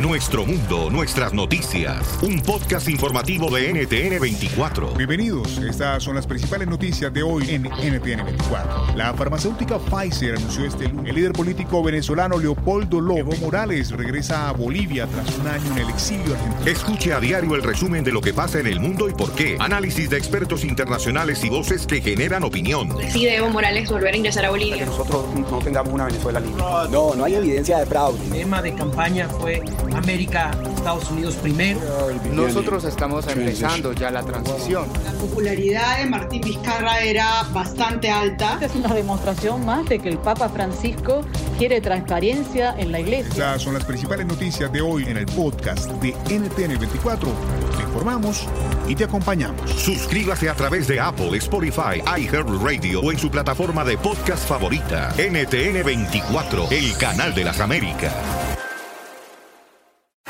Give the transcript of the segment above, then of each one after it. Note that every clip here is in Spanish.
Nuestro mundo, nuestras noticias. Un podcast informativo de NTN 24. Bienvenidos. Estas son las principales noticias de hoy en NTN 24. La farmacéutica Pfizer anunció este lunes. El líder político venezolano Leopoldo Lobo Morales regresa a Bolivia tras un año en el exilio argentino. Escuche a diario el resumen de lo que pasa en el mundo y por qué. Análisis de expertos internacionales y voces que generan opinión. Decide Evo Morales volver a ingresar a Bolivia. Que nosotros no tengamos una Venezuela libre. No, no hay evidencia de fraude. El tema de campaña fue América, Estados Unidos primero. Nosotros estamos empezando ya la transición. La popularidad de Martín Vizcarra era bastante alta. Es una demostración más de que el Papa Francisco quiere transparencia en la iglesia. Estas son las principales noticias de hoy en el podcast de NTN 24. Te informamos y te acompañamos. Suscríbase a través de Apple, Spotify, iHeartRadio o en su plataforma de podcast favorita. NTN 24, el canal de las Américas.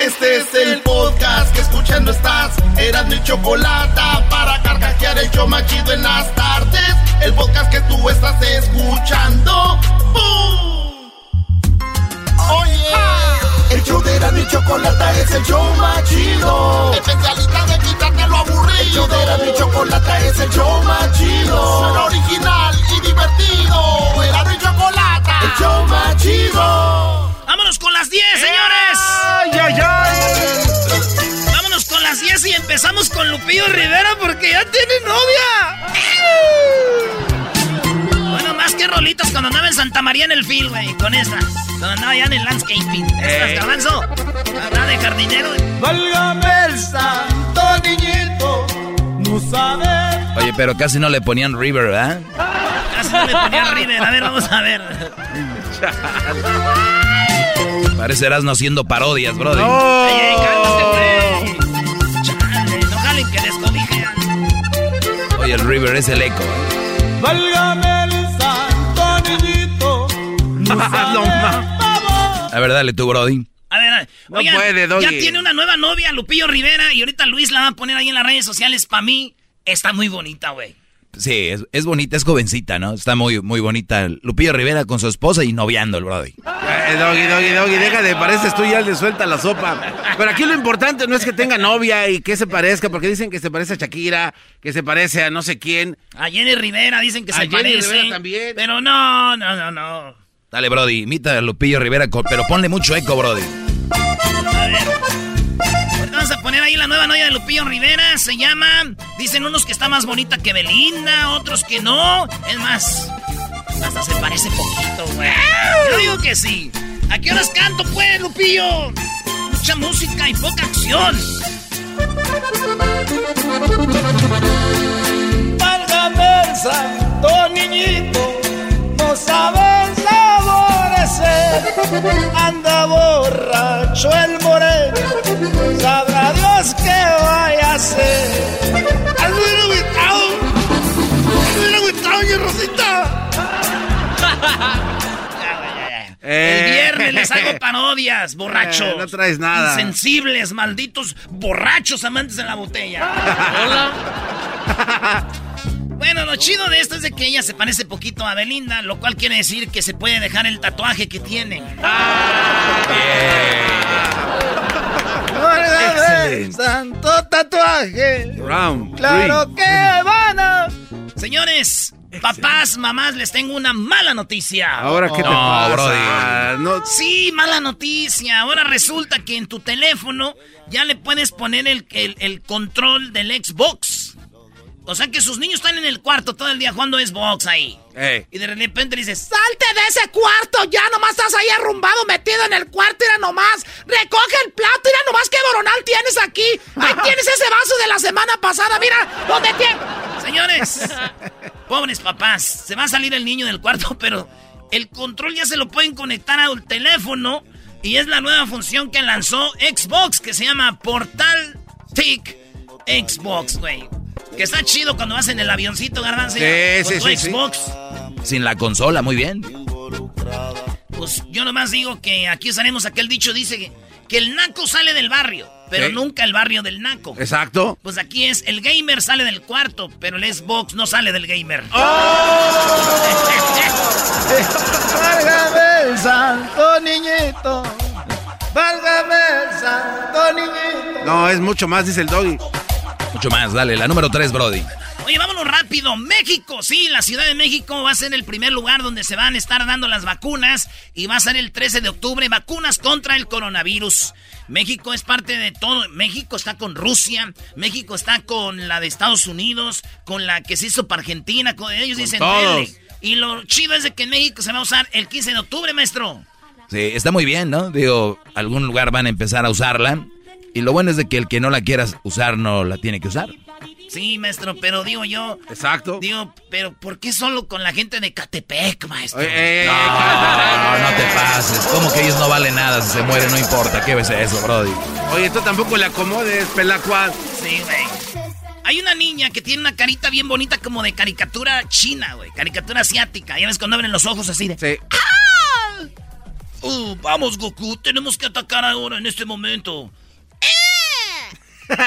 Este es el podcast que escuchando estás. Eran mi chocolate para carcajear el show machido en las tardes. El podcast que tú estás escuchando. ¡Bum! Oye, el show de Eran mi chocolate es el show machido. Especialista de quitarte lo aburrido. El show de Eran mi chocolate es el show machido. Suena original y divertido. Eran mi chocolate. El show machido. ¡Vámonos con las 10, señores! ¡Ay, ay, ay! Vámonos con las 10 y empezamos con Lupillo Rivera porque ya tiene novia. Bueno, más que rolitas cuando andaba en Santa María en el field, güey, con esas. Cuando andaba ya en el landscaping. Estas, garbanzo. Habrá de jardinero. Válgame el santo niñito, no sabe. Oye, pero casi no le ponían River, ¿verdad? Casi no le ponía River. A ver, vamos a ver. Parecerás no haciendo parodias, brother. ¡Ey, ey, cálmate, güey! Chale, no jalen que descobijean. Oye, el River es el eco. Válgame el santo niñito, no. A ver, dale tú, Brody. A ver, a ver. No Oigan, puede, Doggy. Ya tiene una nueva novia, Lupillo Rivera, y ahorita Luis la va a poner ahí en las redes sociales. Para mí, está muy bonita, güey. Sí, es, es bonita, es jovencita, ¿no? Está muy, muy bonita. Lupillo Rivera con su esposa y noviando el Brody. Eh, doggy, doggy, doggy, déjate, pareces tú ya le suelta la sopa. Pero aquí lo importante no es que tenga novia y que se parezca, porque dicen que se parece a Shakira, que se parece a no sé quién. A Jenny Rivera dicen que A se Jenny parece. Rivera también. Pero no, no, no, no. Dale, Brody, imita a Lupillo Rivera, pero ponle mucho eco, Brody. A ver. Vamos a poner ahí la nueva novia de Lupillo Rivera. Se llama. Dicen unos que está más bonita que Belinda, otros que no. Es más, hasta se parece poquito, güey. Yo digo que sí. ¿A qué horas canto, pues, Lupillo? Mucha música y poca acción. Válgame el santo niñito, no sabe saborecer. Anda borracho el moreno, sabrá Dios qué vaya a hacer. ¡Alvin agüitado! ¡Alvin agüitado, mi Rosita! El viernes les hago parodias, borrachos. Eh, no traes nada. Insensibles, malditos, borrachos amantes de la botella. Hola. Bueno, lo chido de esto es de que ella se parece poquito a Belinda, lo cual quiere decir que se puede dejar el tatuaje que tiene. ¡Válgame santo tatuaje! Round ¡Claro que van a... Señores, papás, mamás, les tengo una mala noticia. Ahora, ¿qué te No, pasa? Brody. No, Sí, mala noticia. Ahora resulta que en tu teléfono ya le puedes poner el, el- el control del Xbox. O sea que sus niños están en el cuarto todo el día jugando Xbox ahí. Ey. Y de repente le dices, salte de ese cuarto, ya nomás estás ahí arrumbado, metido en el cuarto, mira nomás, recoge el plato, mira nomás qué boronal tienes aquí. Ahí tienes ese vaso de la semana pasada, mira, ¿dónde tienes? Señores, pobres papás, se va a salir el niño del cuarto, pero el control ya se lo pueden conectar al teléfono Y es la nueva función que lanzó Xbox que se llama Portal Tick Xbox, güey. Que está chido cuando vas en el avioncito, garbanzo. Sí, con sí, tu sí, Xbox. Sin la consola, muy bien. Pues yo nomás digo que aquí usaremos aquel dicho, dice que, que el naco sale del barrio, pero nunca el barrio del naco. Exacto. Pues aquí es, el gamer sale del cuarto, pero el Xbox no sale del gamer. Válgame el santo niñito. Válgame el santo niñito. No, es mucho más, dice el doggy. Mucho más, dale, la número 3, Brody. Oye, vámonos rápido. México, sí, la Ciudad de México va a ser el primer lugar donde se van a estar dando las vacunas y va a ser el 13 de octubre, vacunas contra el coronavirus. México es parte de todo. México está con Rusia, México está con la de Estados Unidos, con la que se hizo para Argentina, con ellos dicen. Y lo chido es de que en México se va a usar el 15 de octubre, maestro. Sí, está muy bien, ¿no? Digo, algún lugar van a empezar a usarla. Y lo bueno es de que el que no la quiera usar no la tiene que usar. Sí, maestro, pero digo yo. Exacto. Digo, pero ¿por qué solo con la gente de Catepec, maestro? eh, No, no te pases. ¿Cómo que ellos no valen nada? Si se mueren, no importa. ¿Qué ves eso, Brody? Oye, tú tampoco le acomodes, pelacua. Sí, güey. Hay una niña que tiene una carita bien bonita como de caricatura china, güey. Caricatura asiática. Ya ves cuando abren los ojos así de... Sí. ¡Ah! Uh, vamos, Goku. Tenemos que atacar ahora en este momento.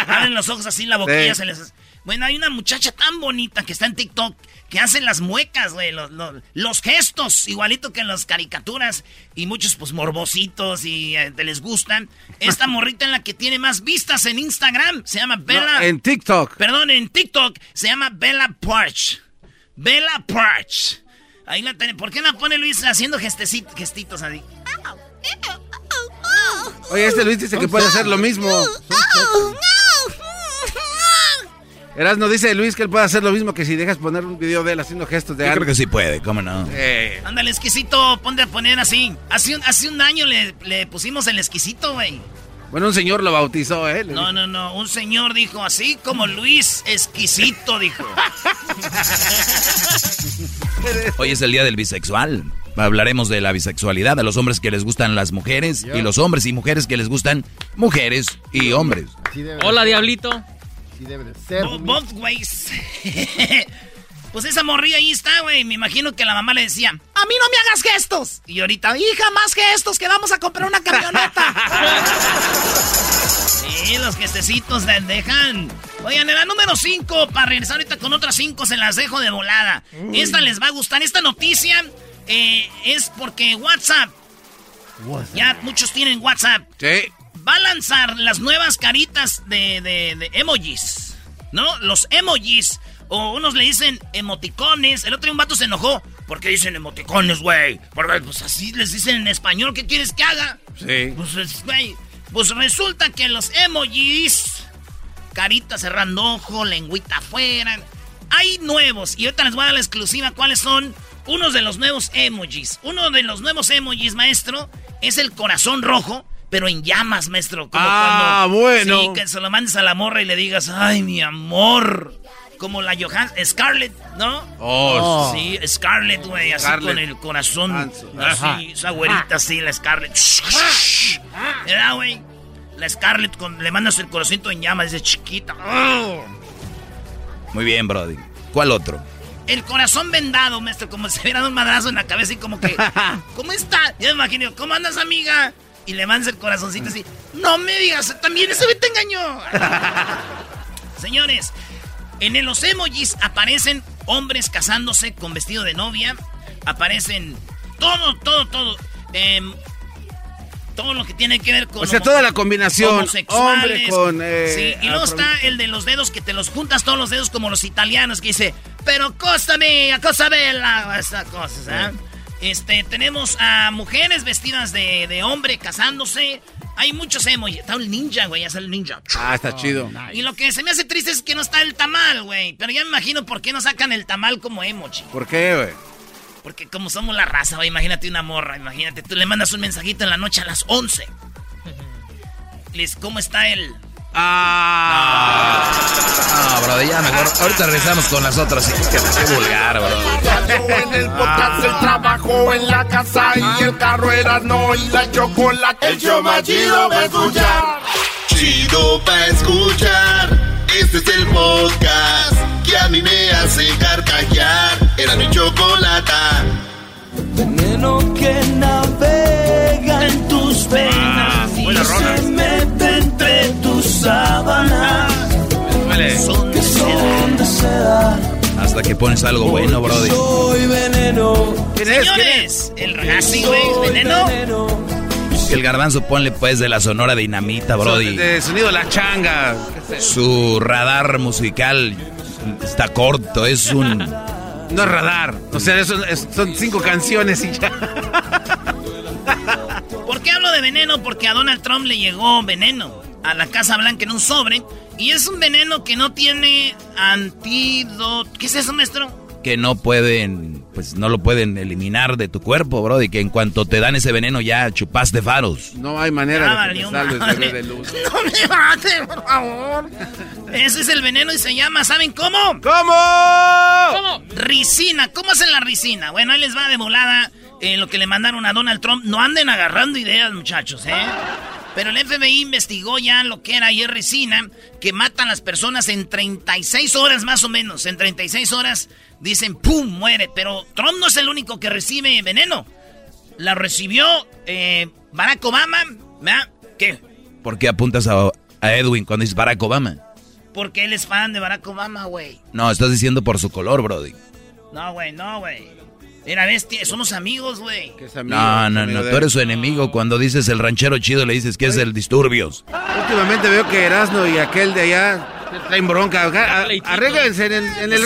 Abren los ojos así, la boquilla Sí. se les... Bueno, hay una muchacha tan bonita que está en TikTok que hace las muecas, güey, los, los- los gestos, igualito que en las caricaturas. Y muchos, pues, morbositos y eh, te les gustan. Esta morrita en la que tiene más vistas en Instagram se llama Bella... No, en TikTok. Perdón, en TikTok se llama Bella Parch. Bella Parch. Ahí la tenemos. ¿Por qué la pone Luis haciendo gesteci- gestitos así? Oye, este Luis dice que puede hacer lo mismo. Erasno dice Luis que él puede hacer lo mismo que si dejas poner un video de él haciendo gestos de Yo algo. creo que sí puede, ¿cómo no? Eh, Ándale, exquisito, ponte a poner así. Hace un, hace un año le, le pusimos el exquisito, güey. bueno, un señor lo bautizó, ¿eh? No, no, no. Un señor dijo así como Luis exquisito, dijo. Hoy es el día del bisexual. Hablaremos de la bisexualidad, de los hombres que les gustan las mujeres y los hombres y mujeres que les gustan mujeres y hombres. Hola, Diablito. Sí debe de ser. Bo- both ways. pues esa morrilla ahí está, güey. Me imagino que la mamá le decía, a mí no me hagas gestos. Y ahorita, hija, más gestos, que vamos a comprar una camioneta. sí, los gestecitos les dejan. Oigan, en la número 5, para regresar ahorita con otras 5, se las dejo de volada. Esta les va a gustar. Esta noticia eh, es porque WhatsApp, ya muchos tienen WhatsApp. Sí. Va a lanzar las nuevas caritas de, de- de emojis. ¿No? Los emojis. O unos le dicen emoticones. El otro día un vato se enojó. ¿Por qué dicen emoticones, güey? Porque pues así les dicen en español. ¿Qué quieres que haga? Sí. Pues, güey. Pues resulta que los emojis. Carita cerrando ojo, lengüita afuera. Hay nuevos. Y ahorita les voy a dar la exclusiva cuáles son unos de los nuevos emojis. Uno de los nuevos emojis, maestro, es el corazón rojo. Pero en llamas, maestro. Como Ah, cuando, bueno. Sí, que se lo mandes a la morra y le digas, ay, mi amor. Como la Johan Scarlett, ¿no? Oh, sí, Scarlett, güey, así con el corazón. Hanson. Ajá. Así, esa güerita así, la Scarlett. ¿Verdad, güey? La Scarlett con, le mandas el corazoncito en llamas, dice chiquita. Oh. Muy bien, Brody. ¿Cuál otro? El corazón vendado, maestro, como si hubiera dado un madrazo en la cabeza y como que, ¿cómo está? Yo me imagino, ¿cómo andas, amiga? Y le mandas el corazoncito así, no me digas, también ese te engañó. Señores, en el- los emojis aparecen hombres casándose con vestido de novia, aparecen todo, todo, todo. em, todo lo que tiene que ver con O sea, toda la combinación, hombre con, eh, sí, y luego está el de los dedos que te los juntas todos los dedos como los italianos que dice, pero cosa mía, cosa bella, esas cosas, ¿ah? Este, tenemos a mujeres vestidas de, de hombre casándose. Hay muchos emojis. Está el ninja, güey, ya está el ninja. Ah, está chido. Y lo que se me hace triste es que no está el tamal, güey. Pero ya me imagino por qué no sacan el tamal como emoji. ¿Por qué, güey? Porque como somos la raza, imagínate una morra, imagínate, tú le mandas un mensajito en la noche a las 11. Les, ¿cómo está el, Ah. No, bro, ya mejor. Ahorita regresamos con las otras. Que qué vulgar, bro. En el podcast, el trabajo en la casa y el carro era no y la chocolate. El show más chido va a escuchar. Chido pa' escuchar. Este es el podcast que a mí me hace carcajear. Era mi chocolate. Veneno que navega en tus venas y se mete entre tus sábanas. Son que son de seda. Hasta que pones algo bueno, brody. Soy veneno. Señores, el así, güey, veneno. El garbanzo ponle pues de la sonora dinamita, brody. De sonido la changa. Su radar musical está corto, es un... No es radar. O sea, eso es- son cinco canciones y ya. ¿Por qué hablo de veneno? Porque a Donald Trump le llegó veneno a la Casa Blanca en un sobre. Y es un veneno que no tiene antídoto. ¿Qué es eso, maestro? Que no pueden, pues no lo pueden eliminar de tu cuerpo, brody. Que en cuanto te dan ese veneno ya chupaste faros. No hay manera Ya de que te salves bebé de luz. No me mate, por favor. Ese es el veneno y se llama, ¿saben cómo? ¿Cómo? ¿Cómo? Ricina. ¿Cómo hacen la ricina? Bueno, ahí les va de volada eh, lo que le mandaron a Donald Trump. No anden agarrando ideas, muchachos, ¿eh? Pero el FBI investigó ya lo que era ayer ricina, que matan a las personas en 36 horas más o menos. En 36 horas dicen, ¡pum! muere. Pero Trump no es el único que recibe veneno. La recibió eh, Barack Obama, ¿verdad? ¿Qué? ¿Por qué apuntas a, a Edwin cuando dices Barack Obama? Porque él es fan de Barack Obama, güey. No, estás diciendo por su color, brody. No, güey, no, güey. Era bestia, somos amigos, güey. No, no, no, tú eres su enemigo. Cuando dices el ranchero chido le dices que es el disturbios. Últimamente veo que Erasno y aquel de allá traen bronca. Arréglense en el, en el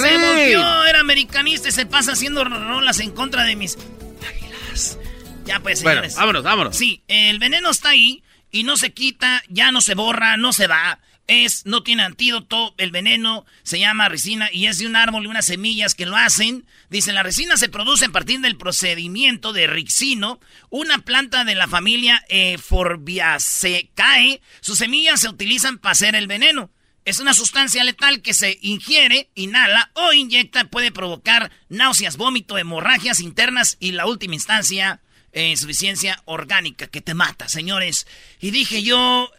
era americanista y se pasa haciendo rolas en contra de mis águilas. Ya pues, Bueno, señores. vámonos, vámonos. Sí, el veneno está ahí y no se quita, ya no se borra, no se va. Es, no tiene antídoto, el veneno se llama resina y es de un árbol y unas semillas que lo hacen. Dicen, la resina se produce a partir del procedimiento de rixino, una planta de la familia Forbiaceae. Sus semillas se utilizan para hacer el veneno. Es una sustancia letal que se ingiere, inhala o inyecta, puede provocar náuseas, vómito, hemorragias internas y la última instancia, eh, insuficiencia orgánica que te mata, señores. Y dije yo,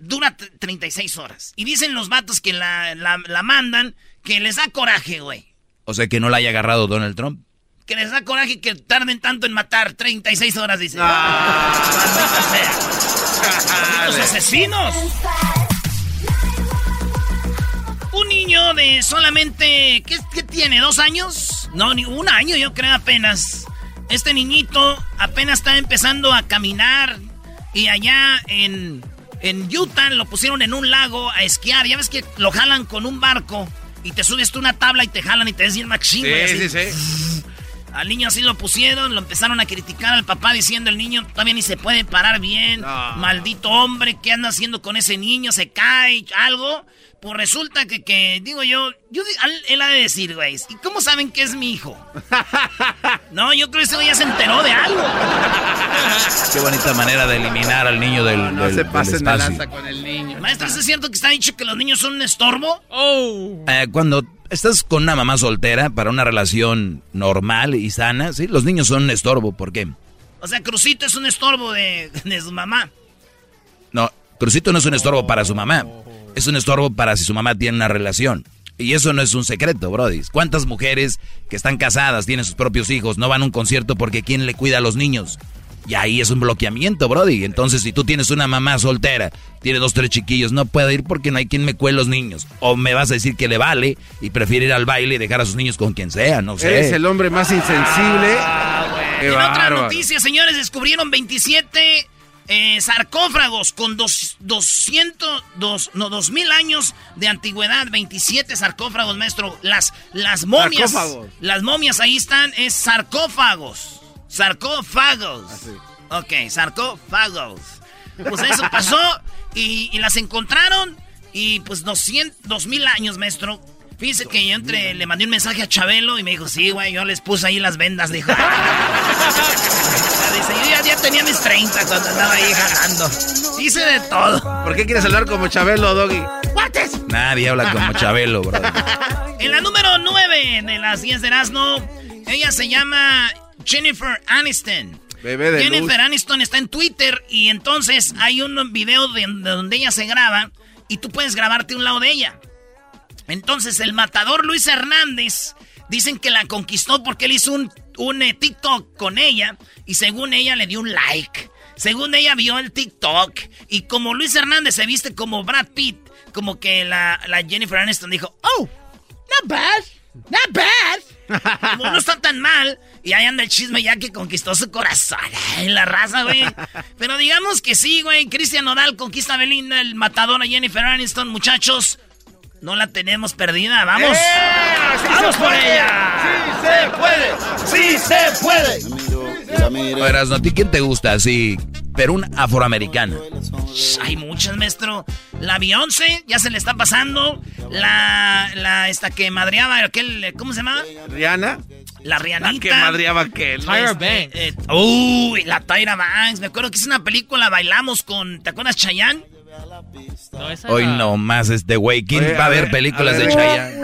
dura t- 36 horas. Y dicen los vatos que la, la- la mandan que les da coraje, güey. O sea que no la haya agarrado Donald Trump. Que les da coraje que tarden tanto en matar. 36 horas, dice. Sea. ¡Los asesinos! Un niño de solamente... ¿qué, qué tiene? ¿Dos años? No, ni un año yo creo apenas. Este niñito apenas está empezando a caminar. Y allá en, en Utah lo pusieron en un lago a esquiar. Ya ves que lo jalan con un barco. Y te subes tú una tabla y te jalan y te bien machín, Sí, sí, sí. Al niño así lo pusieron, lo empezaron a criticar al papá diciendo el niño todavía ni se puede parar bien. Maldito hombre, ¿qué anda haciendo con ese niño? ¿Se cae? ¿Algo? Pues resulta que, que digo yo, yo él ha de decir, güey, ¿y cómo saben que es mi hijo? no, yo creo que ese güey ya se enteró de algo. Qué bonita manera de eliminar al niño del, No del- se pasen de lanza con el niño. Maestro, ¿es cierto que está dicho que los niños son un estorbo? Oh. Eh, cuando estás con una mamá soltera para una relación normal y sana, sí, los niños son un estorbo. ¿Por qué? O sea, Crucito es un estorbo de, de su mamá. No, Crucito no es un estorbo para su mamá. Es un estorbo para si su mamá tiene una relación. Y eso no es un secreto, Brody. ¿Cuántas mujeres que están casadas, tienen sus propios hijos, no van a un concierto porque quién le cuida a los niños? Y ahí es un bloqueamiento, Brody. Entonces, si tú tienes una mamá soltera, tiene dos, tres chiquillos, no puede ir porque no hay quien me cuele los niños. O me vas a decir que le vale y prefiere ir al baile y dejar a sus niños con quien sea, no sé. Eres el hombre más insensible. Qué En otra noticia, señores, descubrieron 27 eh, sarcófagos con dos, 200, dos, no, 2000 años de antigüedad. 27 sarcófagos, maestro. Las, las momias. Sarcófagos. Las momias ahí están, es sarcófagos. Sarcófagos. Ok, sarcófagos. Pues eso pasó y, y las encontraron y pues 200, 2000 años, maestro. Fíjese que yo entre, le mandé un mensaje a Chabelo y me dijo, sí, güey, yo les puse ahí las vendas, dijo. dice, yo ya, ya tenía mis 30 cuando andaba ahí jalando. Hice de todo. ¿Por qué quieres hablar como Chabelo, Doggy? ¡Guates! Nadie habla como Chabelo, bro. En la número 9 de las 10 de Erasmo, ella se llama Jennifer Aniston. Bebé de Jennifer luz. Aniston está en Twitter y entonces hay un video de, de donde ella se graba y tú puedes grabarte un lado de ella. Entonces el matador Luis Hernández dicen que la conquistó porque él hizo un, un eh, TikTok con ella y según ella le dio un like. Según ella vio el TikTok y como Luis Hernández se viste como Brad Pitt, como que la, la Jennifer Aniston dijo, oh, not bad, not bad. Como no está tan mal. Y ahí anda el chisme ya que conquistó su corazón. Ay, la raza, güey. Pero digamos que sí, güey. Cristian Nodal conquista a Belinda, el matador a Jennifer Aniston. Muchachos, no la tenemos perdida. Vamos. ¡Eh! ¡Sí Vamos por puede! ella. ¡Sí se puede! ¡Sí se puede! Verás, ¿a ti quién te gusta? Sí, pero un afroamericana. Shh, Hay muchas, maestro. La Beyoncé ya se le está pasando. La, la esta que madreaba aquel, ¿cómo se llama? ¿Rihanna? La Rihanita. La que madreaba aquel. Tyra Banks. Eh, uy, la Tyra Banks. Me acuerdo que es una película, bailamos con, ¿te acuerdas, Chayanne? Hoy no más este güey. ¿Quién Oye, va a a ver ver, películas a de ver. Chayanne?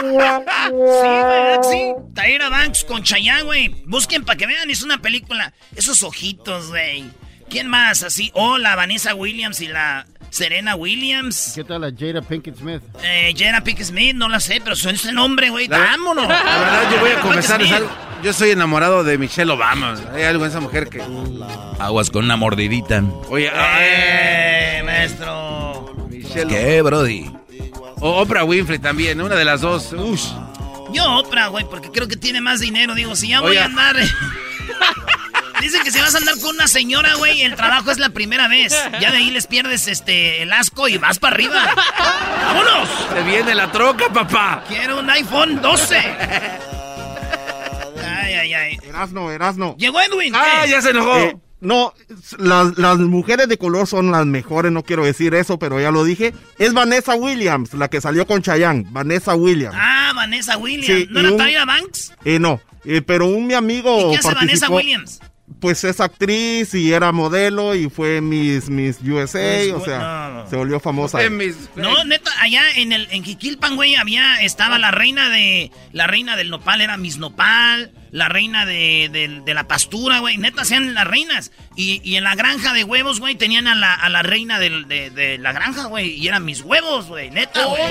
Sí, ¿verdad? Sí. Tyra Banks con Chayanne, güey. Busquen para que vean, es una película. Esos ojitos, güey. ¿Quién más así? Oh, la Vanessa Williams y la Serena Williams. ¿Qué tal la Jada Pinkett Smith? Eh, Jada Pinkett Smith, no la sé, pero son ese nombre, güey. La- Vámonos. La verdad, yo voy a confesarles algo. Yo soy enamorado de Michelle Obama. Hay algo en esa mujer que. Aguas con una mordidita. Oye, Eh, maestro. Michelle ¿Qué, Brody? O Oprah Winfrey también, una de las dos. Ush. Yo Oprah, güey, porque creo que tiene más dinero. Digo, si ya voy Oye. a andar... Dicen que si vas a andar con una señora, güey, el trabajo es la primera vez. Ya de ahí les pierdes este el asco y vas para arriba. ¡Vámonos! Se viene la troca, papá. Quiero un iPhone 12. Ay, ay, ay. Erasno, Erasno. Llegó Edwin. Ah, ya se enojó. Eh, no, las, las mujeres de color son las mejores, no quiero decir eso, pero ya lo dije. Es Vanessa Williams, la que salió con Chayanne. Vanessa Williams. Ah, Vanessa Williams. Sí, ¿No era un- Tyra Banks? Eh, no, eh, pero un mi amigo. ¿Y qué hace Vanessa Williams? Pues es actriz y era modelo y fue Miss, Miss USA, o sea, no. se volvió famosa. No, neta, allá en el en Jiquilpan, güey, había, estaba la reina de, la reina del nopal era Miss Nopal, la reina de, de- de la pastura, güey, neta, sean las reinas. Y, y en la granja de huevos, güey, tenían a la, a la reina del- de, de la granja, güey, y eran mis huevos, güey, neta, güey.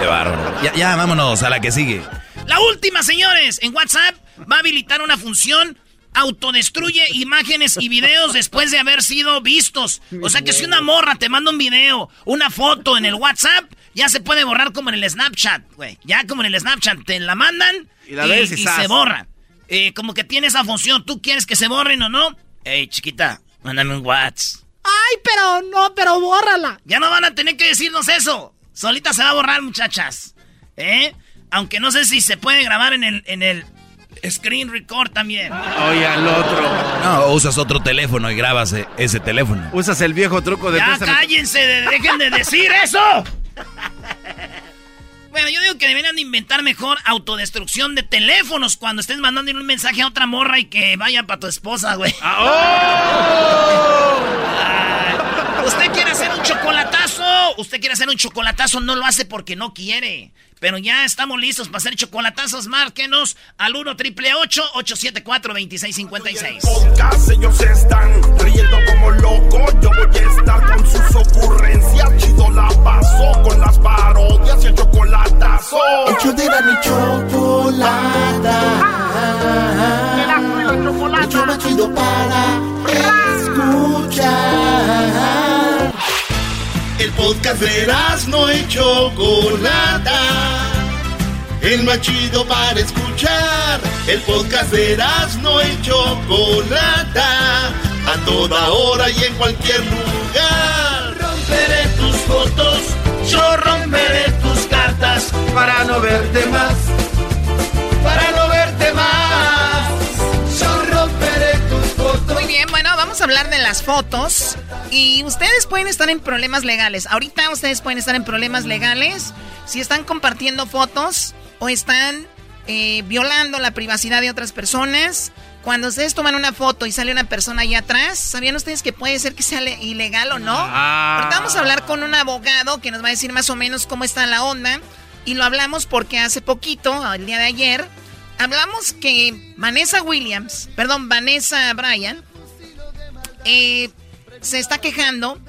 Qué bárbaro. Ya, ya, vámonos a la que sigue. La última, señores, en WhatsApp va a habilitar una función autodestruye imágenes y videos después de haber sido vistos. O sea que si una morra te manda un video, una foto en el WhatsApp, ya se puede borrar como en el Snapchat, güey. Ya como en el Snapchat te la mandan Y la ves y se borra. Eh, como que tiene esa función. ¿Tú quieres que se borren o no? Ey, chiquita, mándame un WhatsApp. Ay, pero no, pero bórrala. Ya no van a tener que decirnos eso. Solita se va a borrar, muchachas. ¿Eh? Aunque no sé si se puede grabar en el, en el screen record también. Oye, al otro. No, usas otro teléfono y grabas eh, ese teléfono. Usas el viejo truco de Ya cállense, de- dejen de decir eso. Bueno, yo digo que deberían de inventar mejor autodestrucción de teléfonos cuando estés mandando un mensaje a otra morra y que vaya para tu esposa, güey. Ay, Usted quiere hacer un chocolatazo, usted quiere hacer un chocolatazo, no lo hace porque no quiere. Pero ya estamos listos para hacer chocolatazos, márquenos al 1 triple 874 2656 Podcast, ellos están riendo como locos. Yo voy a estar con sus ocurrencias. Chido la paso con las parodias y el chocolatazo. El show de la chocolata. El show más chido para escuchar. El podcast de no y Chocolata. El más chido para escuchar. El podcast de no y Chocolata. A toda hora y en cualquier lugar. Romperé tus fotos, yo romperé tus cartas para no verte más. Para no vamos a hablar de las fotos. Y ustedes pueden estar en problemas legales. Ahorita ustedes pueden estar en problemas legales si están compartiendo fotos o están eh, violando la privacidad de otras personas. Cuando ustedes toman una foto y sale una persona allá atrás, ¿sabían ustedes que puede ser que sea ilegal o no? Ah. Ahorita vamos a hablar con un abogado que nos va a decir más o menos cómo está la onda. Y lo hablamos porque hace poquito, el día de ayer, hablamos que Vanessa Williams, perdón, Vanessa Bryan, eh, se está quejando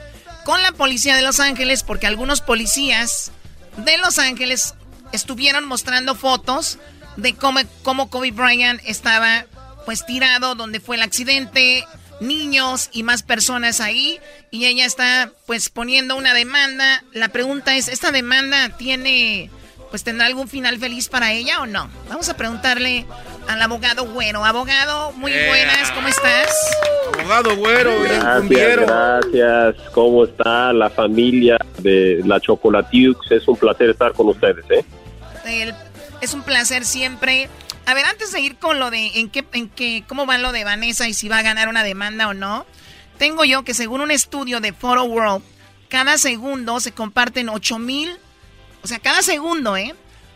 con la policía de Los Ángeles porque algunos policías de Los Ángeles estuvieron mostrando fotos de cómo, cómo Kobe Bryant estaba pues tirado donde fue el accidente, niños y más personas ahí y ella está pues poniendo una demanda. La pregunta es, ¿esta demanda tiene pues tendrá algún final feliz para ella o no? Vamos a preguntarle al abogado Güero. Abogado, muy eh. buenas, ¿cómo estás? Abogado Güero, gracias, gracias. ¿Cómo está la familia de la Chocolatiux? Es un placer estar con ustedes, ¿eh? es un placer siempre. A ver, antes de ir con lo de en qué, en qué, cómo va lo de Vanessa y si va a ganar una demanda o no, tengo yo que según un estudio de Photo World, cada segundo se comparten 8 mil, o sea, cada segundo, ¿eh?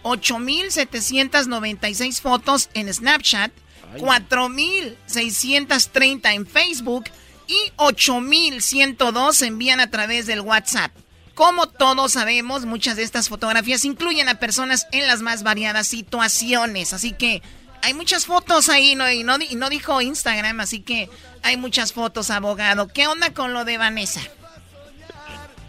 8.796 fotos en Snapchat, 4.630 en Facebook y 8.102 se envían a través del WhatsApp. Como todos sabemos, muchas de estas fotografías incluyen a personas en las más variadas situaciones. Así que hay muchas fotos ahí, ¿no? Y, no, no dijo Instagram, así que hay muchas fotos, abogado. ¿Qué onda con lo de Vanessa?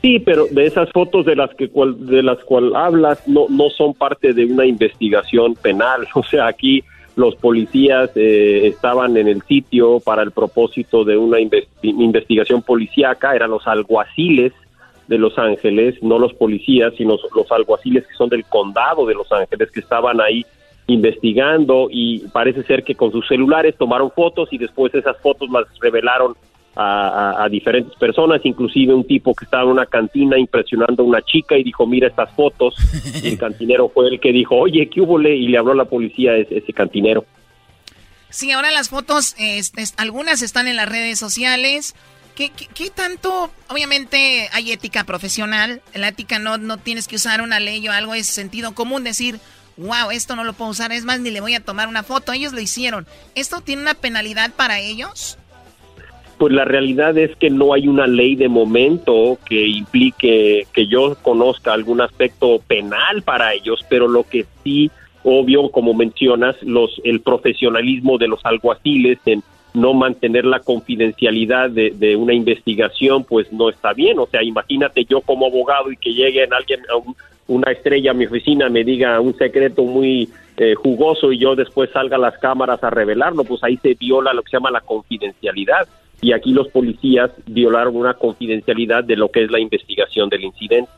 Sí, pero de esas fotos de las que de las cual hablas no no son parte de una investigación penal. O sea, aquí los policías eh, estaban en el sitio para el propósito de una investigación policíaca, eran los alguaciles de Los Ángeles, no los policías, sino los alguaciles que son del condado de Los Ángeles, que estaban ahí investigando y parece ser que con sus celulares tomaron fotos y después esas fotos las revelaron a, diferentes personas, inclusive un tipo que estaba en una cantina impresionando a una chica y dijo, mira estas fotos. Y el cantinero fue el que dijo, oye, ¿qué hubo? Y le habló a la policía ese, ese cantinero. Sí, ahora las fotos, este, algunas están en las redes sociales, ¿Qué, tanto? Obviamente hay ética profesional. La ética no, no tienes que usar una ley o algo, es sentido común decir, wow, esto no lo puedo usar, es más, ni le voy a tomar una foto. Ellos lo hicieron. ¿Esto tiene una penalidad para ellos? Pues la realidad es que no hay una ley de momento que implique que yo conozca algún aspecto penal para ellos, pero lo que sí, obvio, como mencionas, los el profesionalismo de los alguaciles en no mantener la confidencialidad de, una investigación, pues no está bien. O sea, imagínate yo como abogado y que llegue alguien, a una estrella a mi oficina, me diga un secreto muy eh, jugoso y yo después salga a las cámaras a revelarlo, pues ahí se viola lo que se llama la confidencialidad. Y aquí los policías violaron una confidencialidad de lo que es la investigación del incidente.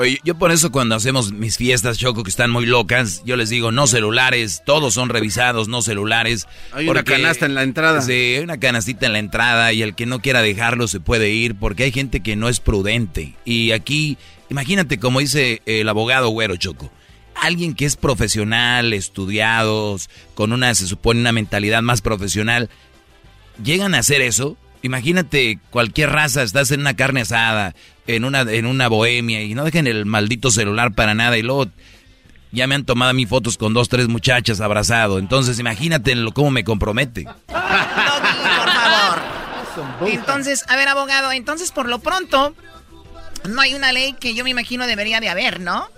Oye, yo por eso cuando hacemos mis fiestas, Choco, que están muy locas, yo les digo, no celulares, todos son revisados, no celulares. Hay una canasta en la entrada. Sí, hay una canastita en la entrada y el que no quiera dejarlo se puede ir porque hay gente que no es prudente. Y aquí, imagínate como dice el abogado Güero Choco, alguien que es profesional, estudiados, con una, se supone, una mentalidad más profesional, llegan a hacer eso. Imagínate cualquier raza, estás en una carne asada, en una, en una bohemia y no dejen el maldito celular para nada y luego ya me han tomado a mí fotos con dos, tres muchachas abrazado. Entonces imagínate lo, cómo me compromete. por favor. Entonces, a ver, abogado, entonces por lo pronto no hay una ley que yo me imagino debería de haber, ¿no?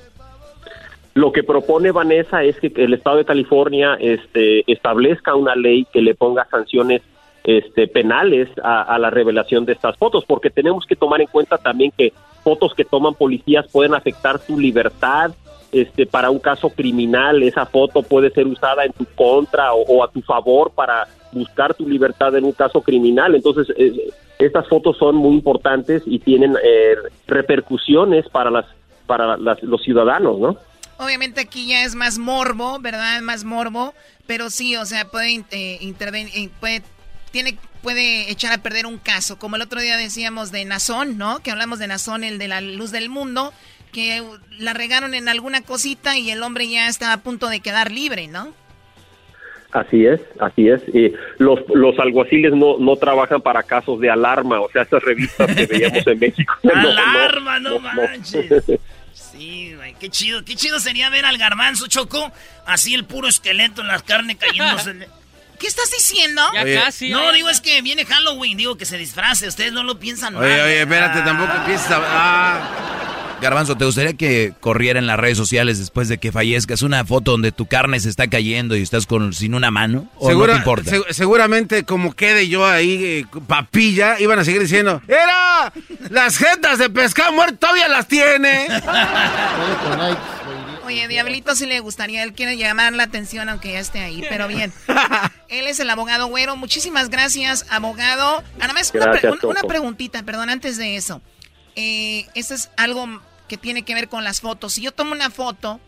Lo que propone Vanessa es que el Estado de California este, establezca una ley que le ponga sanciones este, penales a, la revelación de estas fotos, porque tenemos que tomar en cuenta también que fotos que toman policías pueden afectar tu libertad. Este, para un caso criminal, esa foto puede ser usada en tu contra o, a tu favor para buscar tu libertad en un caso criminal. Entonces, eh, estas fotos son muy importantes y tienen eh, repercusiones para las para los ciudadanos, ¿no? Obviamente aquí ya es más morbo, ¿verdad? Más morbo, pero sí, o sea, puede eh, intervenir, puede tiene, puede echar a perder un caso. Como el otro día decíamos de Nazón, ¿no? Que hablamos de Nazón, el de la luz del mundo, que la regaron en alguna cosita y el hombre ya estaba a punto de quedar libre, ¿no? Así es, así es. Los, los alguaciles no, no trabajan para casos de alarma, o sea, esas revistas que veíamos en México. ¡Alarma, no, manches! Sí, güey, qué chido. Qué chido sería ver al garbanzo, Choco, así el puro esqueleto en la carne cayéndose. ¿Qué estás diciendo? Ya casi. No, digo, es que viene Halloween, digo que se disfrace. Ustedes no lo piensan Oye, mal. oye, espérate, Ah. tampoco empieces a... Ah. Garbanzo, ¿te gustaría que corriera en las redes sociales después de que fallezcas una foto donde tu carne se está cayendo y estás con sin una mano? ¿O Segura- no te importa? seg- seguramente como quede yo ahí, eh, papilla, iban a seguir diciendo, ¡Era! Las jetas de pescado muerto todavía las tiene. Oye, Diablito sí le gustaría, él quiere llamar la atención aunque ya esté ahí, pero bien. Él es el abogado güero. Muchísimas gracias, abogado. Nada más una, pre- un- una preguntita, perdón, antes de eso. Eh, esto es algo que tiene que ver con las fotos. Si yo tomo una foto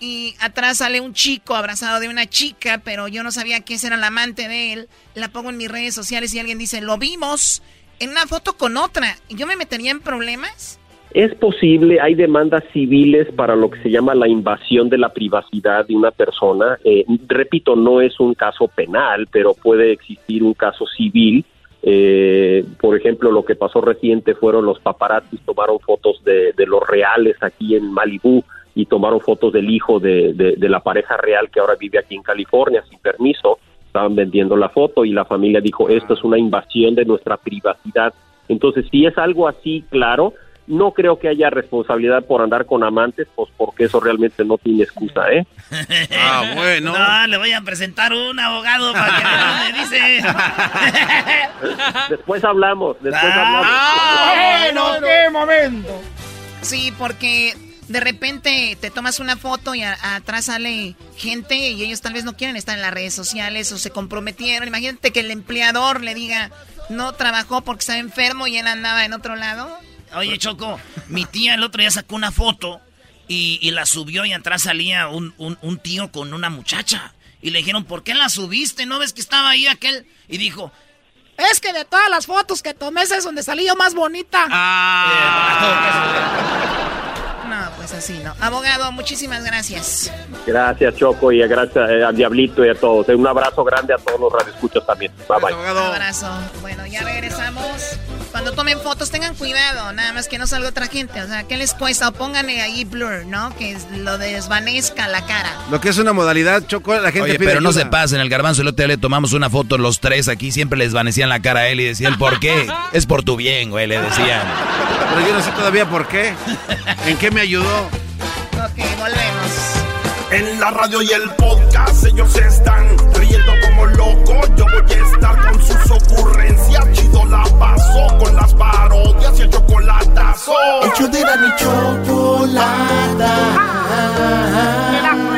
y atrás sale un chico abrazado de una chica, pero yo no sabía que ese era el amante de él, la pongo en mis redes sociales y alguien dice, lo vimos en una foto con otra, ¿yo me metería en problemas? Es posible, hay demandas civiles para lo que se llama la invasión de la privacidad de una persona. Eh, repito, no es un caso penal, pero puede existir un caso civil. Eh, por ejemplo, lo que pasó reciente fueron los paparazzis tomaron fotos de, los reales aquí en Malibú y tomaron fotos del hijo de, de- de la pareja real que ahora vive aquí en California sin permiso. Estaban vendiendo la foto y la familia dijo, esto es una invasión de nuestra privacidad. Entonces, si es algo así, claro, no creo que haya responsabilidad por andar con amantes, pues porque eso realmente no tiene excusa, ¿eh? Ah, bueno. No, le voy a presentar un abogado para que dónde dice. Después hablamos, después Ah, hablamos. Bueno, qué momento. Sí, porque de repente te tomas una foto y a- atrás sale gente y ellos tal vez no quieren estar en las redes sociales o se comprometieron. Imagínate que el empleador le diga no trabajó porque estaba enfermo y él andaba en otro lado. Oye, Choco, mi tía el otro día sacó una foto y, y la subió y atrás salía un, un- un tío con una muchacha. Y le dijeron, ¿por qué la subiste? ¿No ves que estaba ahí aquel? Y dijo, Es que de todas las fotos que tomé, esa es donde salí yo más bonita. No, pues así no. Abogado, muchísimas gracias. Gracias, Choco, y gracias eh, al Diablito y a todos. Un abrazo grande a todos los radioescuchos también. Bye, bye. Un abrazo. Bueno, ya regresamos. Cuando tomen fotos, tengan cuidado, nada más que no salga otra gente. O sea, ¿qué les cuesta? O pónganle ahí blur, ¿no? Que lo desvanezca la cara. Lo que es una modalidad, Choco, la gente Oye, pide pero no se pasen, el garbanzo el otro le tomamos una foto los tres aquí, siempre les desvanecían la cara a él y decían, ¿por qué? es por tu bien, güey, le decían. Pero yo no sé todavía por qué. ¿En qué me ayudó? Ok, volvemos. En la radio y el podcast ellos están riendo como locos. Yo voy a estar con sus ocurrencias. Chido la paso con las parodias y el chocolatazo. El show de la ni chocolata.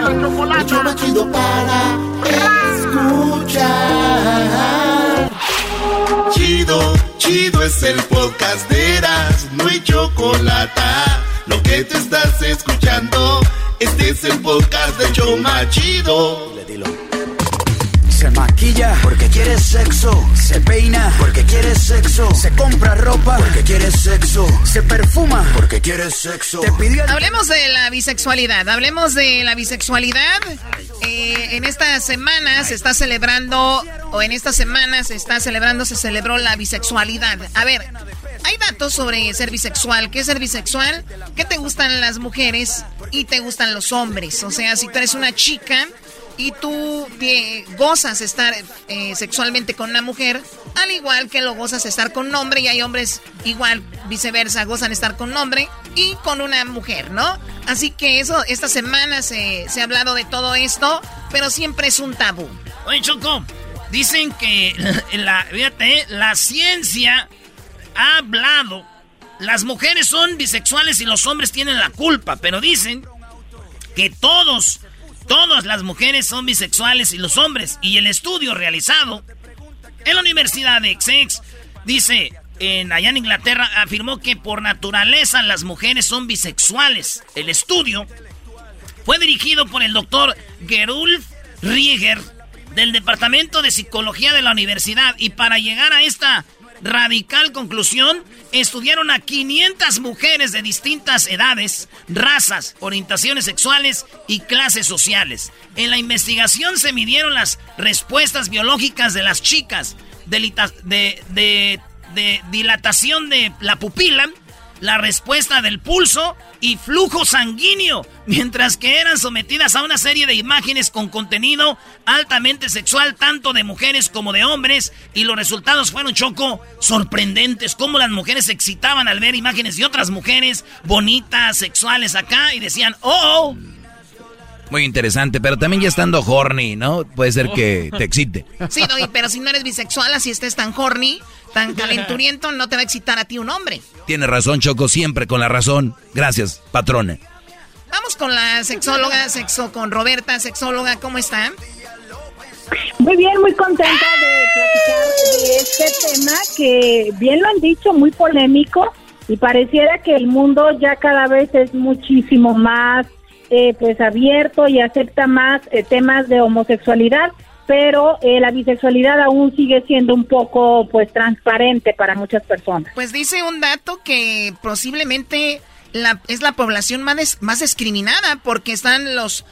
El show más chido para escuchar. Chido, chido es el podcast de Eras, no hay chocolate. Lo que te estás escuchando, este es el podcast de Choma Chido. Se maquilla porque quiere sexo. Se peina porque quiere sexo. Se compra ropa porque quiere sexo. Se perfuma porque quiere sexo. Te pidió Hablemos de la bisexualidad. Hablemos de la bisexualidad. Eh, en esta semana se está celebrando, o en esta semana se está celebrando, se celebró la bisexualidad. A ver, hay datos sobre ser bisexual. ¿Qué es ser bisexual? ¿Qué te gustan las mujeres y te gustan los hombres? O sea, si tú eres una chica y tú eh, gozas estar eh, sexualmente con una mujer, al igual que lo gozas estar con un hombre, y hay hombres igual, viceversa, gozan estar con un hombre y con una mujer, ¿no? Así que eso, esta semana se, se ha hablado de todo esto, pero siempre es un tabú. Oye, Choco, dicen que la, fíjate, la ciencia ha hablado. Las mujeres son bisexuales y los hombres tienen la culpa, pero dicen que todos, todas las mujeres son bisexuales y los hombres. Y el estudio realizado en la Universidad de Essex dice, en, allá en Inglaterra, afirmó que por naturaleza las mujeres son bisexuales. El estudio fue dirigido por el doctor Gerulf Rieger del Departamento de Psicología de la Universidad y para llegar a esta radical conclusión estudiaron a 500 mujeres de distintas edades, razas, orientaciones sexuales y clases sociales. En la investigación se midieron las respuestas biológicas de las chicas, de, de- de dilatación de la pupila, la respuesta del pulso y flujo sanguíneo, mientras que eran sometidas a una serie de imágenes con contenido altamente sexual, tanto de mujeres como de hombres, y los resultados fueron choco sorprendentes, como las mujeres se excitaban al ver imágenes de otras mujeres bonitas, sexuales acá, y decían, oh, oh. Muy interesante, pero también ya estando horny, ¿no? Puede ser que te excite. Sí, pero si no eres bisexual, así estés tan horny, tan calenturiento, no te va a excitar a ti un hombre. Tiene razón, Choco, siempre con la razón. Gracias, patrona. Vamos con la sexóloga, sexo con Roberta, sexóloga, ¿cómo está? Muy bien, muy contenta de platicar de este tema que, bien lo han dicho, muy polémico y pareciera que el mundo ya cada vez es muchísimo más eh, pues abierto y acepta más eh, temas de homosexualidad, pero eh, la bisexualidad aún sigue siendo un poco pues transparente para muchas personas. Pues dice un dato que posiblemente la, es la población más, más discriminada porque están los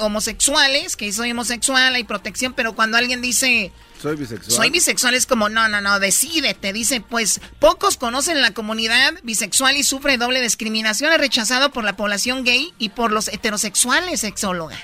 homosexuales, que soy homosexual, hay protección, pero cuando alguien dice soy bisexual. Soy bisexual es como, no, no, no, decídete. Dice, pues pocos conocen la comunidad bisexual y sufre doble discriminación. Es rechazado por la población gay y por los heterosexuales, sexóloga.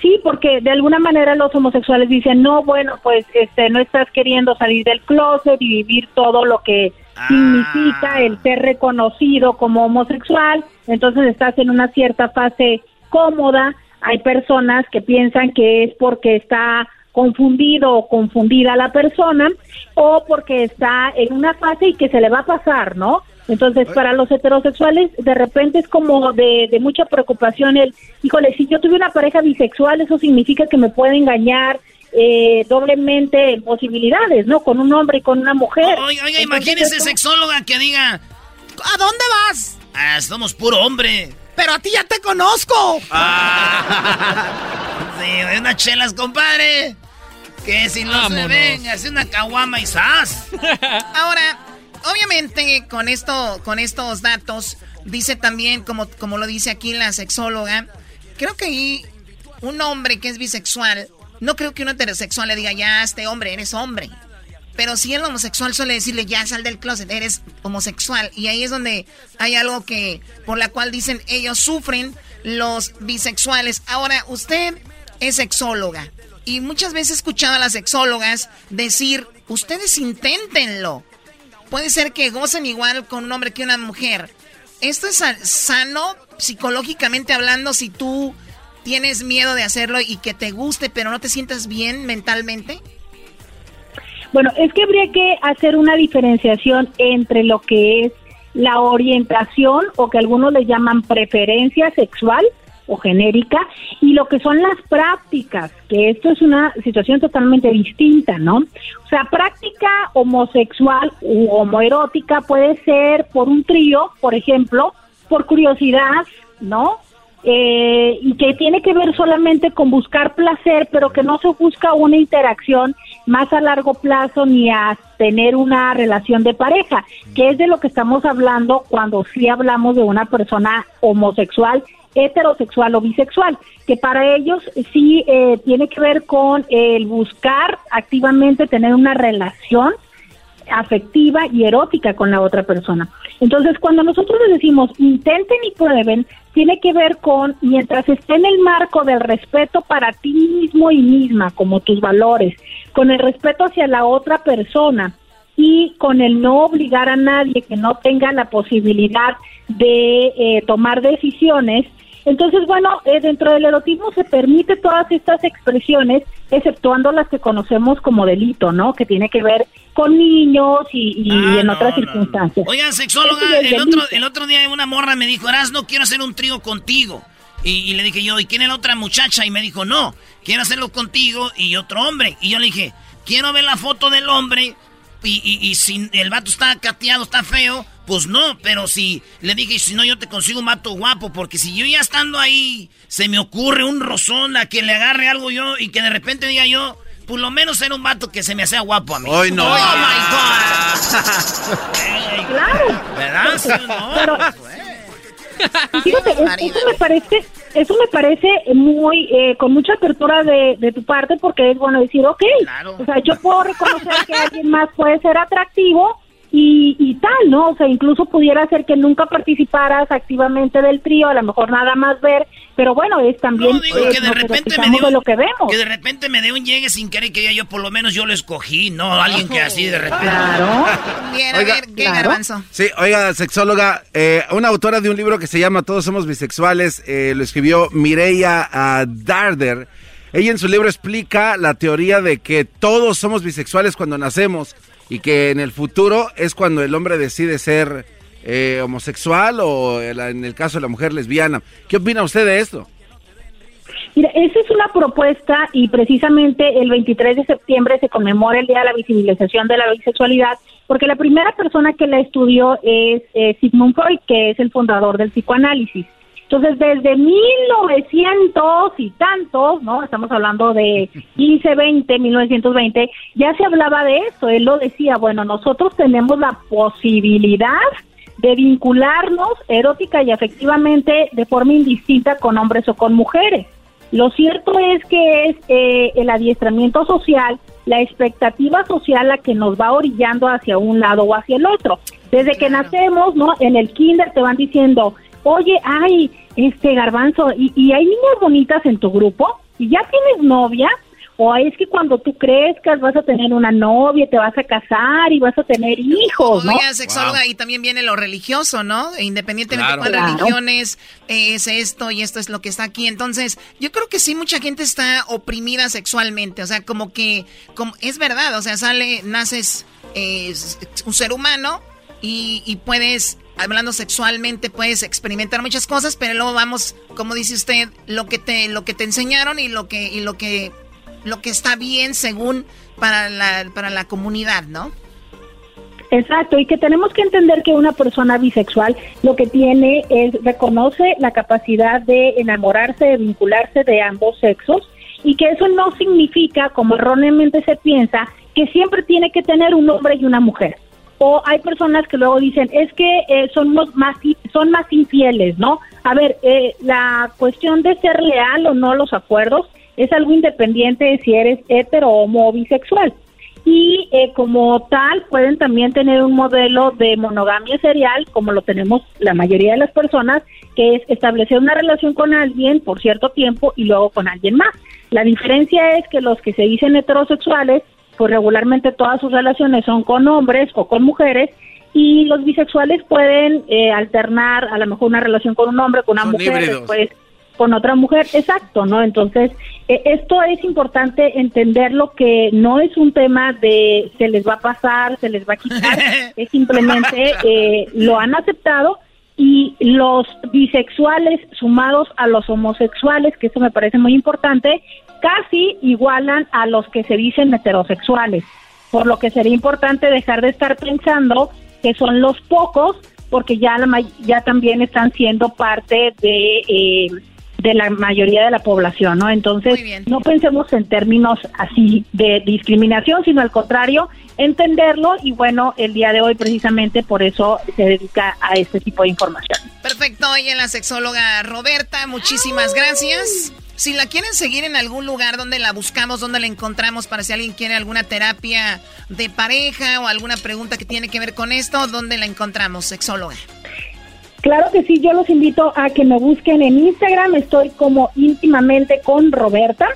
Sí, porque de alguna manera los homosexuales dicen, no, bueno, pues este, no estás queriendo salir del closet y vivir todo lo que ah. significa el ser reconocido como homosexual, entonces estás en una cierta fase cómoda. Hay personas que piensan que es porque está confundido o confundida la persona o porque está en una fase y que se le va a pasar, ¿no? Entonces, para los heterosexuales, de repente es como de, mucha preocupación el, híjole, si yo tuve una pareja bisexual, eso significa que me puede engañar eh, doblemente posibilidades, ¿no? Con un hombre y con una mujer. Oiga, oiga imagínese sexóloga que diga, ¿a dónde vas? Ah, somos puro hombre. Pero a ti ya te conozco. Ah. sí, unas chelas, compadre. Que si no se venga, es una caguama y sas. Ahora, obviamente, con esto, con estos datos, dice también, como, como lo dice aquí la sexóloga, creo que un hombre que es bisexual, no creo que un heterosexual le diga, ya, este hombre, eres hombre. Pero si el homosexual suele decirle, ya sal del closet, eres homosexual. Y ahí es donde hay algo que, por la cual dicen, ellos sufren los bisexuales. Ahora, usted es sexóloga. Y muchas veces he escuchado a las sexólogas decir, ustedes inténtenlo. Puede ser que gocen igual con un hombre que una mujer. ¿Esto es sano psicológicamente hablando si tú tienes miedo de hacerlo y que te guste pero no te sientas bien mentalmente? Bueno, es que habría que hacer una diferenciación entre lo que es la orientación o que algunos le llaman preferencia sexual o genérica y lo que son las prácticas, que esto es una situación totalmente distinta, ¿no? O sea, práctica homosexual u homoerótica puede ser por un trío, por ejemplo, por curiosidad, ¿no? Eh, y que tiene que ver solamente con buscar placer, pero que no se busca una interacción más a largo plazo ni a tener una relación de pareja, que es de lo que estamos hablando cuando sí hablamos de una persona homosexual heterosexual o bisexual, que para ellos sí eh, tiene que ver con el buscar activamente tener una relación afectiva y erótica con la otra persona. Entonces, cuando nosotros les decimos intenten y prueben, tiene que ver con, mientras esté en el marco del respeto para ti mismo y misma, como tus valores, con el respeto hacia la otra persona y con el no obligar a nadie que no tenga la posibilidad de eh, tomar decisiones, entonces, bueno, eh, dentro del erotismo se permite todas estas expresiones, exceptuando las que conocemos como delito, ¿no? Que tiene que ver con niños y, ah, en otras circunstancias. Oigan, sexóloga, el otro, el otro día una morra me dijo, Eras, no quiero hacer un trío contigo. Y, le dije yo, ¿y quién es la otra muchacha? Y me dijo, no, quiero hacerlo contigo y otro hombre. Y yo le dije, quiero ver la foto del hombre y, y, y si el vato está cateado, está feo, pues no, pero si le dije, si no, yo te consigo un mato guapo, porque si yo ya estando ahí, se me ocurre un rozón a que le agarre algo yo y que de repente diga yo, por lo menos era un vato que se me hacía guapo a mí. ¡Ay, no! ¡Oh, my God! claro. ¿Verdad? no, Fíjate, eso me parece, eso me parece muy, eh, con mucha apertura de, de, tu parte, porque es bueno decir, ok, o sea, yo puedo reconocer que alguien más puede ser atractivo, y, y, tal, ¿no? O sea, incluso pudiera ser que nunca participaras activamente del trío, a lo mejor nada más ver, pero bueno, es también no, digo, eh, que de repente me dio, de lo que vemos. Que de repente me dé un llegue sin querer que yo, por lo menos yo lo escogí, no alguien que así de repente. Claro. Bien, a ver, ¿qué garbanzo? Sí, oiga, sexóloga, eh, una autora de un libro que se llama Todos somos bisexuales, eh, lo escribió Mireia uh, Darder. Ella en su libro explica la teoría de que todos somos bisexuales cuando nacemos y que en el futuro es cuando el hombre decide ser eh, homosexual o en el caso de la mujer lesbiana. ¿Qué opina usted de esto? Mira, esa es una propuesta y precisamente el 23 de septiembre se conmemora el Día de la Visibilización de la Bisexualidad porque la primera persona que la estudió es eh, Sigmund Freud, que es el fundador del psicoanálisis. Entonces, desde 1900 y tantos, ¿no? Estamos hablando de 15, 20, 1920, ya se hablaba de eso. Él lo decía, bueno, nosotros tenemos la posibilidad de vincularnos erótica y afectivamente de forma indistinta con hombres o con mujeres. Lo cierto es que es eh, el adiestramiento social, la expectativa social la que nos va orillando hacia un lado o hacia el otro. Desde que nacemos, ¿no? En el kinder te van diciendo, oye, ay, este garbanzo, ¿y, ¿y hay niñas bonitas en tu grupo? ¿Y ya tienes novia? o es que cuando tú crezcas vas a tener una novia, te vas a casar y vas a tener hijos, ¿no? Oiga, sexóloga, y también viene lo religioso, ¿no? Independientemente de cuál religiones es esto y esto es lo que está aquí. Entonces, yo creo que sí, mucha gente está oprimida sexualmente, o sea, como que, como, es verdad, o sea, sale, naces eh, un ser humano y, y puedes hablando sexualmente puedes experimentar muchas cosas, pero luego vamos, como dice usted, lo que te lo que te enseñaron y lo que y lo que lo que está bien según para la para la comunidad, ¿no? Exacto, y que tenemos que entender que una persona bisexual lo que tiene es reconoce la capacidad de enamorarse, de vincularse de ambos sexos y que eso no significa, como erróneamente se piensa, que siempre tiene que tener un hombre y una mujer o hay personas que luego dicen es que eh, son más son más infieles no a ver eh, la cuestión de ser leal o no los acuerdos es algo independiente de si eres hetero homo o bisexual. Y eh, como tal pueden también tener un modelo de monogamia serial como lo tenemos la mayoría de las personas que es establecer una relación con alguien por cierto tiempo y luego con alguien más. La diferencia es que los que se dicen heterosexuales pues regularmente todas sus relaciones son con hombres o con mujeres y los bisexuales pueden eh, alternar a lo mejor una relación con un hombre, con una mujer, después con otra mujer, exacto, ¿no? Entonces, eh, esto es importante entenderlo que no es un tema de se les va a pasar, se les va a quitar, es simplemente eh, lo han aceptado y los bisexuales sumados a los homosexuales, que eso me parece muy importante, casi igualan a los que se dicen heterosexuales, por lo que sería importante dejar de estar pensando que son los pocos, porque ya, la, ya también están siendo parte de, eh, de la mayoría de la población, ¿no? Entonces, no pensemos en términos así de discriminación, sino al contrario, entenderlo y bueno, el día de hoy precisamente por eso se dedica a este tipo de información. Perfecto, y en la sexóloga Roberta, muchísimas gracias. Si la quieren seguir en algún lugar donde la buscamos, donde la encontramos, para si alguien quiere alguna terapia de pareja o alguna pregunta que tiene que ver con esto, ¿dónde la encontramos, sexóloga? Claro que sí, yo los invito a que me busquen en Instagram, estoy como íntimamente con Roberta.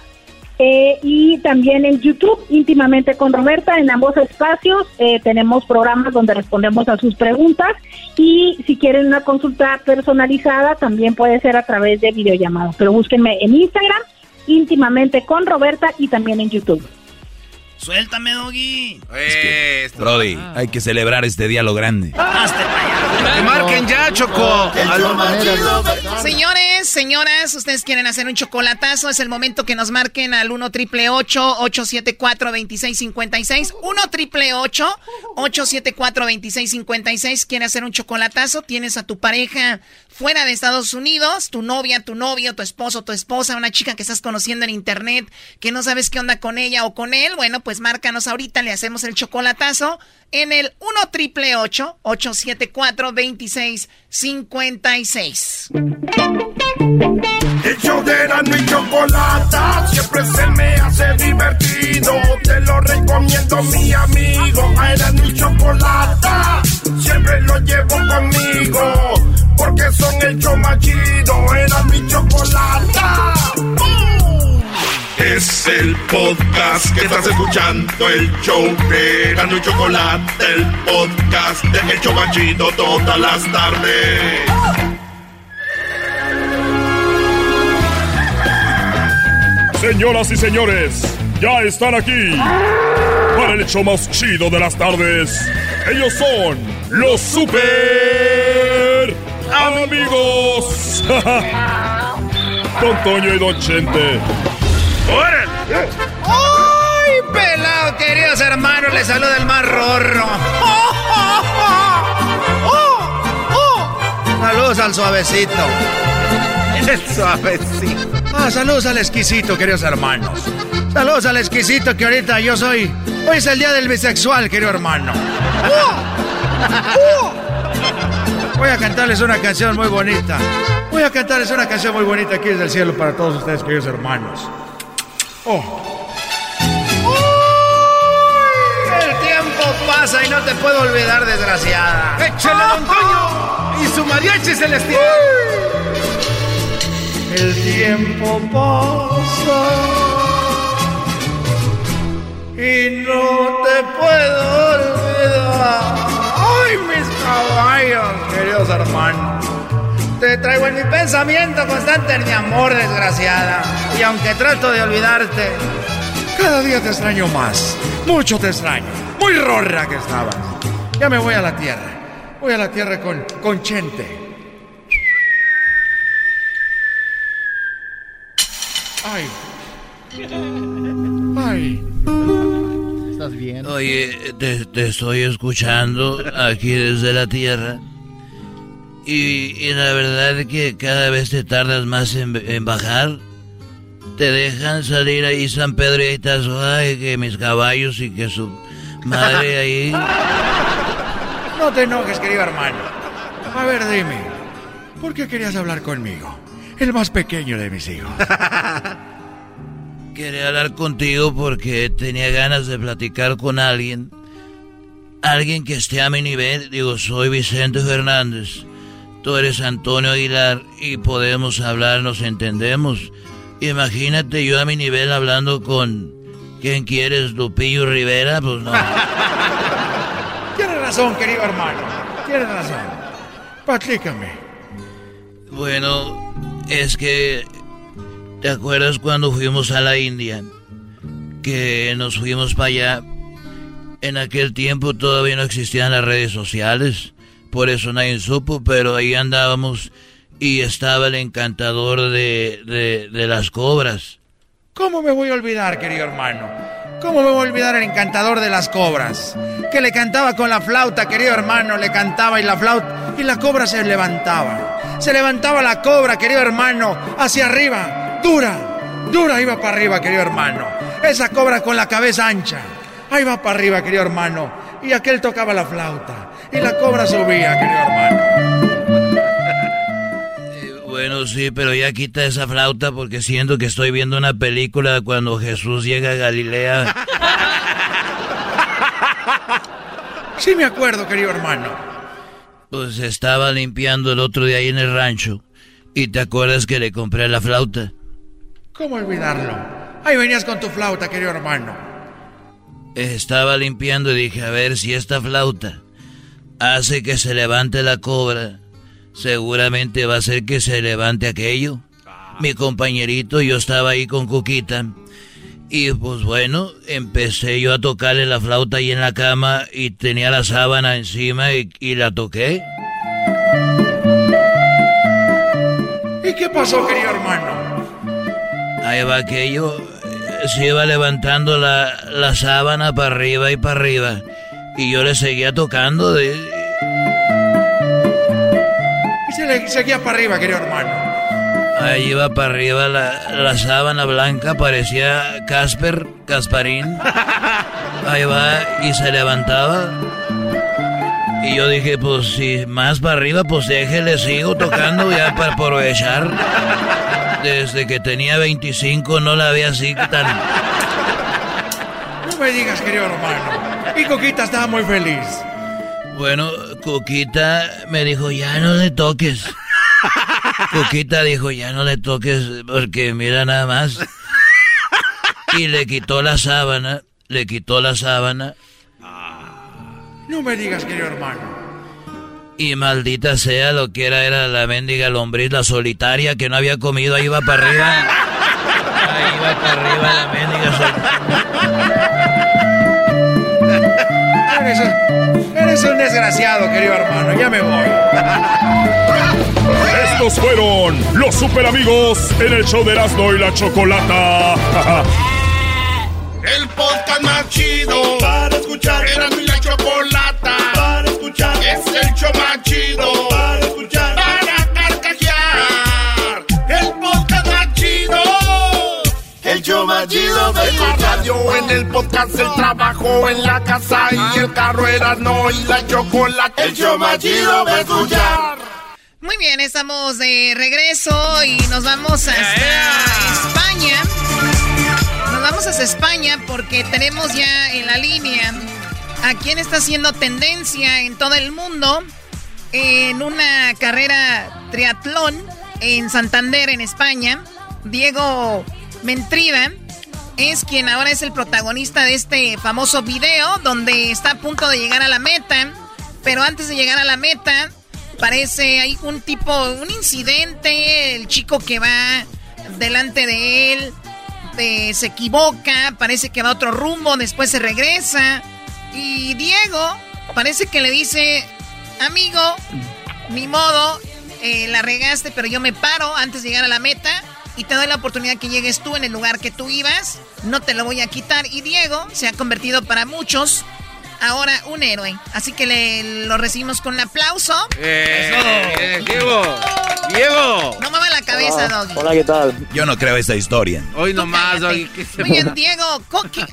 Eh, y también en YouTube, íntimamente con Roberta, en ambos espacios eh, tenemos programas donde respondemos a sus preguntas y si quieren una consulta personalizada también puede ser a través de videollamada, pero búsquenme en Instagram, íntimamente con Roberta y también en YouTube. Suéltame, Doggy. Brody, hay que celebrar este día lo grande. Que marquen ya, Choco. Señores, señoras, ustedes quieren hacer un chocolatazo. Es el momento que nos marquen al 1 triple 874 2656. 1 triple 874 2656. ¿Quiere hacer un chocolatazo? Tienes a tu pareja fuera de Estados Unidos, tu novia, tu novio, tu esposo, tu esposa, una chica que estás conociendo en internet, que no sabes qué onda con ella o con él. Bueno, pues pues márcanos ahorita, le hacemos el chocolatazo en el 1 triple 874 2656. El show de Erano y Chocolata siempre se me hace divertido. Te lo recomiendo, mi amigo. A Erano y Chocolata siempre lo llevo conmigo. Porque son el show más chido. Erano y Chocolata. ¡Bum! Podcast que estás escuchando, el show de y Chocolate, el podcast de El Chocachito todas las tardes. Señoras y señores, ya están aquí para el hecho más chido de las tardes. Ellos son los super amigos. Don Toño y Don Chente. ¡Ay, pelado, queridos hermanos! Les saluda el más rorro. Saludos al suavecito. El suavecito. Ah, saludos al exquisito, queridos hermanos. Saludos al exquisito que ahorita yo soy. Hoy es el día del bisexual, querido hermano. Voy a cantarles una canción muy bonita. Voy a cantarles una canción muy bonita aquí desde el cielo para todos ustedes, queridos hermanos. Oh. El tiempo pasa y no te puedo olvidar, desgraciada. ¡Échale, don Toño! ¡Y su mariachi celestial! El tiempo pasa y no te puedo olvidar. ¡Ay, mis caballos, queridos hermanos! Te traigo en mi pensamiento constante en mi amor, desgraciada. Y aunque trato de olvidarte, cada día te extraño más. Mucho te extraño. Muy rorra que estabas. Ya me voy a la tierra. Voy a la tierra con, con Chente. Ay. Ay. ¿Estás bien? Oye, te, te estoy escuchando aquí desde la tierra. Y, y la verdad es que cada vez te tardas más en, en, bajar. Te dejan salir ahí San Pedro y ahí estás, ay, que mis caballos y que su madre ahí. No te enojes, querido hermano. A ver, dime, ¿por qué querías hablar conmigo? El más pequeño de mis hijos. Quería hablar contigo porque tenía ganas de platicar con alguien. Alguien que esté a mi nivel. Digo, soy Vicente Fernández. Tú eres Antonio Aguilar y podemos hablar, nos entendemos. Imagínate yo a mi nivel hablando con... ¿Quién quieres? ¿Lupillo Rivera? Pues no. Tienes razón, querido hermano. Tienes razón. Platícame. Bueno, es que... ¿Te acuerdas cuando fuimos a la India? Que nos fuimos para allá. En aquel tiempo todavía no existían las redes sociales. Por eso nadie supo, pero ahí andábamos y estaba el encantador de, de, las cobras. ¿Cómo me voy a olvidar, querido hermano? ¿Cómo me voy a olvidar el encantador de las cobras? Que le cantaba con la flauta, querido hermano, le cantaba y la flauta y la cobra se levantaba. Se levantaba la cobra, querido hermano, hacia arriba, dura, dura iba para arriba, querido hermano. Esa cobra con la cabeza ancha, ahí va para arriba, querido hermano. Y aquel tocaba la flauta y la cobra subía, querido hermano. Bueno, sí, pero ya quita esa flauta porque siento que estoy viendo una película cuando Jesús llega a Galilea. Sí me acuerdo, querido hermano. Pues estaba limpiando el otro día ahí en el rancho. ¿Y te acuerdas que le compré la flauta? ¿Cómo olvidarlo? Ahí venías con tu flauta, querido hermano. Estaba limpiando y dije, a ver si esta flauta hace que se levante la cobra seguramente va a ser que se levante aquello. Mi compañerito, yo estaba ahí con Cuquita. Y pues bueno, empecé yo a tocarle la flauta ahí en la cama y tenía la sábana encima y, y la toqué. ¿Y qué pasó, querido hermano? Ahí va aquello, se iba levantando la, la sábana para arriba y para arriba. Y yo le seguía tocando de, se le seguía para arriba, querido hermano. Ahí iba para arriba la, la sábana blanca, parecía Casper, Casparín. Ahí va y se levantaba. Y yo dije, pues si más para arriba, pues déjele, sigo tocando ya para aprovechar. Desde que tenía 25 no la había así tan... No me digas, querido hermano. Y Coquita estaba muy feliz. Bueno, Coquita me dijo, ya no le toques. Coquita dijo, ya no le toques porque mira nada más. y le quitó la sábana, le quitó la sábana. No me digas, querido hermano. Y maldita sea lo que era, era la mendiga lombriz, la solitaria que no había comido, ahí va para arriba. Ahí va para arriba la mendiga Eres un, eres un desgraciado, querido hermano, ya me voy. Estos fueron los super amigos en el show de Erasmo y la Chocolata. El podcast más chido para escuchar. Erasmo y la Chocolata para escuchar. Es el show más chido chido de la radio. En el podcast, el trabajo en la casa y el carro Erasmo y la Chocolata. El show más chido de escuchar. Muy bien, estamos de regreso y nos vamos hasta España. Nos vamos hasta España porque tenemos ya en la línea a quien está haciendo tendencia en todo el mundo en una carrera triatlón en Santander, en España. Diego Mentrida es quien ahora es el protagonista de este famoso video donde está a punto de llegar a la meta. Pero antes de llegar a la meta, parece hay un tipo, un incidente, el chico que va delante de él eh, se equivoca, parece que va a otro rumbo, después se regresa y Diego parece que le dice, amigo, mi modo, eh, la regaste, pero yo me paro antes de llegar a la meta y te doy la oportunidad que llegues tú en el lugar que tú ibas, no te lo voy a quitar y Diego se ha convertido para muchos ahora un héroe. Así que le, lo recibimos con un aplauso. Eh, Diego, Diego. No mueva la cabeza, Ah, Doggy. Hola, ¿qué tal? Yo no creo esta historia. Hoy nomás, Doggy. ¿qué se- Muy bien, Diego.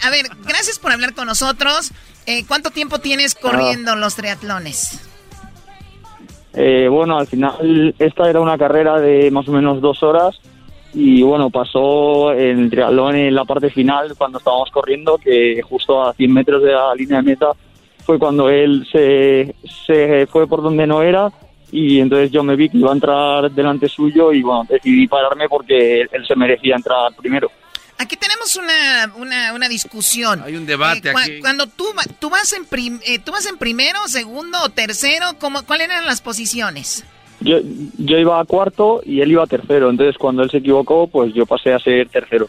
A ver, gracias por hablar con nosotros. Eh, ¿Cuánto tiempo tienes corriendo los triatlones? Eh, bueno, al final esta era una carrera de más o menos dos horas y bueno, pasó en el triatlón en la parte final cuando estábamos corriendo que justo a 100 metros de la línea de meta fue cuando él se, se fue por donde no era y entonces yo me vi que iba a entrar delante suyo y bueno, decidí pararme porque él se merecía entrar primero. Aquí tenemos una, una, una discusión. Hay un debate Eh, cua- aquí. Cuando tú, tú, vas en prim- eh, tú vas en primero, segundo o tercero, ¿cómo, ¿cuáles eran las posiciones? Yo, yo iba a cuarto y él iba a tercero, entonces cuando él se equivocó, pues yo pasé a ser tercero.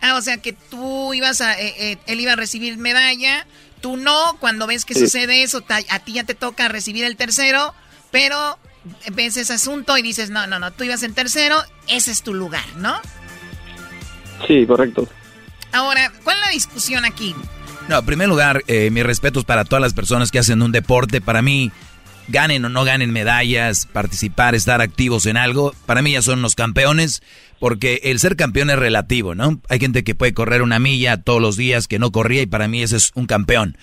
Ah, o sea que tú ibas a, eh, eh, él iba a recibir medalla, tú no, cuando ves que Sí. sucede eso, ta- a ti ya te toca recibir el tercero, pero ves ese asunto y dices, no, no, no, tú ibas en tercero, ese es tu lugar, ¿no? Sí, correcto. Ahora, ¿cuál es la discusión aquí? No, en primer lugar, eh, mis respetos para todas las personas que hacen un deporte. Para mí, ganen o no ganen medallas, participar, estar activos en algo, para mí ya son los campeones, porque el ser campeón es relativo, ¿no? Hay gente que puede correr una milla todos los días que no corría y para mí ese es un campeón.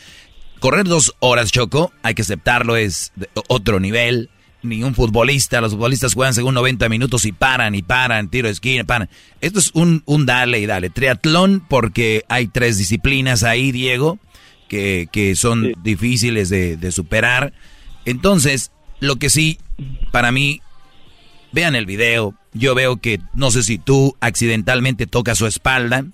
Correr dos horas, Choco, hay que aceptarlo, es de otro nivel. Ni un futbolista, los futbolistas juegan según 90 minutos y paran y paran, tiro de esquina, paran. Esto es un, un dale y dale. Triatlón, porque hay tres disciplinas ahí, Diego, que, que son difíciles de, de superar. Entonces, lo que sí, para mí, vean el video. Yo veo que, no sé si tú accidentalmente tocas su espalda.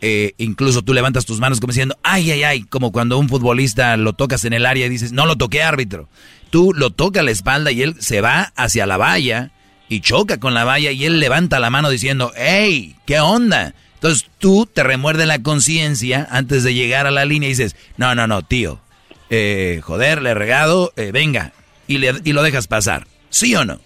eh, incluso tú levantas tus manos como diciendo, ay, ay, ay, como cuando un futbolista lo tocas en el área y dices, no lo toqué árbitro. Tú lo tocas la espalda y él se va hacia la valla y choca con la valla y él levanta la mano diciendo, hey, ¿qué onda? Entonces tú te remuerde la conciencia antes de llegar a la línea y dices, no, no, no, tío, eh, joder, le he regado, eh, venga, y, le- y lo dejas pasar. ¿Sí o no?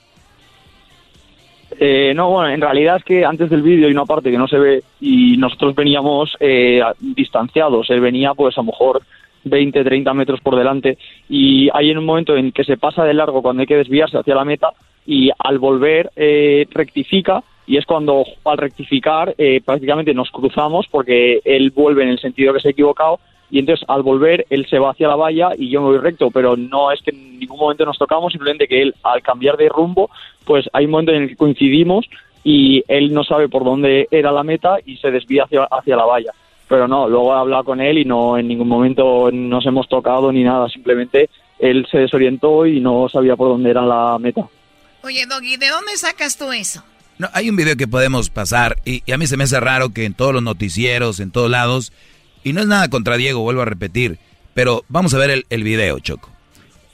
Eh, no, bueno, en realidad es que antes del vídeo hay una parte que no se ve y nosotros veníamos eh, distanciados. Él venía pues a lo mejor 20, 30 metros por delante y hay en un momento en que se pasa de largo cuando hay que desviarse hacia la meta y al volver eh, rectifica y es cuando al rectificar eh, prácticamente nos cruzamos porque él vuelve en el sentido que se ha equivocado y entonces al volver él se va hacia la valla y yo me voy recto, pero no es que en ningún momento nos tocamos, simplemente que él al cambiar de rumbo, pues hay un momento en el que coincidimos y él no sabe por dónde era la meta y se desvía hacia, hacia la valla. Pero no, luego he hablado con él y no en ningún momento nos hemos tocado ni nada, simplemente él se desorientó y no sabía por dónde era la meta. Oye, Doggy, ¿de dónde sacas tú eso? No, hay un video que podemos pasar y, a mí se me hace raro que en todos los noticieros, en todos lados, y no es nada contra Diego, vuelvo a repetir, pero vamos a ver el, el video, Choco.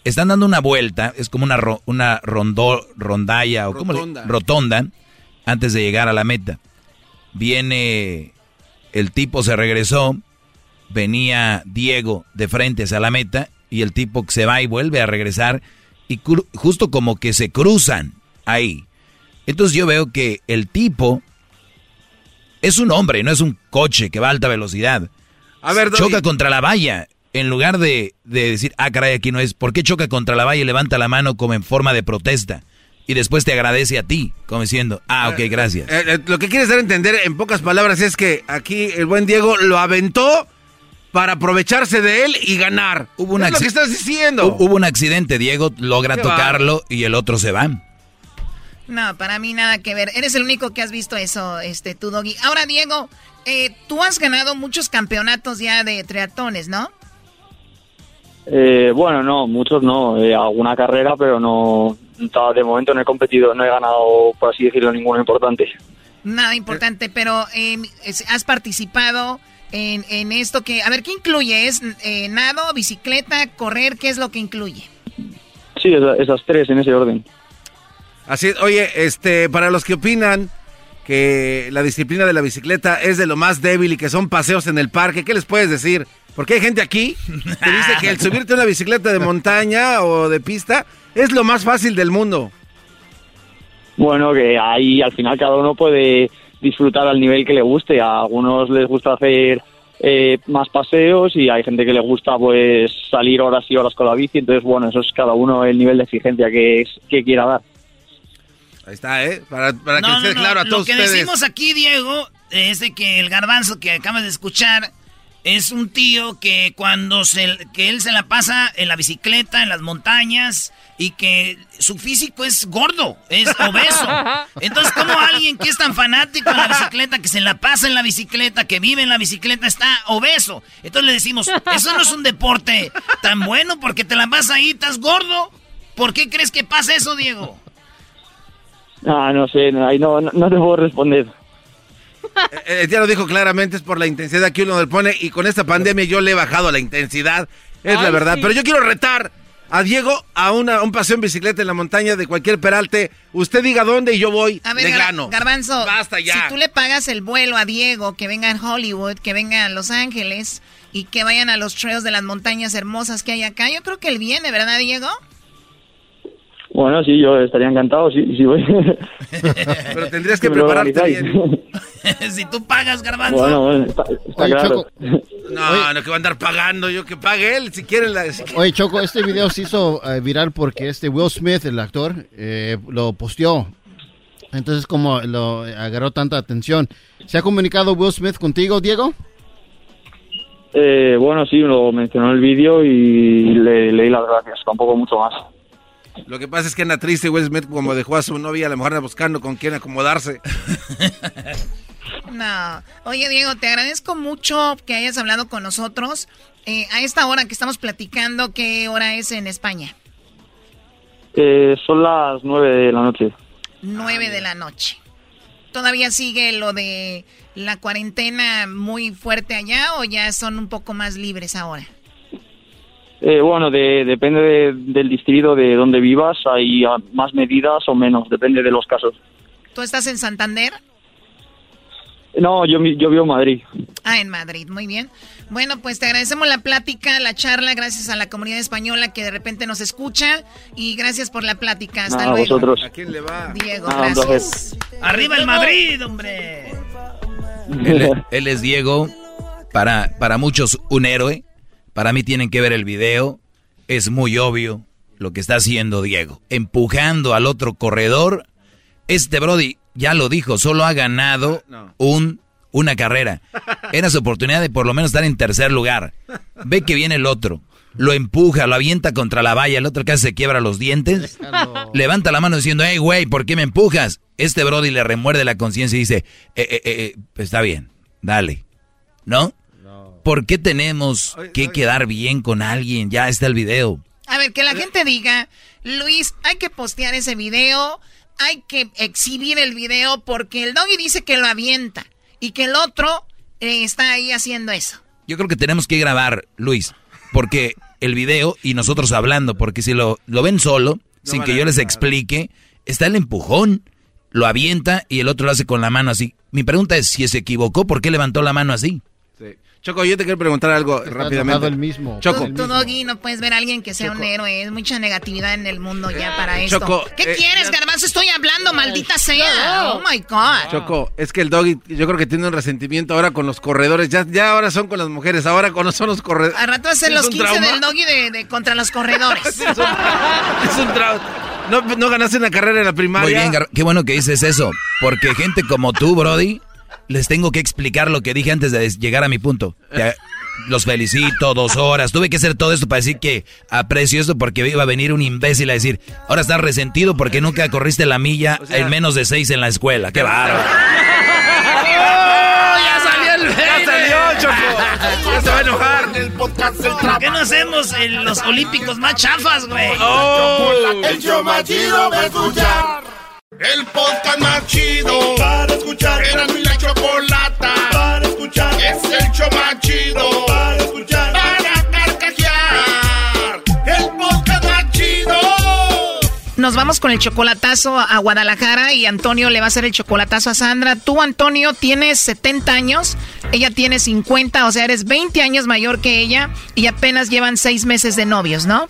Están dando una vuelta, es como una, una rondo, rondalla o como rotonda antes de llegar a la meta. Viene el tipo se regresó, venía Diego de frente hacia la meta y el tipo se va y vuelve a regresar y justo como que se cruzan ahí. Entonces yo veo que el tipo es un hombre, no es un coche que va a alta velocidad. A ver, choca contra la valla. En lugar de, decir, ah, caray, aquí no es, ¿por qué choca contra la valla y levanta la mano como en forma de protesta? Y después te agradece a ti, como diciendo, ah, ok, gracias. Eh, eh, lo que quieres dar a entender en pocas palabras es que aquí el buen Diego lo aventó para aprovecharse de él y ganar. Hubo un es lo que estás diciendo. Hubo un accidente, Diego logra tocarlo y el otro se va. No, para mí nada que ver. Eres el único que has visto eso, este, tu doggy. Ahora, Diego, eh, tú has ganado muchos campeonatos ya de triatones, ¿no? Eh, bueno, no, muchos no. Eh, alguna carrera, pero no. De momento no he competido, no he ganado, por así decirlo, ninguno importante. Nada importante, pero em, has participado en, en, esto que. A ver, ¿qué incluye? ¿Es eh, nado, bicicleta, correr? ¿Qué es lo que incluye? Sí, esas tres en ese orden. Así, oye, este, para los que opinan que la disciplina de la bicicleta es de lo más débil y que son paseos en el parque, ¿qué les puedes decir? Porque hay gente aquí que dice que el subirte a una bicicleta de montaña o de pista es lo más fácil del mundo. Bueno, que ahí al final cada uno puede disfrutar al nivel que le guste. A algunos les gusta hacer eh, más paseos y hay gente que le gusta pues salir horas y horas con la bici. Entonces, bueno, eso es cada uno el nivel de exigencia que, es, que quiera dar. Ahí está, ¿eh? Para, para que esté claro a todos Lo que decimos aquí, Diego, es de que el garbanzo que acabas de escuchar es un tío que cuando se, que él se la pasa en la bicicleta, en las montañas, y que su físico es gordo, es obeso. Entonces, ¿cómo alguien que es tan fanático de la bicicleta, que se la pasa en la bicicleta, que vive en la bicicleta, está obeso? Entonces le decimos, eso no es un deporte tan bueno porque te la pasas ahí, estás gordo. ¿Por qué crees que pasa eso, Diego? Ah, no sé, ahí no, no, te puedo responder. Eh, eh, ya lo dijo claramente, es por la intensidad que uno le pone y con esta pandemia yo le he bajado la intensidad, es la verdad. Pero yo quiero retar a Diego a una, un paseo en bicicleta en la montaña de cualquier peralte. Usted diga dónde y yo voy a ver, de grano. Garbanzo, Basta ya. si tú le pagas el vuelo a Diego, que venga a Hollywood, que venga a Los Ángeles y que vayan a los trails de las montañas hermosas que hay acá, yo creo que él viene, ¿verdad, Diego? Bueno, sí, yo estaría encantado, sí, sí voy. Pero tendrías que, prepararte bien. si tú pagas, garbanzo. Bueno, bueno, está, claro. No, no que va a andar pagando, yo que pague él, si quiere. La, Oye, Choco, este video se hizo eh, viral porque este Will Smith, el actor, eh, lo posteó. Entonces, como lo agarró tanta atención. ¿Se ha comunicado Will Smith contigo, Diego? Eh, bueno, sí, lo mencionó en el vídeo y le leí las gracias, tampoco mucho más. Lo que pasa es que anda triste Will Smith como dejó a su novia, a lo mejor anda buscando con quién acomodarse. No. Oye, Diego, te agradezco mucho que hayas hablado con nosotros. Eh, a esta hora que estamos platicando, ¿qué hora es en España? Eh, son las nueve de la noche. Nueve de la noche. ¿Todavía sigue lo de la cuarentena muy fuerte allá o ya son un poco más libres ahora? Eh, bueno, depende del distrito de donde vivas, hay más medidas o menos, depende de los casos. ¿Tú estás en Santander? No, yo, yo vivo en Madrid. Ah, en Madrid, muy bien. Bueno, pues te agradecemos la plática, la charla, gracias a la comunidad española que de repente nos escucha y gracias por la plática. Hasta luego. A vosotros. ¿A quién le va? Diego, gracias. Arriba el Madrid, hombre. Él, él, es Diego, para, para muchos un héroe, para mí tienen que ver el video. Es muy obvio lo que está haciendo Diego. Empujando al otro corredor. Este Brody ya lo dijo, solo ha ganado un, una carrera. Era su oportunidad de por lo menos estar en tercer lugar. Ve que viene el otro. Lo empuja, lo avienta contra la valla. El otro casi se quiebra los dientes. Levanta la mano diciendo, hey, güey, ¿por qué me empujas? Este Brody le remuerde la conciencia y dice, eh, eh, eh, está bien, dale. ¿No? ¿Por qué tenemos que quedar bien con alguien? Ya está el video. A ver, que la gente diga, Luis, hay que postear ese video hay que exhibir el video porque el doggy dice que lo avienta y que el otro eh, está ahí haciendo eso. Yo creo que tenemos que grabar, Luis, porque el video y nosotros hablando, porque si lo, lo ven solo, sin que yo les explique, está el empujón, lo avienta y el otro lo hace con la mano así. Mi pregunta es, si se equivocó, ¿por qué levantó la mano así? Choco, yo te quiero preguntar algo rápidamente. el mismo. Choco. Tú, tú, Doggy, no puedes ver a alguien que sea un héroe. Es mucha negatividad en el mundo ya para esto. Choco, ¿Qué eh, quieres, Garbanzo? Estoy hablando, maldita sea. Oh, my God. Choco, es que el doggy, yo creo que tiene un resentimiento ahora con los corredores. Ya, ya ahora son con las mujeres, ahora con son los corredores. Al rato hacen los 15 del Doggy de, de contra los corredores. es un, es un trauma. No, no ganaste una carrera en la primaria. Muy bien, Gar- qué bueno que dices eso, porque gente como tú, Brody, les tengo que explicar lo que dije antes de llegar a mi punto. Los felicito, dos horas. Tuve que hacer todo esto para decir que aprecio esto porque iba a venir un imbécil a decir, ahora estás resentido porque nunca corriste la milla en menos de seis en la escuela. ¡Qué bárbaro! ¡Ya salió el ¡Ya salió, Choco! ¡Ya se va a enojar! ¿Por qué no hacemos en los olímpicos más chafas, güey? Oh. El show más chido para escuchar. El podcast más chido para escuchar. Era mi la chocolata para escuchar. Es el show más chido para escuchar. Para carcajear. El podcast más chido. Nos vamos con el chocolatazo a Guadalajara y Antonio le va a hacer el chocolatazo a Sandra. Tú, Antonio, tienes 70 años, ella tiene 50, o sea, eres 20 años mayor que ella y apenas llevan 6 meses de novios, ¿no?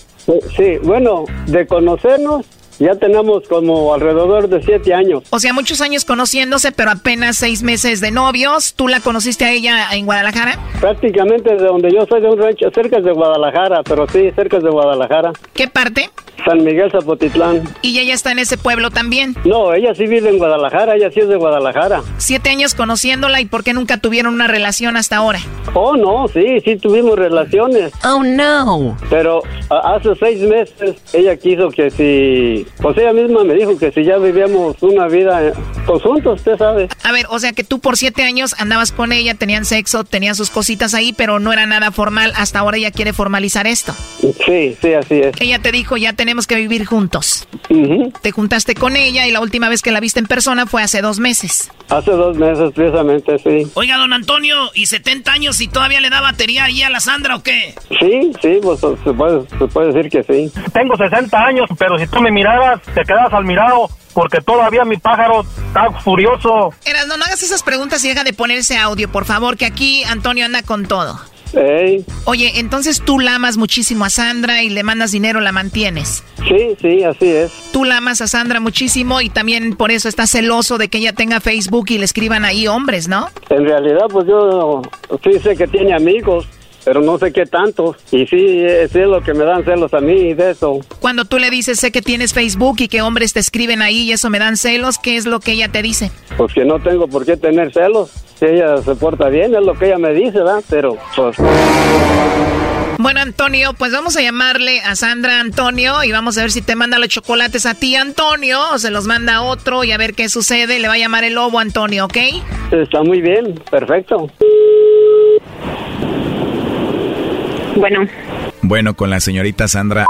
Sí, bueno, de conocernos ya tenemos como alrededor de siete años. O sea, muchos años conociéndose, pero apenas 6 meses de novios. ¿Tú la conociste a ella en Guadalajara? Prácticamente de donde yo soy, de un rancho cerca de Guadalajara, pero sí, cerca de Guadalajara. ¿Qué parte? San Miguel Zapotitlán. Y ella está en ese pueblo también. No, ella sí vive en Guadalajara, ella sí es de Guadalajara. Siete años conociéndola y ¿por qué nunca tuvieron una relación hasta ahora? Oh, no, sí, sí tuvimos relaciones. Oh, no. Pero a- hace seis meses ella quiso que si, pues ella misma me dijo que si ya vivíamos una vida eh, pues juntos, usted sabe. A ver, o sea que tú por siete años andabas con ella, tenían sexo, tenían sus cositas ahí, pero no era nada formal. Hasta ahora ella quiere formalizar esto. Sí, sí, así es. Ella te dijo, ya tenemos que vivir juntos. Te juntaste con ella y la última vez que la viste en persona fue hace dos meses. Hace dos meses precisamente, sí. Oiga, don Antonio, ¿y 70 años y todavía le da batería ahí a la Sandra o qué? Sí, sí, pues se puede, se puede decir que sí. Tengo 60 años, pero si tú me miraras, te quedas al mirado, porque todavía mi pájaro está furioso. Eras, no, no hagas esas preguntas y deja de ponerse audio, por favor, que aquí Antonio anda con todo. Oye, entonces tú la amas muchísimo a Sandra y le mandas dinero, la mantienes. sí, sí, así es. Tú la amas a Sandra muchísimo y también por eso estás celoso de que ella tenga Facebook y le escriban ahí hombres, ¿no? En realidad, pues yo sí sé que tiene amigos, pero no sé qué tanto. Y sí, es lo que me dan celos a mí de eso. Cuando tú le dices, sé que tienes Facebook y que hombres te escriben ahí y eso me dan celos, ¿qué es lo que ella te dice? Pues que no tengo por qué tener celos. Si ella se porta bien, es lo que ella me dice, ¿verdad? Pero, pues... Bueno, Antonio, pues vamos a llamarle a Sandra Antonio y vamos a ver si te manda los chocolates a ti, Antonio, o se los manda a otro y a ver qué sucede. Le va a llamar el lobo, Antonio, ¿ok? Está muy bien, perfecto. Bueno, Bueno, con la señorita Sandra.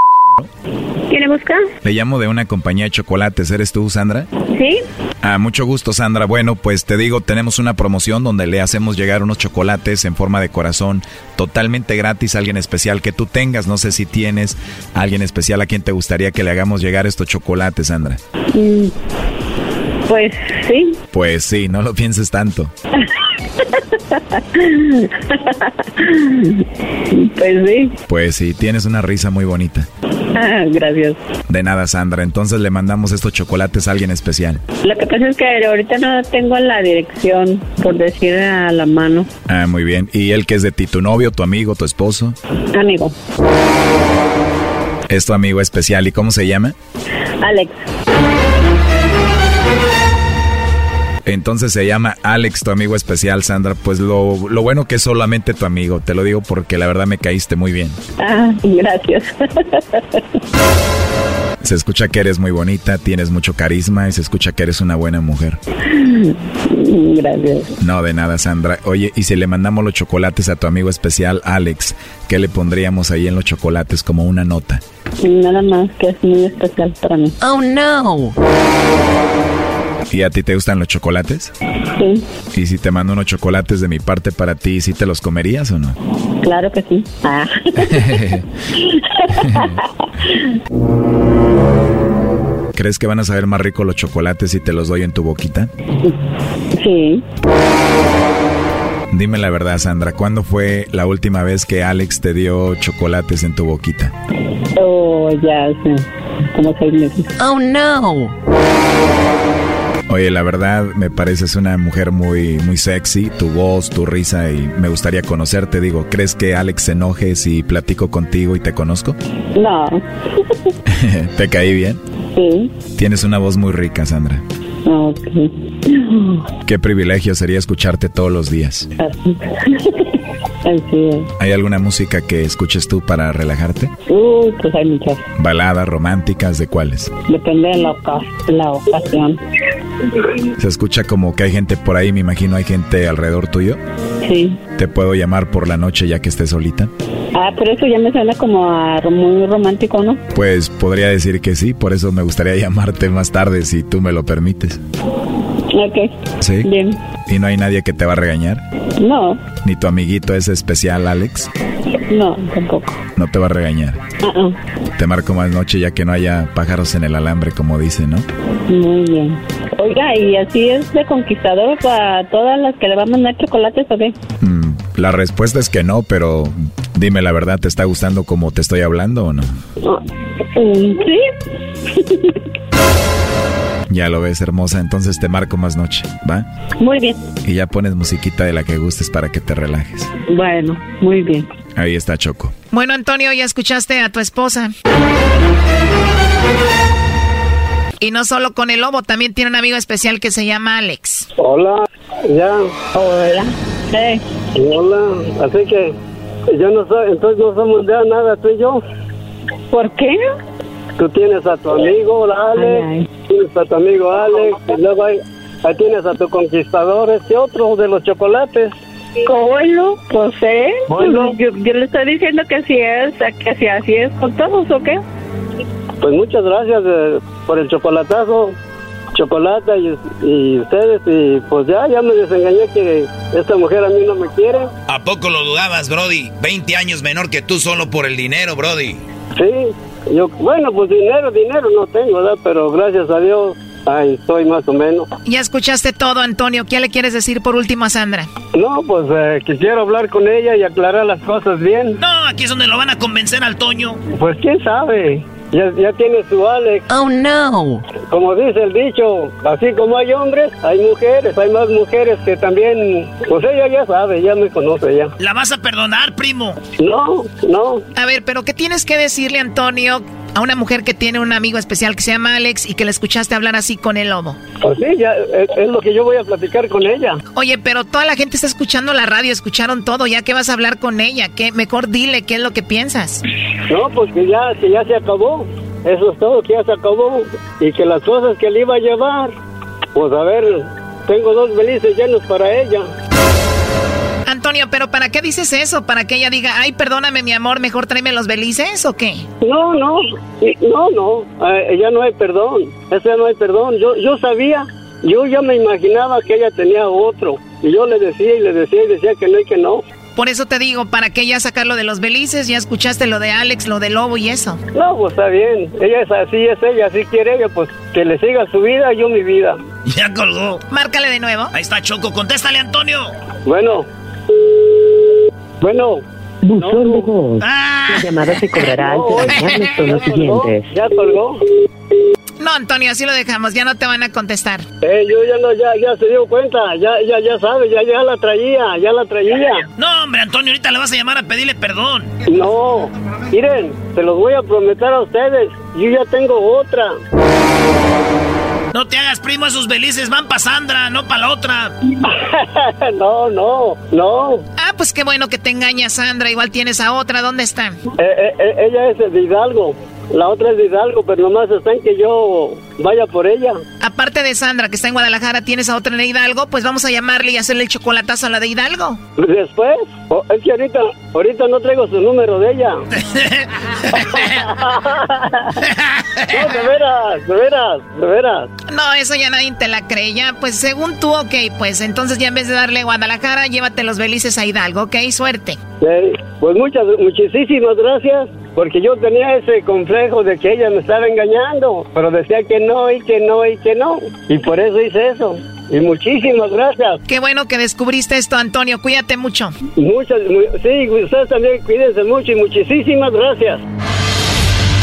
¿quién le busca? Le llamo de una compañía de chocolates. ¿Eres tú, Sandra? ¿Sí? Ah, mucho gusto, Sandra. Bueno, pues te digo, tenemos una promoción donde le hacemos llegar unos chocolates en forma de corazón, totalmente gratis a alguien especial que tú tengas. No sé si tienes a alguien especial a quien te gustaría que le hagamos llegar estos chocolates, Sandra. Mm, Pues sí. Pues sí, no lo pienses tanto. pues sí. Pues sí, tienes una risa muy bonita. Ah, gracias. De nada, Sandra. Entonces le mandamos estos chocolates a alguien especial. Lo que pasa es que ahorita no tengo la dirección, por decir a la mano. Ah, muy bien. ¿Y él que es de ti? ¿Tu novio, tu amigo, tu esposo? Amigo, Es tu amigo especial. ¿Y cómo se llama? Alex. Entonces se llama Alex, tu amigo especial, Sandra. Pues lo, lo bueno que es solamente tu amigo. Te lo digo porque la verdad me caíste muy bien. Ah, gracias. Se escucha que eres muy bonita, tienes mucho carisma y se escucha que eres una buena mujer. Gracias. No, de nada, Sandra. Oye, y si le mandamos los chocolates a tu amigo especial, Alex, ¿qué le pondríamos ahí en los chocolates como una nota? Nada más que es muy especial para mí. Oh, no. ¿Y a ti te gustan los chocolates? Sí. ¿Y si te mando unos chocolates de mi parte para ti, ¿sí te los comerías o no? Claro que sí. Ah. ¿Crees que van a saber más rico los chocolates si te los doy en tu boquita? Sí. Dime la verdad, Sandra, ¿cuándo fue la última vez que Alex te dio chocolates en tu boquita? Oh, ya sé. Como seis meses. Oh, no. Oye, la verdad me pareces una mujer muy, muy sexy, tu voz, tu risa y me gustaría conocerte. Digo, ¿crees que Alex se enoje si platico contigo y te conozco? No. ¿Te caí bien? Sí. Tienes una voz muy rica, Sandra. Ok. Qué privilegio sería escucharte todos los días. Así es. ¿Hay alguna música que escuches tú para relajarte? Uh, pues hay muchas. ¿Baladas románticas de cuáles? Depende de la, oca- la ocasión. Se escucha como que hay gente por ahí, me imagino hay gente alrededor tuyo. Sí. ¿Te puedo llamar por la noche ya que estés solita? Ah, pero eso ya me suena como a muy romántico, ¿no? Pues podría decir que sí, por eso me gustaría llamarte más tarde si tú me lo permites. Ok. ¿Sí? Bien. ¿Y no hay nadie que te va a regañar? No, ¿Ni tu amiguito ese especial, Alex? no, tampoco. No te va a regañar. Ah, ah. Te marco más noche ya que no haya pájaros en el alambre, como dice, ¿no? Muy bien. Oiga, ¿y así es de conquistador para todas las que le va a mandar chocolates o qué? Mm, la respuesta es que no, pero dime la verdad, ¿te está gustando como te estoy hablando o no? Sí. Ya lo ves, hermosa, entonces te marco más noche, ¿va? Muy bien. Y ya pones musiquita de la que gustes para que te relajes. Bueno, muy bien. Ahí está Choco. Bueno, Antonio, ya escuchaste a tu esposa. Y no solo con el lobo, también tiene un amigo especial que se llama Alex. Hola, ya. Hola. Sí. Hola, así que yo no soy, entonces no somos de nada tú y yo. ¿Por qué? Tú tienes a tu amigo, Alex, tienes a tu amigo Alex, y luego ahí, ahí tienes a tu conquistador, este otro de los chocolates. Bueno, pues eh, Bueno. yo, yo le estoy diciendo que así es, que si así es con todos o qué. Pues muchas gracias eh, por el chocolatazo, chocolate y, y ustedes, y pues ya, ya me desengañé que esta mujer a mí no me quiere. ¿A poco lo dudabas, Brody? 20 años menor que tú solo por el dinero, Brody. Sí, yo, bueno, pues dinero, dinero no tengo, ¿verdad? Pero gracias a Dios, ahí estoy más o menos. Ya escuchaste todo, Antonio. ¿Qué le quieres decir por último a Sandra? No, pues eh, quisiera hablar con ella y aclarar las cosas bien. No, aquí es donde lo van a convencer al Toño. Pues quién sabe, ya, ya tiene su Alex. Oh, no. Como dice el dicho, así como hay hombres, hay mujeres, hay más mujeres que también, pues ella ya sabe, ya me conoce ya. ¿La vas a perdonar, primo? No, no. A ver, pero ¿qué tienes que decirle, Antonio, a una mujer que tiene un amigo especial que se llama Alex y que le escuchaste hablar así con el lobo? Pues sí, ya es, es lo que yo voy a platicar con ella. Oye, pero toda la gente está escuchando la radio, escucharon todo, ya que vas a hablar con ella, ¿qué? mejor dile qué es lo que piensas. No, pues que ya, que ya se acabó. Eso es todo, que ya se acabó. Y que las cosas que le iba a llevar, pues a ver, tengo dos belices llenos para ella. Antonio, pero ¿para qué dices eso? ¿Para que ella diga, ay, perdóname mi amor, mejor tráeme los belices o qué? No, no, no, no, eh, ya no hay perdón, eso ya no hay perdón. Yo, yo sabía, yo ya me imaginaba que ella tenía otro. Y yo le decía y le decía y decía que no y que no. Por eso te digo, ¿para qué ya sacar lo de los belices? Ya escuchaste lo de Alex, lo de Lobo y eso. No, pues está bien, ella es así, es ella, así quiere ella, pues que le siga su vida, yo mi vida. Ya colgó. Márcale de nuevo. Ahí está Choco, contéstale, Antonio. Bueno, bueno. Buzón de voz. Ah. La llamada se cobrará al terminar los tonos siguientes. ya colgó. No, Antonio, así lo dejamos, ya no te van a contestar. Eh, yo ya no, ya, ya se dio cuenta, ya, ya, ya sabe, ya, ya la traía, ya la traía. No, hombre, Antonio, ahorita le vas a llamar a pedirle perdón. No, miren, se los voy a prometer a ustedes, yo ya tengo otra. No te hagas primo, esos belices van para Sandra, no para la otra. no, no, no. Ah, pues qué bueno que te engañas, Sandra. Igual tienes a otra. ¿Dónde está? Eh, eh, eh, ella es de Hidalgo. la otra es de Hidalgo, pero nomás está en que yo vaya por ella. Aparte de Sandra, que está en Guadalajara, tienes a otra en Hidalgo, pues vamos a llamarle y hacerle el chocolatazo a la de Hidalgo. Después, es que ahorita, ahorita no traigo su número de ella. no, de veras, de veras, de veras. No, eso ya nadie te la cree. Ya, pues según tú, ok, pues entonces ya en vez de darle Guadalajara, llévate los belices a Hidalgo, ok, suerte. Pues muchas, muchísimas gracias, porque yo tenía ese complejo de que ella me estaba engañando, pero decía que no y que no y que no, y por eso hice eso. Y muchísimas gracias. Qué bueno que descubriste esto, Antonio. Cuídate mucho. Muchas, sí, ustedes también cuídense mucho y muchísimas gracias.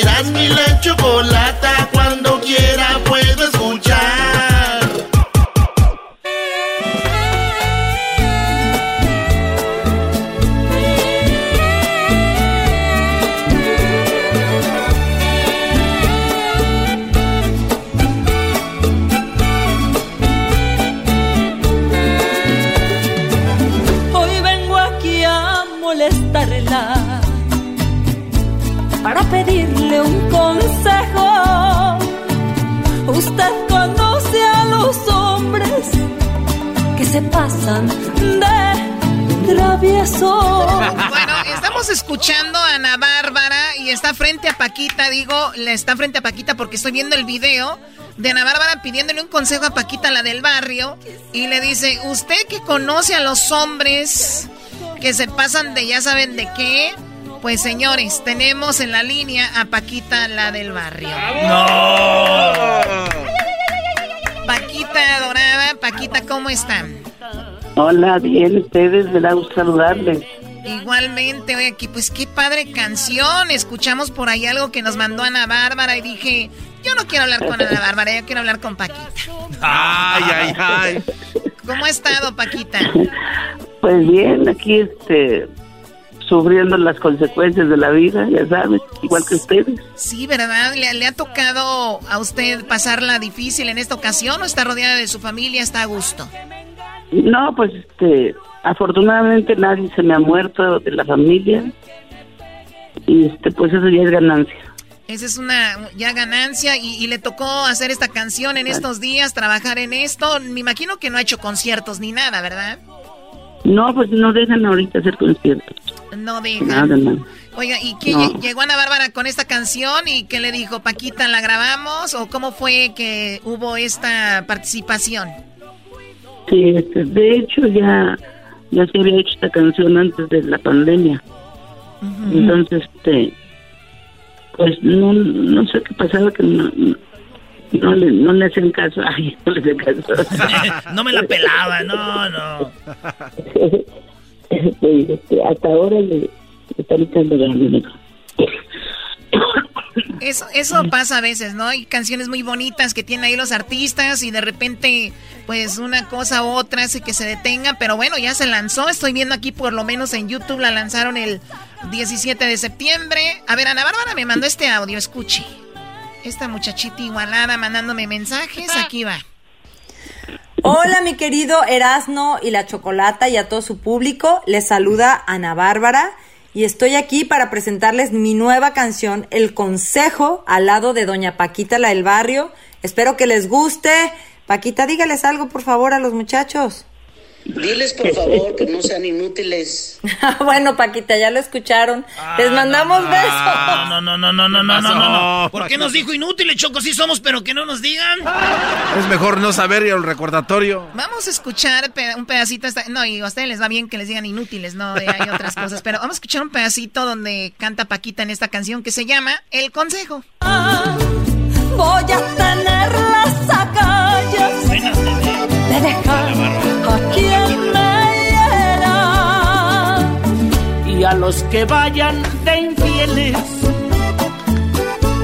Eras mi la chocolata, cuando quiera se pasan de travieso. Bueno, estamos escuchando a Ana Bárbara y está frente a Paquita, digo, le está frente a Paquita porque estoy viendo el video de Ana Bárbara pidiéndole un consejo a Paquita, la del barrio, y le dice, usted que conoce a los hombres que se pasan de ya saben de qué, pues señores, tenemos en la línea a Paquita, la del barrio. ¡No! Paquita Dorada, Paquita, ¿cómo están? Hola, bien, ustedes, me da gusto saludarles. Igualmente, oye, aquí, pues qué padre canción. Escuchamos por ahí algo que nos mandó Ana Bárbara y dije, yo no quiero hablar con Ana Bárbara, yo quiero hablar con Paquita. Ay, ay, ay. ¿Cómo ha estado, Paquita? Pues bien, aquí este sufriendo las consecuencias de la vida, ya sabes, igual que ustedes. Sí, ¿verdad? ¿Le, le ha tocado a usted pasarla difícil en esta ocasión o está rodeada de su familia, está a gusto? No, pues este, afortunadamente nadie se me ha muerto de la familia y este, pues eso ya es ganancia. Esa es una ya ganancia y, y le tocó hacer esta canción en estos días, trabajar en esto. Me imagino que no ha hecho conciertos ni nada, ¿verdad? No, pues no dejan ahorita hacer conciertos. No dejan. Nada, nada. Oiga, ¿y qué No. llegó Ana Bárbara con esta canción y qué le dijo? Paquita, ¿la grabamos o cómo fue que hubo esta participación? Sí, este, de hecho ya, ya se había hecho esta canción antes de la pandemia. Entonces, este, pues no, no sé qué pasaba que no, no, le, no le hacían caso. Ay, no le hacían caso. no me la pelaba, no, no. Pues, este, hasta ahora le, echando ganas. Eso, eso pasa a veces, ¿no? Hay canciones muy bonitas que tienen ahí los artistas y de repente, pues una cosa u otra hace que se detenga, pero bueno, ya se lanzó. Estoy viendo aquí, por lo menos en YouTube, la lanzaron el 17 de septiembre. A ver, Ana Bárbara me mandó este audio, escuche. Esta muchachita igualada mandándome mensajes, aquí va. Hola mi querido Erasno y la Chocolata y a todo su público, les saluda Ana Bárbara y estoy aquí para presentarles mi nueva canción El Consejo al lado de Doña Paquita la del barrio. Espero que les guste. Paquita, dígales algo por favor a los muchachos. Diles por favor que no sean inútiles. bueno, Paquita, ya lo escucharon. les mandamos besos. No, no, no, no, no, no, no, no, no. ¿Por qué nos dijo inútiles, Choco? Sí somos, pero que no nos digan. Es mejor no saber y el recordatorio. Vamos a escuchar un pedacito. esta- No, y a ustedes les va bien que les digan inútiles, no, Eh, hay otras cosas. Pero vamos a escuchar un pedacito donde canta Paquita en esta canción que se llama El Consejo. Voy a tener las agallas de dejar quien me hiera. Y a los que vayan de infieles,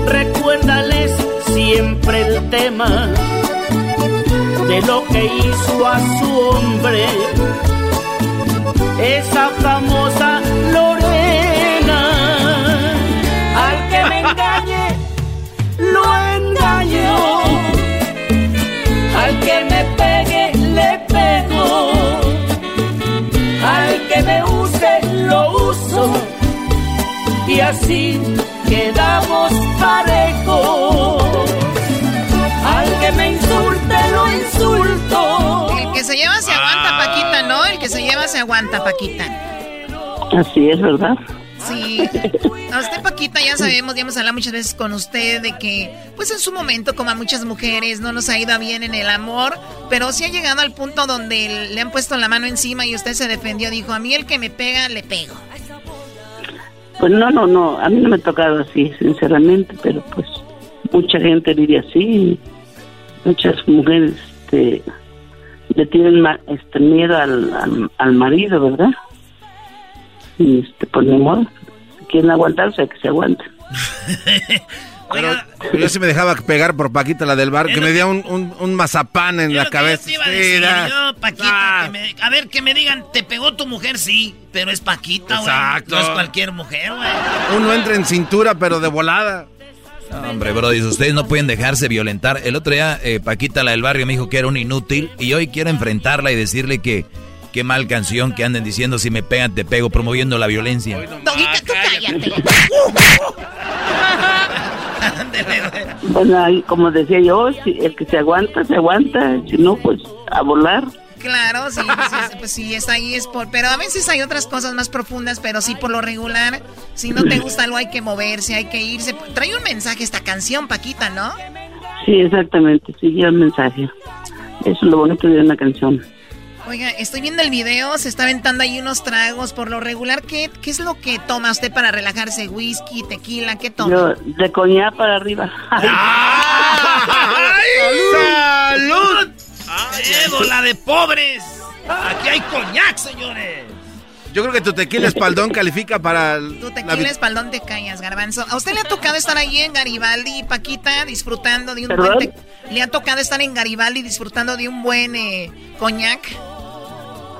recuérdales siempre el tema de lo que hizo a su hombre esa famosa Lorena. Al que me engañe, lo engaño. Y así quedamos parejos. Al que me insulte, lo insulto. El que se lleva se aguanta, Paquita, ¿no? El que se lleva se aguanta, Paquita. Así es, ¿verdad? Sí. A usted, Paquita, ya sabemos, ya hemos hablado muchas veces con usted de que, pues en su momento, como a muchas mujeres, no nos ha ido bien en el amor, pero sí ha llegado al punto donde le han puesto la mano encima y usted se defendió, dijo, a mí el que me pega, le pego. Pues no, no, no, a mí no me ha tocado así, sinceramente, pero pues mucha gente vive así, muchas mujeres este, le tienen este, miedo al, al, marido, ¿verdad? Y este, pues ni modo, quieren aguantarse, que se aguanten. Pero yo sí me dejaba pegar por Paquita, la del bar, que me dio un, un, un mazapán en la cabeza. Te iba a Sí, decir, da. yo, Paquita, que me- a ver, que me digan, te pegó tu mujer, sí, pero es Paquita, güey. Exacto. No es cualquier mujer, güey. Uno entra en cintura, pero de volada. No, hombre, bro, dice, ustedes no pueden dejarse violentar. El otro día, eh, Paquita, la del barrio, me dijo que era un inútil y hoy quiero enfrentarla y decirle que qué mal canción que anden diciendo si me pegan te pego, promoviendo la violencia. Doguita, tú cállate. Bueno, ahí, como decía yo, si el que se aguanta, se aguanta, si no, pues a volar. Claro, sí, sí, pues sí, está ahí, es por... Pero a veces hay otras cosas más profundas, pero sí, por lo regular, si no te gusta algo hay que moverse, hay que irse. Trae un mensaje esta canción, Paquita, ¿no? Sí, exactamente, sigue el mensaje. Eso es lo bonito de una canción. Oiga, estoy viendo el video, se está aventando ahí unos tragos. Por lo regular, ¿qué, qué es lo que toma usted para relajarse? ¿Whisky, tequila? ¿Qué toma? Yo, de coñac para arriba. ¡Salud! ¡Ébola de pobres! Aquí hay coñac, señores. Yo creo que tu tequila espaldón califica para... el- Tu la tequila espaldón te callas, garbanzo. ¿A usted le ha tocado estar ahí en Garibaldi, Paquita, disfrutando de un ¿Perdón? buen... te- ¿Le ha tocado estar en Garibaldi disfrutando de un buen eh, coñac?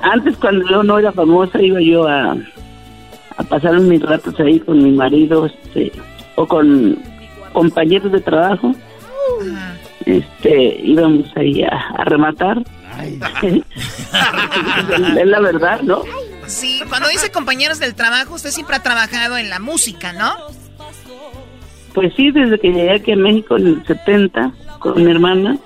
Antes, cuando yo no era famosa, iba yo a, a pasar mis ratos ahí con mi marido este, o con compañeros de trabajo. Este, íbamos ahí a, a rematar. es la verdad, ¿no? Sí, cuando dice compañeros del trabajo, usted siempre ha trabajado en la música, ¿no? Pues sí, desde que llegué aquí a México en el 70 con mi hermana,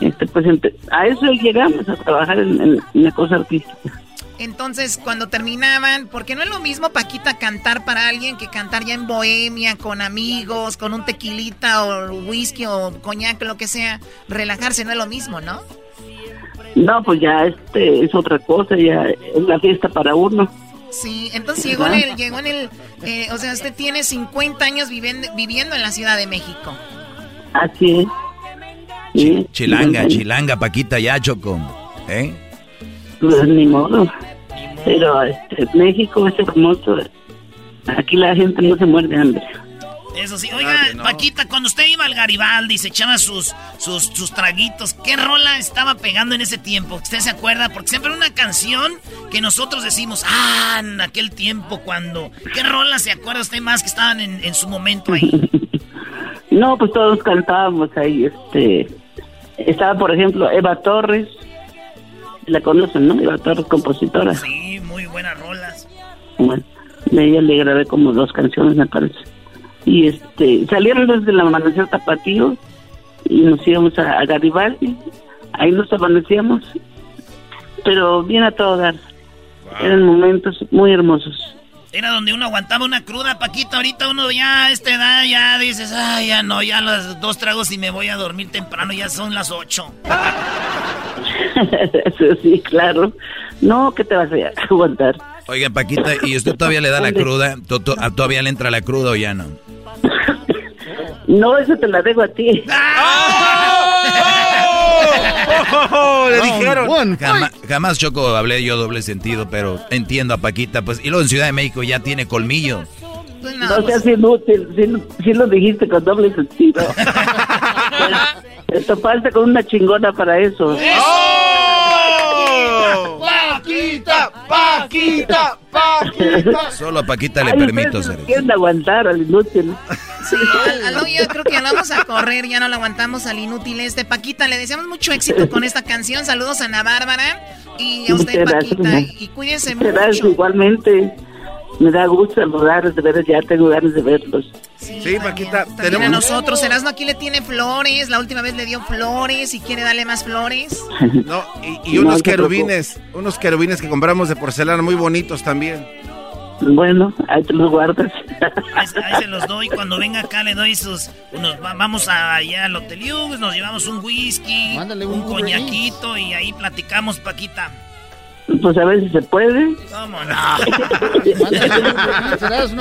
este, pues a eso llegamos, a trabajar en, en la cosa artística. Entonces, cuando terminaban, porque no es lo mismo, Paquita, cantar para alguien que cantar ya en bohemia, con amigos, con un tequilita o whisky o coñac, lo que sea, relajarse no es lo mismo, ¿no? No, pues ya este es otra cosa, ya es la fiesta para uno. Sí, entonces llegó en el, llegó en el, eh, o sea, usted tiene 50 años viviendo, viviendo en la Ciudad de México. Así es. Chilanga, sí, chilanga, Paquita, ya, Choco. ¿Eh? Pues ni modo. Pero este, México es hermoso. Aquí la gente no se muerde de hambre. Eso sí, oiga, Paquita, cuando usted iba al Garibaldi y se echaba sus, sus, sus traguitos, ¿qué rola estaba pegando en ese tiempo? ¿Usted se acuerda? Porque siempre una canción que nosotros decimos, ah, en aquel tiempo cuando... ¿Qué rola se acuerda usted más que estaban en, en su momento ahí? No, pues todos cantábamos ahí. Este, estaba, por ejemplo, Eva Torres. La conocen, ¿no? Eva Torres, compositora. Sí, muy buenas rolas. Bueno, de ella le grabé como dos canciones, me parece. Y este, salieron desde el amanecer tapatío y nos íbamos a, a Garibaldi. Ahí nos amanecíamos, pero bien a todo dar. Eran momentos muy hermosos. Era donde uno aguantaba una cruda, Paquita. Ahorita uno ya a esta edad ya dices, ay, ya no, ya los dos tragos y me voy a dormir temprano, ya son las ocho. sí, claro. No, ¿qué te vas a aguantar? Oiga, Paquita, ¿y usted todavía le da la cruda? ¿To- to- a- ¿Todavía le entra la cruda o ya no? No, eso te la dejo a ti. le dijeron. Jamás, jamás, Choco, hablé yo doble sentido, pero entiendo a Paquita. Pues, y luego en Ciudad de México ya tiene colmillos. No seas inútil, sí, sí lo dijiste con doble sentido. Esto falta con una chingona para eso. ¡Oh! ¡Paquita! ¡Paquita! Solo a Paquita le Ay, permito ser. no quieren aguantar al inútil. Sí, al, al- yo creo que ya lo vamos a correr, ya no lo aguantamos al inútil este. Paquita, le deseamos mucho éxito con esta canción. Saludos a Ana Bárbara y a usted, Paquita. Y cuídense Muchas gracias, mucho. igualmente. Me da gusto saludarlos, de veras, ya tengo ganas de verlos. Sí, Paquita, También a tenemos... nosotros, Erasmo aquí le tiene flores, la última vez le dio flores y quiere darle más flores. No, y, y unos No querubines, unos querubines que compramos de porcelana muy bonitos también. Bueno, ahí te los guardas. Ahí, se- ahí se los doy. Cuando venga acá le doy sus... Nos va- vamos a- allá al Hotel Hughes, nos llevamos un whisky, Mándale un, un coñaquito y ahí platicamos, Paquita. Pues a ver si se puede. ¿Cómo no?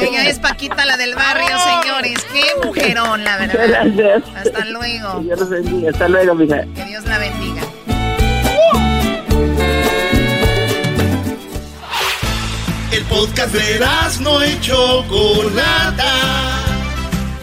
Ella es Paquita, la del barrio, señores. Qué mujerón, la verdad. Gracias. Hasta luego. Dios los bendiga. Hasta luego, mija. Que Dios la bendiga. El podcast de no y Chocolata.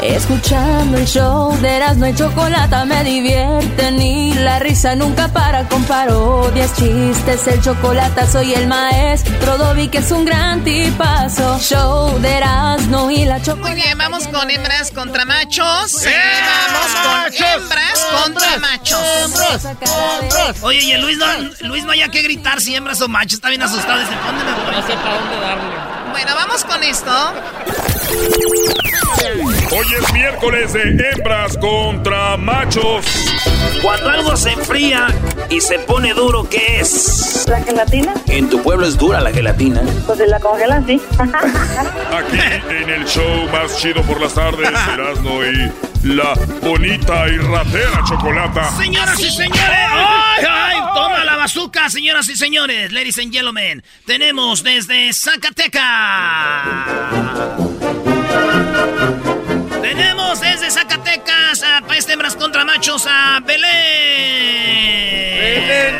Escuchando el show de Erasmo y Chocolata me divierte ni la risa nunca para con parodias, chistes, el chocolate soy el maestro Dobby que es un gran tipazo. Show de Erasmo y la Muy Chocolata. bien, vamos con hembras contra machos. ¡Eh! Vamos con hembras contra machos. Oye, y el Luis no, Luis no haya que gritar si hembras o machos. Está bien asustado. Dice, ¿dónde me voy? No sé para dónde darle. Bueno, vamos con esto. Hoy es miércoles de hembras contra machos. Cuando algo se enfría y se pone duro, ¿qué es? ¿La gelatina? En tu pueblo es dura la gelatina. Pues si la congelan, sí. Aquí en el show más chido por las tardes, Erasmo y la bonita y ratera chocolata. Señoras y señores, ¡ay, ay! Toma la bazooka, señoras y señores, ladies and gentlemen. Tenemos desde Zacatecas. Tenemos desde Zacatecas Machos a Belén. Belén,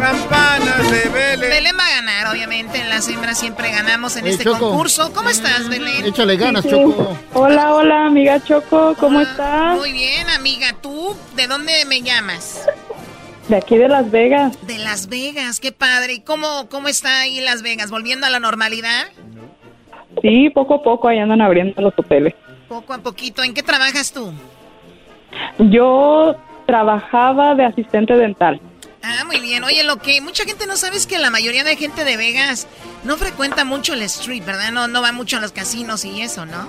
campanas de Belén. Belén va a ganar, obviamente. Las hembras siempre ganamos en Hey, este Choco. concurso. ¿Cómo estás, Belén? Échale ganas, Sí. Choco. Hola, hola, amiga Choco, ¿cómo Hola. estás? Muy bien, amiga. ¿Tú de dónde me llamas? De aquí de Las Vegas. De Las Vegas, qué padre. ¿Y cómo, cómo está ahí Las Vegas? ¿Volviendo a la normalidad? Sí, poco a poco ahí andan abriendo los hoteles. Poco a poquito. ¿En qué trabajas tú? Yo trabajaba de asistente dental. Ah, muy bien. Oye, lo que mucha gente no sabe es que la mayoría de gente de Vegas no frecuenta mucho el street, ¿verdad? No, no va mucho a los casinos y eso, ¿no?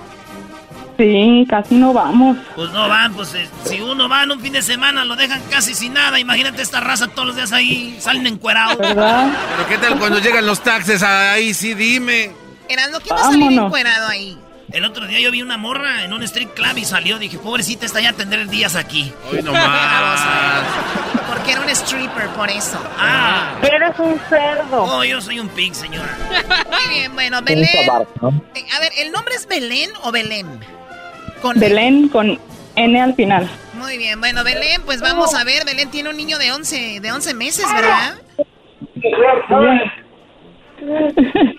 Sí, casi no vamos. Pues no van, pues eh, si uno va en un fin de semana lo dejan casi sin nada. Imagínate esta raza todos los días ahí, salen encuerados. ¿Verdad? Pero ¿qué tal cuando llegan los taxes? Ahí sí, dime. Erasmo, ¿quién va a salir encuerado ahí? El otro día yo vi una morra en un street club y salió. Dije, pobrecita, está ya a tener días aquí. Hoy nomás. Porque era un stripper, por eso. Ah, Eres un cerdo. oh, yo soy un pig, señora. Muy bien, bueno, Belén. Eh, A ver, ¿el nombre es Belén o Belén? Con Belén con N al final. Muy bien, bueno, Belén, pues vamos a ver. Belén tiene un niño de 11, de 11 meses, ¿verdad?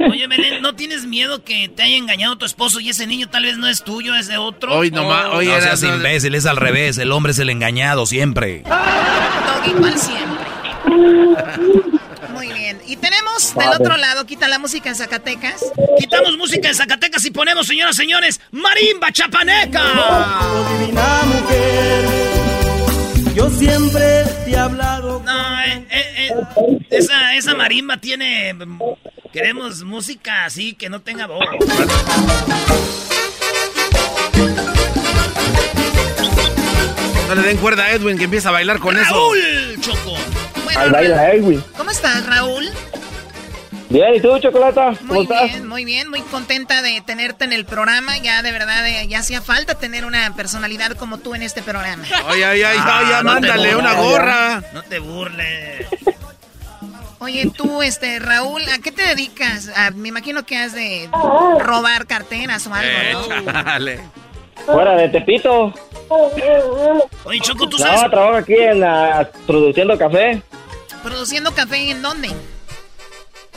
Oye, Belén, ¿no tienes miedo que te haya engañado tu esposo y ese niño tal vez no es tuyo, es de otro? Hoy nomás. Oh. Hoy No seas imbécil, es al revés. El hombre es el engañado siempre. Todo igual siempre. Muy bien. Y tenemos del otro lado, quita la música en Zacatecas. Quitamos música en Zacatecas y ponemos, señoras y señores, Marimba Chapaneca. Divina mujer, siempre te he hablado. No, eh, eh, eh, esa, esa marimba tiene... mm, Queremos música así, que no tenga voz. No le den cuerda a Edwin que empieza a bailar con eso. ¡Raúl, Choco! Bueno, Ahí baila Edwin. ¿cómo estás, Raúl? Bien, ¿y tú, Chocolata? ¿Cómo Muy estás? bien, muy bien, muy contenta de tenerte en el programa. Ya de verdad, eh, ya hacía falta tener una personalidad como tú en este programa. Ay, ay, ay, Ah, ay, ya no mándale burles. una gorra. No te burles. Oye, tú, este, Raúl, ¿a qué te dedicas? Ah, me imagino que has de robar carteras o algo, ¿no? chale. Fuera de Tepito. Oye, Choco, ¿tú No, sabes? trabajo aquí en la, produciendo café. ¿Produciendo café en dónde?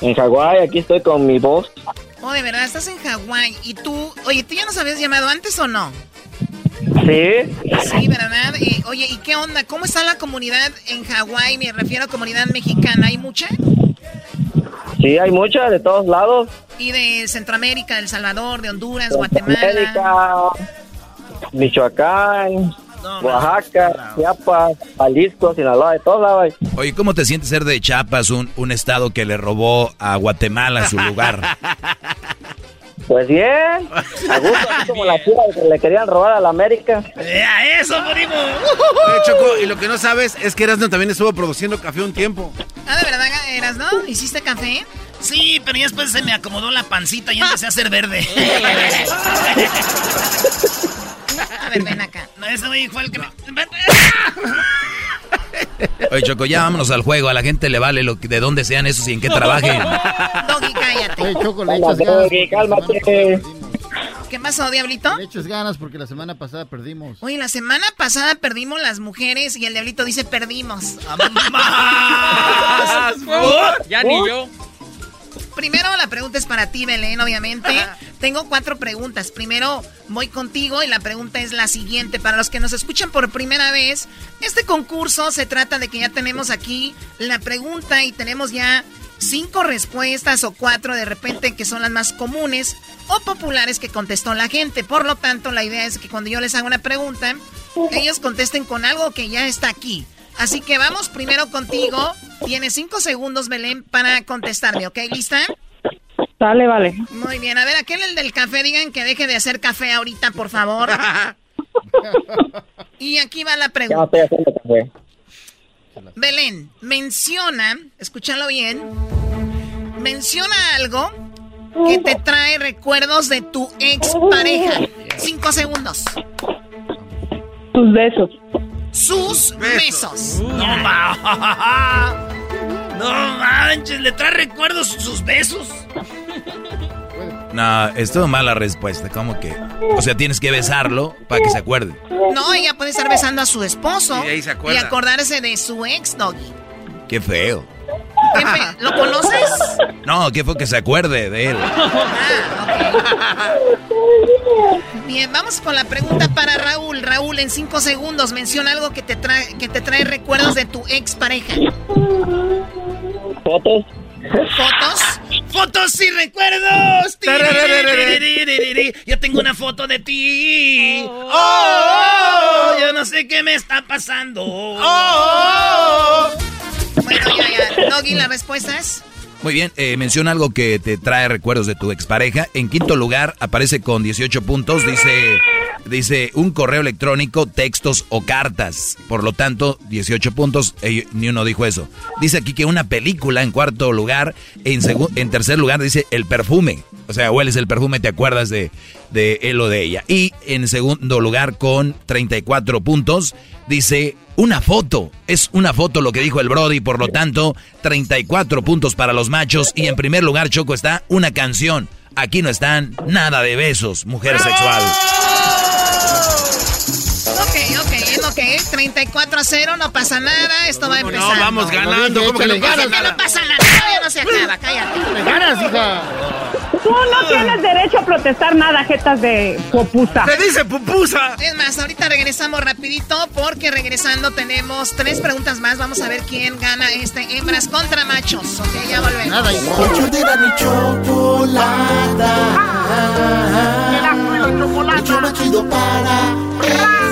En Hawái, aquí estoy con mi voz. Oh, de verdad, estás en Hawái. ¿Y tú, oye, tú ya nos habías llamado antes o no? Sí. Sí, ¿verdad? Eh, oye, ¿y qué onda? ¿Cómo está la comunidad en Hawái? Me refiero a comunidad mexicana. ¿Hay mucha? Sí, hay mucha de todos lados. ¿Y de Centroamérica, El Salvador, de Honduras, Guatemala? Michoacán, Oaxaca, Chiapas, Jalisco, Sinaloa, de todos lados. Oye, ¿cómo te sientes ser de Chiapas, un, un estado que le robó a Guatemala su lugar? Pues bien, a gusto, así como la chica que le querían robar a la América. Eh, ¡A eso, primo! Oye, Choco, y lo que no sabes es que Erasmo también estuvo produciendo café un tiempo. Ah, ¿de verdad eras, no? ¿Hiciste café? Sí, pero ya después se me acomodó la pancita y empecé a hacer verde. a ver, ven acá. No, ese güey fue el que me... Oye, Choco, ya vámonos al juego. A la gente le vale lo que, de dónde sean esos y en qué trabajen. Doggy, cállate. Oye, Choco, le echas ganas. Doggy, cálmate. ¿Qué pasó, Diablito? Le echas ganas porque la semana pasada perdimos. Oye, la semana pasada perdimos las mujeres y el Diablito dice perdimos. ¡Más! Ya ni yo. Primero la pregunta es para ti, Belén, obviamente. Tengo cuatro preguntas. Primero voy contigo y la pregunta es la siguiente. Para los que nos escuchan por primera vez, este concurso se trata de que ya tenemos aquí la pregunta y tenemos ya cinco respuestas o cuatro de repente que son las más comunes o populares que contestó la gente. Por lo tanto, la idea es que cuando yo les haga una pregunta, ellos contesten con algo que ya está aquí. Así que vamos primero contigo. Tienes cinco segundos, Belén, para contestarme, ¿ok? ¿Lista? Dale, vale. Muy bien. A ver, aquel el del café, digan que deje de hacer café ahorita, por favor. y aquí va la Ya pregunta. estoy haciendo café. Belén, menciona, escúchalo bien, menciona algo que te trae recuerdos de tu expareja. Cinco segundos. Tus besos. Sus besos. No, ma. No manches, le trae recuerdos sus besos. No, estuvo mala respuesta. ¿Cómo que? O sea, tienes que besarlo para que se acuerde. No, ella puede estar besando a su esposo Y ahí se acuerda. y acordarse de su ex doggy. Qué feo. ¿Lo conoces? No, que fue que se acuerde de él. Ah, okay. Bien, vamos con la pregunta para Raúl. Raúl, en cinco segundos menciona algo que te trae, que te trae recuerdos de tu ex pareja. Fotos. ¿Fotos? ¡Fotos y recuerdos! Yo tengo una foto de ti. Oh, oh, yo no sé qué me está pasando. Oh. Bueno, ya, ya. Doggy, la respuesta es. Muy bien, eh, menciona algo que te trae recuerdos de tu expareja. En quinto lugar, aparece con 18 puntos. Dice, dice un correo electrónico, textos o cartas. Por lo tanto, 18 puntos. Eh, ni uno dijo eso. Dice aquí que una película en cuarto lugar. En, en tercer lugar dice el perfume. O sea, hueles el perfume, te acuerdas de, de él o de ella. Y en segundo lugar, con 34 puntos, dice una foto. Es una foto lo que dijo el Brody, por lo tanto, 34 puntos para los machos. Y en primer lugar, Choco, está una canción. Aquí no están nada de besos, mujer sexual. 34 a 0, no pasa nada. Esto va a empezar. No, vamos ganando. ¿Cómo que no pasa nada? no pasa nada, todavía no se acaba, cállate. ganas, hija! Tú no tienes derecho a protestar nada, jetas de popusa. ¡Se dice pupusa! Es más, ahorita regresamos rapidito porque regresando tenemos tres preguntas más. Vamos a ver quién gana este hembras contra machos. Ok, ya volvemos. Nada, chocolata. El show más chido para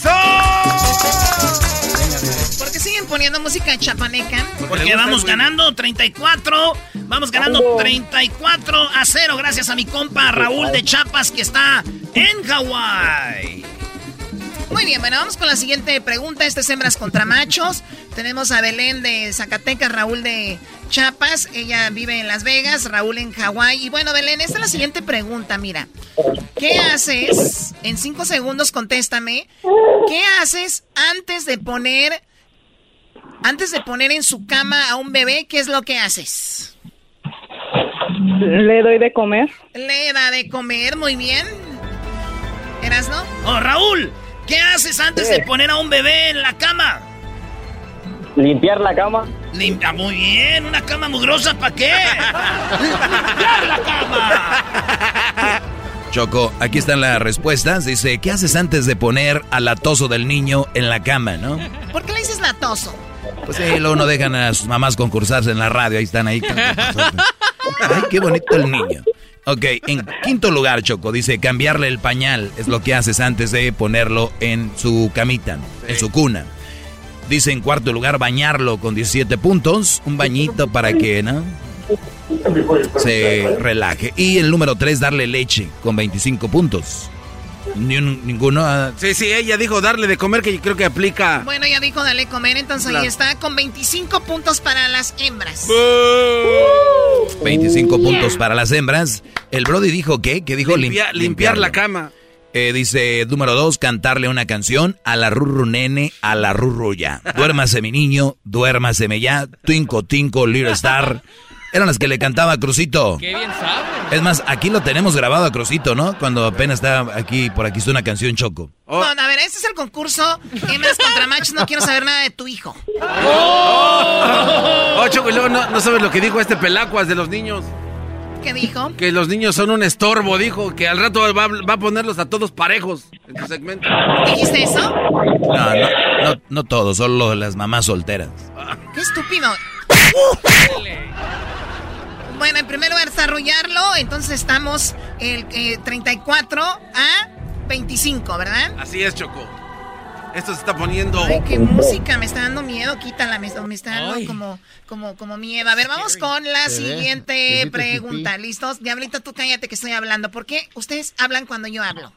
Poniendo música chapaneca? Porque vamos ganando 34. Vamos ganando 34 a 0 gracias a mi compa Raúl de Chapas que está en Hawái. Muy bien, bueno, vamos con la siguiente pregunta. Este es hembras contra machos. Tenemos a Belén de Zacatecas, Raúl de Chiapas. Ella vive en Las Vegas, Raúl en Hawái. Y bueno, Belén, esta es la siguiente pregunta. Mira, ¿qué haces? En cinco segundos contéstame. ¿Qué haces antes de poner, antes de poner en su cama a un bebé? ¿Qué es lo que haces? Le doy de comer. Le da de comer, muy bien. ¿Eras no? Oh, Raúl, ¿qué haces antes de poner a un bebé en la cama? Limpiar la cama. Limpia, muy bien. ¿Una cama mugrosa para qué? ¡Limpiar la cama! Choco, aquí están las respuestas. Dice, ¿qué haces antes de poner al latoso del niño en la cama, no? ¿Por qué le dices latoso? Pues sí, luego no dejan a sus mamás concursarse en la radio. Ahí están ahí. Ay, qué bonito el niño. Ok, en quinto lugar, Choco, dice cambiarle el pañal es lo que haces antes de ponerlo en su camita, en su cuna. Dice en cuarto lugar bañarlo con 17 puntos, un bañito para que, ¿no? Se relaje. Y el número 3, darle leche con 25 puntos. Ni un- ninguno. ah, Sí, sí, ella dijo darle de comer que yo creo que aplica. Bueno, ya dijo dale comer, entonces ahí está con 25 puntos para las hembras. 25 puntos para las hembras. El Brody dijo ¿qué? ¿Qué dijo? Limpia- Lim- limpiar la cama. Eh, dice número 2, cantarle una canción a la rurru nene, a la rurru ya. Duérmase mi niño, duérmaseme ya, Twinco Tinco, Little Star. Eran las que le cantaba a Crucito. Qué bien sabe. Es más, aquí lo tenemos grabado a Crucito, ¿no? Cuando apenas está aquí, por aquí está una canción Choco. No, a ver, este es el concurso hembras contra machos, no quiero saber nada de tu hijo. Oh, Choco, y luego no, no sabes lo que dijo este pelacuas de los niños. ¿Qué dijo? Que los niños son un estorbo, dijo. Que al rato va, va a ponerlos a todos parejos en su segmento. ¿Dijiste eso? No, no, no, no todos, solo las mamás solteras. ¡Qué estúpido! Bueno, en primer desarrollarlo, entonces estamos el eh, 34 a 25, ¿verdad? Así es, Choco. Esto se está poniendo. Ay, qué música, me está dando miedo, quítala, me, me está dando como, como, como miedo. A ver, vamos con la Se siguiente pregunta. ¿Listos? Diablito, tú cállate que estoy hablando. ¿Por qué ustedes hablan cuando yo hablo?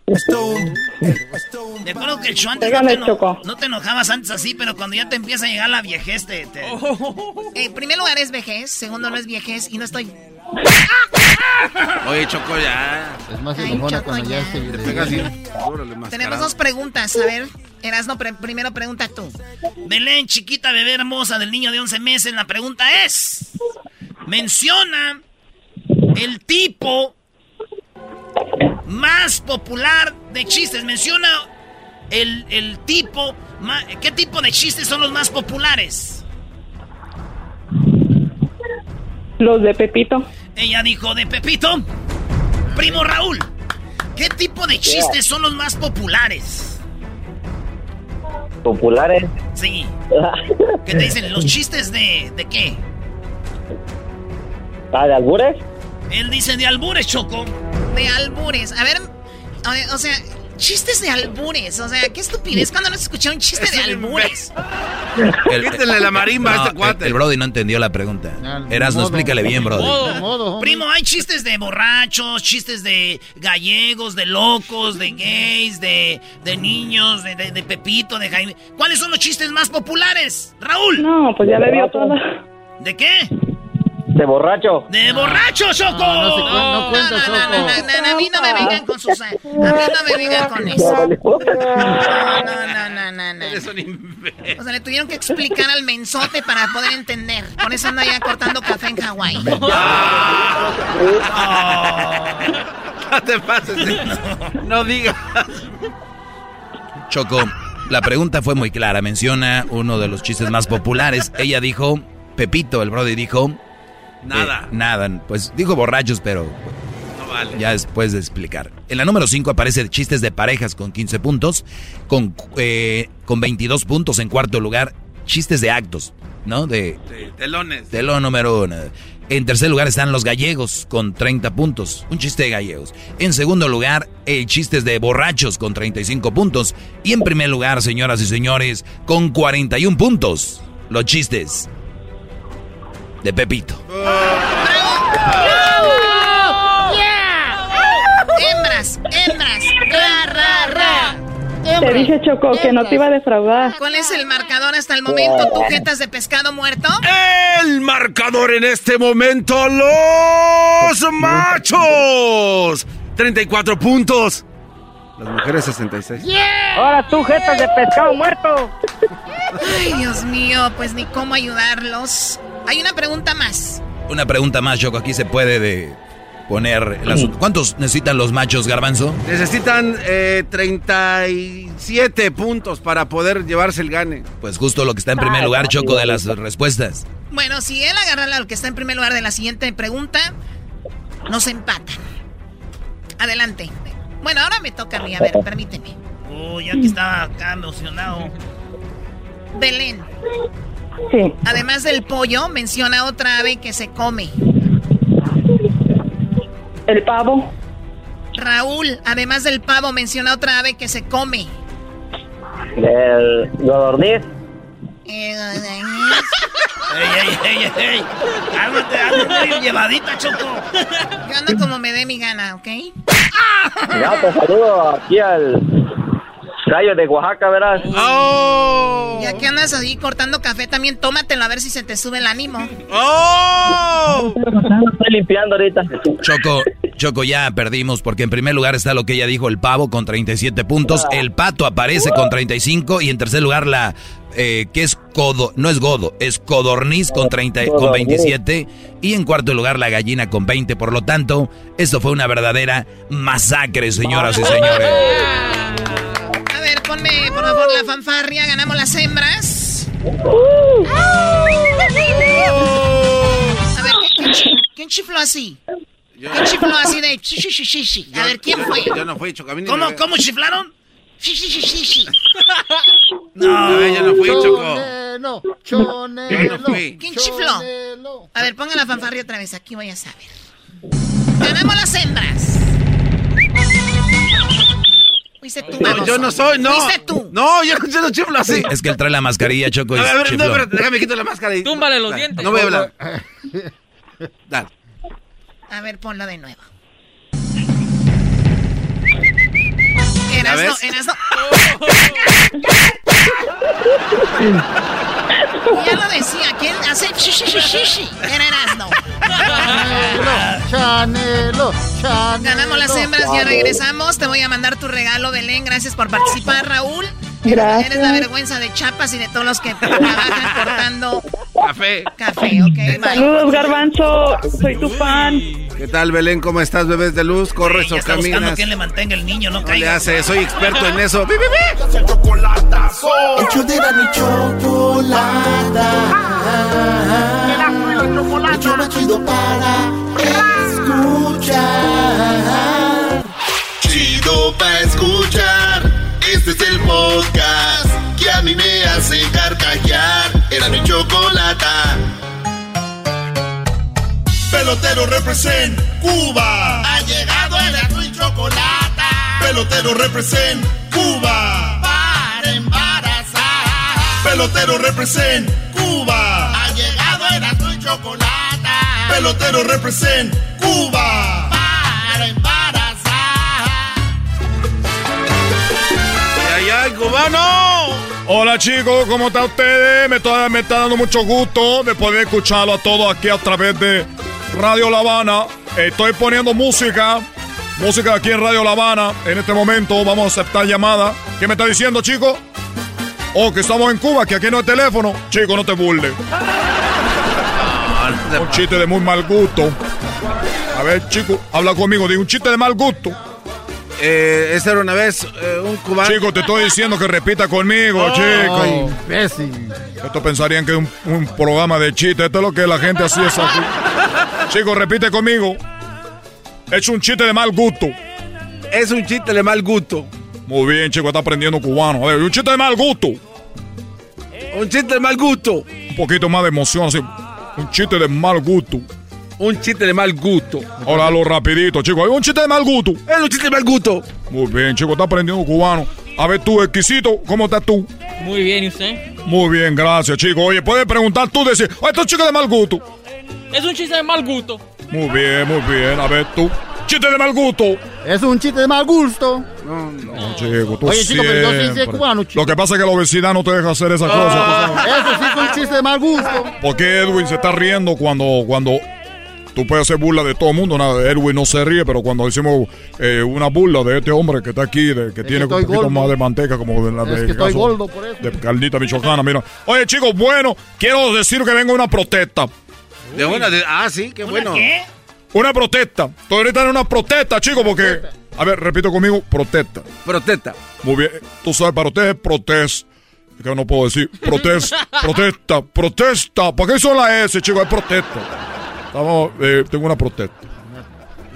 De acuerdo que el show antes no Pégame, te, no te enojabas antes así, pero cuando ya te empieza a llegar la viejez, te... te- En primer lugar es vejez, segundo no es viejez y no estoy... Oye, Choco, ya. Es más enojona Choco, cuando ya ya. se... Te pegas mascarado. Tenemos dos preguntas, a ver. Erasno, pre- primero pregunta tú. Belén, chiquita, bebé hermosa del niño de 11 meses, la pregunta es... Menciona el tipo más popular de chistes. Menciona el, el tipo... ¿Qué tipo de chistes son los más populares? Los de Pepito. Ella dijo de Pepito. Primo Raúl, ¿qué tipo de chistes son los más populares? Populares. Sí. ¿Qué te dicen? ¿Los chistes de, de qué? ¿Ah, de albures? Él dice de albures, Choco. De albures. A ver, o, o sea, chistes de albures. O sea, qué estupidez cuando no se escucha un chiste de albures. Quítenle la marimba a No, este cuate. El, el Brody no entendió la pregunta. ni Erasno, modo. explícale bien, Brody. Modo, hombre. Primo, hay chistes de borrachos, chistes de gallegos, de locos, de gays, de, de niños, de, de- de Pepito, de Jaime. ¿Cuáles son los chistes más populares, Raúl? No, pues ya le dio toda. ¿De qué? De borracho. ¡De borracho, Choco! No, no no cuenta, No, no, Choco. no, no, no, no, a mí no me vengan con sus... A mí no me vengan con eso. No, no, no, no, no. Eres un imbécil. O sea, le tuvieron que explicar al mensote para poder entender. Por eso anda ya cortando café en Hawái. No te pases. No digas. Choco, la pregunta fue muy clara. Menciona uno de los chistes más populares. Ella dijo, Pepito, el Brody dijo... Nada. eh, nada, pues dijo borrachos, pero No vale. ya después de explicar. En la número 5 aparece chistes de parejas con 15 puntos, con, eh, con 22 puntos en cuarto lugar, chistes de actos, ¿no? De Sí, telones. telón número uno. En tercer lugar están los gallegos con 30 puntos, un chiste de gallegos. En segundo lugar, el chistes de borrachos con 35 puntos. Y en primer lugar, señoras y señores, con 41 puntos, los chistes de Pepito. ¡Bravo! Hembras, hembras. Ra, ra, ra. Te dije, Choco, que no te iba a defraudar. ¿Cuál es el marcador hasta el momento? ¿Tú jetas de pescado muerto? El marcador en este momento, los machos. 34 puntos. Las mujeres 66. Ahora tú, jetas de pescado muerto. Ay, Dios mío, pues ni cómo ayudarlos. Hay una pregunta más. Una pregunta más, Choco. Aquí se puede de poner el asunto. ¿Cuántos necesitan los machos, Garbanzo? Necesitan eh, 37 puntos para poder llevarse el gane. Pues justo lo que está en primer lugar, Choco, de las respuestas. Bueno, si él agarra lo que está en primer lugar de la siguiente pregunta, nos empatan. Adelante. Bueno, ahora me toca a mí, a ver, permíteme. Oh, ya que estaba acá emocionado. Belén. Sí. Además del pollo, menciona otra ave que se come. El pavo. Raúl, además del pavo, menciona otra ave que se come. El godorniz. Eh, ¡Ey, ey, ey, ey! ¡Cálmate, muy llevadita, Choco! Yo ando como me dé mi gana, ¿ok? Ya, te saludo aquí al gallo de Oaxaca, verás. ¡Oh! Ya que andas ahí cortando café, también tómatelo a ver si se te sube el ánimo. ¡Oh! Estoy limpiando ahorita. Choco, Choco, ya perdimos porque en primer lugar está lo que ella dijo, el pavo con 37 puntos, el pato aparece con 35 y en tercer lugar la eh, que es codo, no es godo, es codorniz con 30 con 27 y en cuarto lugar la gallina con 20, por lo tanto, esto fue una verdadera masacre, señoras y señores. Ponme por favor la fanfarria, ganamos las hembras. A ver, ¿quién, quién, quién chifló así? ¿Quién chifló así de shi, shi, shi, shi, shi? A ver, ¿quién fue? Yo no fui, Choco. a mí ni ¿Cómo, me- cómo chiflaron? Shi, shi, shi, shi, shi. No, yo no fui, Choco. Chonelo, Yo chonelo. no fui. ¿Quién chifló? A ver, pongan la fanfarria otra vez, aquí voy a saber. Ganamos las hembras. Fuiste tú, No, yo no soy, no. Fuiste tú. No, yo, yo no chiflo así. Es que él trae la mascarilla, Choco. y A ver, a ver, no, espérate, déjame quito la máscara. Y... Túmbale los Dale, dientes. No voy a hablar. Dale. A ver, ponlo de nuevo. ¿Ya Eras no, ves? eras no. ya lo decía, ¿quién hace? Era Erasno. Chanelo, chanelo. Ganamos las hembras, ya regresamos. Te voy a mandar tu regalo, Belén. Gracias por participar, Raúl. Gracias. Eres la vergüenza de Chapas y de todos los que trabajan cortando Café. café, ¿ok? Saludos, Garbanzo. Soy tu fan. ¿Qué tal, Belén? ¿Cómo estás, bebés de luz? ¿Corres Ya o está buscando caminas? quien le mantenga el niño, no No le caiga. hace, soy experto en eso. ¡Bi! El chocolatazo. El de la chocolata. El show más chido para escuchar. Chido para escuchar. Este es el podcast que a mí me hace carcajear. Era mi chocolata. Pelotero represent Cuba. Ha llegado el azul y chocolata. Pelotero represent Cuba. Para embarazar. Pelotero represent Cuba. Chocolata. Pelotero represent Cuba. Para embarazar. ¡Ay, ay, cubano! Hola chicos, ¿cómo están ustedes? Me está, me está dando mucho gusto de poder escucharlo a todos aquí a través de Radio La Habana. Estoy poniendo música, música aquí en Radio La Habana. En este momento vamos a aceptar llamada. ¿Qué me está diciendo, chico? Oh, que estamos en Cuba, que aquí no hay teléfono. Chico, no te burles. Un chiste de muy mal gusto. A ver, chico, habla conmigo. Digo, un chiste de mal gusto. Eh, esa era una vez eh, un cubano. Chico, te estoy diciendo que repita conmigo, chico. Ay, imbécil. Esto pensarían que es un, un programa de chistes. Esto es lo que la gente hacía es aquí. Chicos, repite conmigo. Es un chiste de mal gusto. Es un chiste de mal gusto. Muy bien, chico, está aprendiendo cubano. A ver, un chiste de mal gusto. Un chiste de mal gusto. Un poquito más de emoción, así. Un chiste de mal gusto. Un chiste de mal gusto. Ahora lo rapidito, chicos. Un chiste de mal gusto. Es un chiste de mal gusto. Muy bien, chico, está aprendiendo cubano. A ver, tú, exquisito, ¿cómo estás tú? Muy bien, ¿y usted? Muy bien, gracias, chico. Oye, puedes preguntar tú, decir, oh, esto es chico de mal gusto. Es un chiste de mal gusto. Muy bien, muy bien. A ver, tú. Chiste de mal gusto. Es un chiste de mal gusto. No, chico, tú Oye, chico, pero yo sí siempre. cubano, chico. Lo que pasa es que la obesidad no te deja hacer esas Ah, cosas. Eso sí es un chiste de mal gusto. Porque Edwin se está riendo cuando, cuando tú puedes hacer burla de todo el mundo. Nada, Edwin no se ríe, pero cuando hicimos eh, una burla de este hombre que está aquí, de, que tiene un estoy poquito gordo. más de manteca, como de la Es de, que estoy caso gordo por eso. de carnita michoacana, mira. Oye, chicos, bueno, quiero decir que venga una protesta. De una, de, ah, sí, qué bueno. Una protesta. Estoy ahorita en una protesta, chicos, porque. A ver, repito conmigo, protesta. Protesta. Muy bien. Tú sabes, para ustedes es protest. Es que no puedo decir. Protest, protesta, protesta. ¿Por qué son la S, chicos? Es protesta. Estamos, eh, tengo una protesta.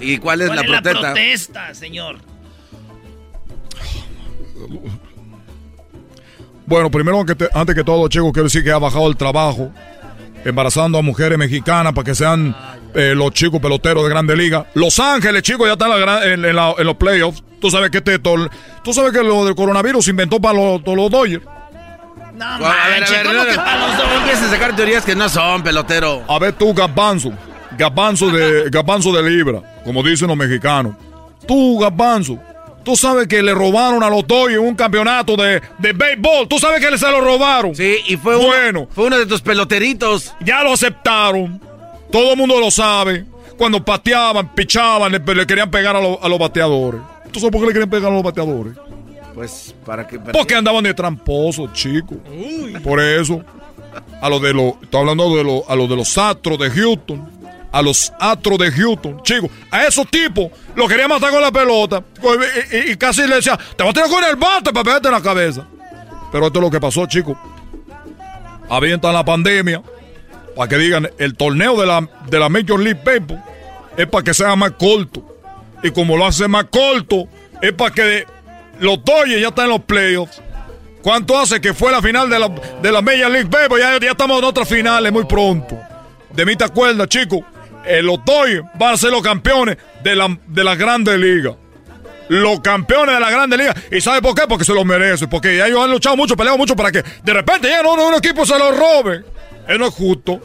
¿Y cuál es ¿Cuál la es la protesta? protesta, señor? Bueno, primero, antes que todo, chicos, quiero decir que ha bajado el trabajo embarazando a mujeres mexicanas para que sean eh, los chicos peloteros de Grande Liga. Los Ángeles, chicos, ya están en, en- en los playoffs. Tú sabes que este, tú sabes que lo del coronavirus se inventó para los, todos los Dodgers. No, a ver, a ver, no, ¿cómo no, que para los empieces a sacar teorías que no son, pelotero. A ver tú, Gabanzo. Gabanzo de, Gabanzo de Libra, como dicen los mexicanos. Tú, Gabanzo. Tú sabes que le robaron a los Dodgers un campeonato de, de béisbol. Tú sabes que se lo robaron. Sí, y fue bueno. Uno, fue uno de tus peloteritos. Ya lo aceptaron. Todo el mundo lo sabe. Cuando pateaban, pichaban, le, le querían pegar a, los- a los bateadores. ¿Tú sabes por qué le querían pegar a los bateadores? Pues, ¿para qué? para Porque qué? andaban de tramposos, chicos. Por eso. A los de los. Estoy hablando de los, a los de los Astros de Houston. A los Astros de Houston. Chicos, a esos tipos los querían matar con la pelota. Y, casi le decía, te voy a tirar con el bate para pegarte en la cabeza. Pero esto es lo que pasó, chicos. Avientan la pandemia. Para que digan, el torneo de la, de la Major League Baseball es para que sea más corto. Y como lo hace más corto, es para que los Dodgers ya están en los playoffs. ¿Cuánto hace que fue la final de la, de la Major League Baseball? Ya, ya estamos en otras finales muy pronto. De mí te acuerdas, chicos. Eh, los Dodgers van a ser los campeones de la, de la Grande Liga. Los campeones de la Grande Liga. ¿Y sabe por qué? Porque se lo merecen. Porque ellos han luchado mucho, peleado mucho para que de repente ya no, no, un equipo se lo robe. Eso no es justo.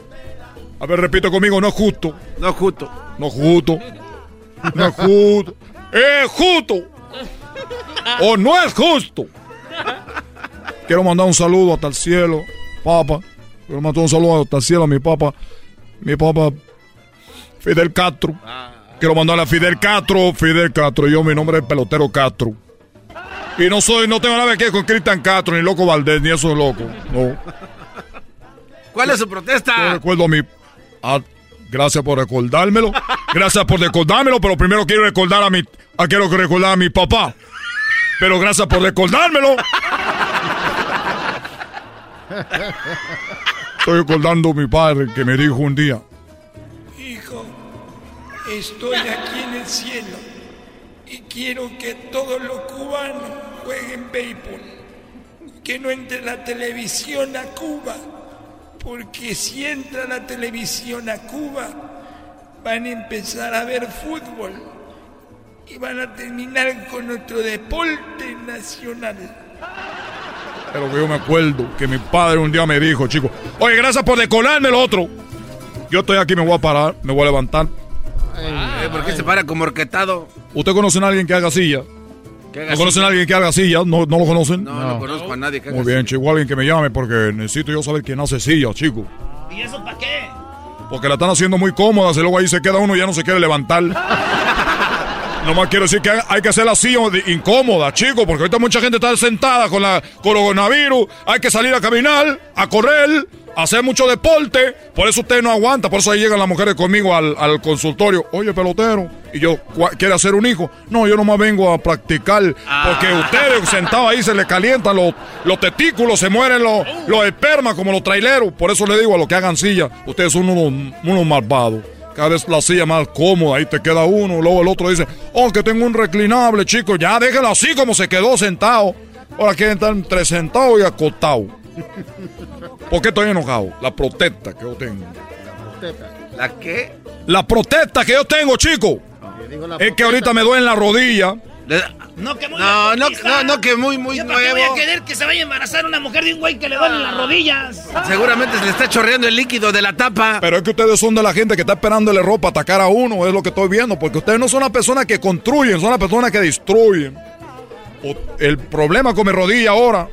A ver, repite conmigo, no es justo. No es justo. No es justo. No es justo. Es justo. O no es justo. Quiero mandar un saludo hasta el cielo, papá. Quiero mandar un saludo hasta el cielo a mi papá. Mi papá, Fidel Castro. Quiero mandarle a Fidel Castro, Fidel Castro. Yo, mi nombre es Pelotero Castro. Y no soy, no tengo nada que ver con Cristian Castro, ni Loco Valdés, ni esos locos. No. ¿Cuál es su Yo protesta? recuerdo a mi. ah, gracias por recordármelo. Gracias por recordármelo, pero primero quiero recordar a mi. ah, quiero recordar a mi papá. Pero gracias por recordármelo. Estoy recordando a mi padre que me dijo un día. Estoy aquí en el cielo y quiero que todos los cubanos jueguen béisbol. Que no entre la televisión a Cuba, porque si entra la televisión a Cuba, van a empezar a ver fútbol y van a terminar con nuestro deporte nacional. Pero yo me acuerdo que mi padre un día me dijo, chico, oye, gracias por decolarme el otro. Yo estoy aquí, me voy a parar, me voy a levantar. Eh, ¿Por qué se para como orquetado? ¿Usted conoce a alguien que haga silla? ¿Que haga ¿No conocen a alguien que haga silla? ¿No, no lo conocen? No, no, conozco a nadie que haga Muy bien, chico, alguien que me llame porque necesito yo saber quién hace silla, chico. ¿Y eso para qué? Porque la están haciendo muy cómoda, y luego ahí se queda uno y ya no se quiere levantar. Nomás quiero decir que hay- que hacer de- incómoda, chico, porque ahorita mucha gente está sentada con la coronavirus. Hay que salir a caminar, a correr, a hacer mucho deporte. Por eso usted no aguanta, por eso ahí llegan las mujeres conmigo al, al consultorio. Oye, pelotero, y yo, "¿Cuá- ¿quiere hacer un hijo? No, yo nomás vengo a practicar, porque ustedes sentados ahí se les calientan los, los testículos, se mueren los, los espermas como los traileros. Por eso le digo a los que hagan silla, ustedes son unos, unos malvados. Cada vez la silla más cómoda, ahí te queda uno, luego el otro dice, oh, que tengo un reclinable, chico, ya déjelo así como se quedó sentado. Ahora quieren estar entre sentado y acostado. ¿Por qué estoy enojado? La protesta que yo tengo. ¿La qué? La protesta que yo tengo, chico. Es que ahorita me duele en la rodilla No, que muy no, no, no, no, que muy, muy ¿Yo nuevo. ¿Para qué voy a querer que se vaya a embarazar una mujer de un güey que le duelen las rodillas? Seguramente se le está chorreando el líquido de la tapa. Pero es que ustedes son de la gente que está esperándole ropa a atacar a uno, es lo que estoy viendo, porque ustedes no son las personas que construyen, son las personas que destruyen. O- El problema con mi rodilla ahora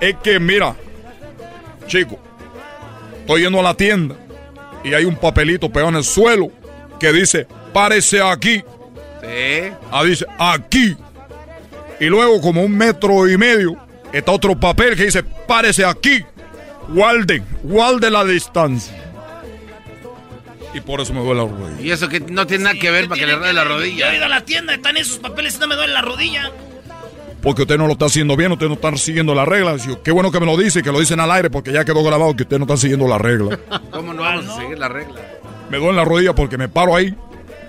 es que, mira, chico, estoy yendo a la tienda y hay un papelito pegado en el suelo que dice, párese aquí. Sí. Ah, dice, aquí. Y luego, como un metro y medio, está otro papel que dice, párese aquí. Guarde, guarde la distancia. Y por eso me duele la rodilla. Y eso que no tiene nada que ver para que le ruede la ver. Yo rodilla. he ido a la tienda, están esos papeles y no me duele la rodilla. Porque usted no lo está haciendo bien, usted no está siguiendo las reglas. Yo, qué bueno que me lo dice que lo dicen al aire porque ya quedó grabado que usted no está siguiendo las reglas. ¿Cómo no vamos a seguir la regla? Me duele la rodilla porque me paro ahí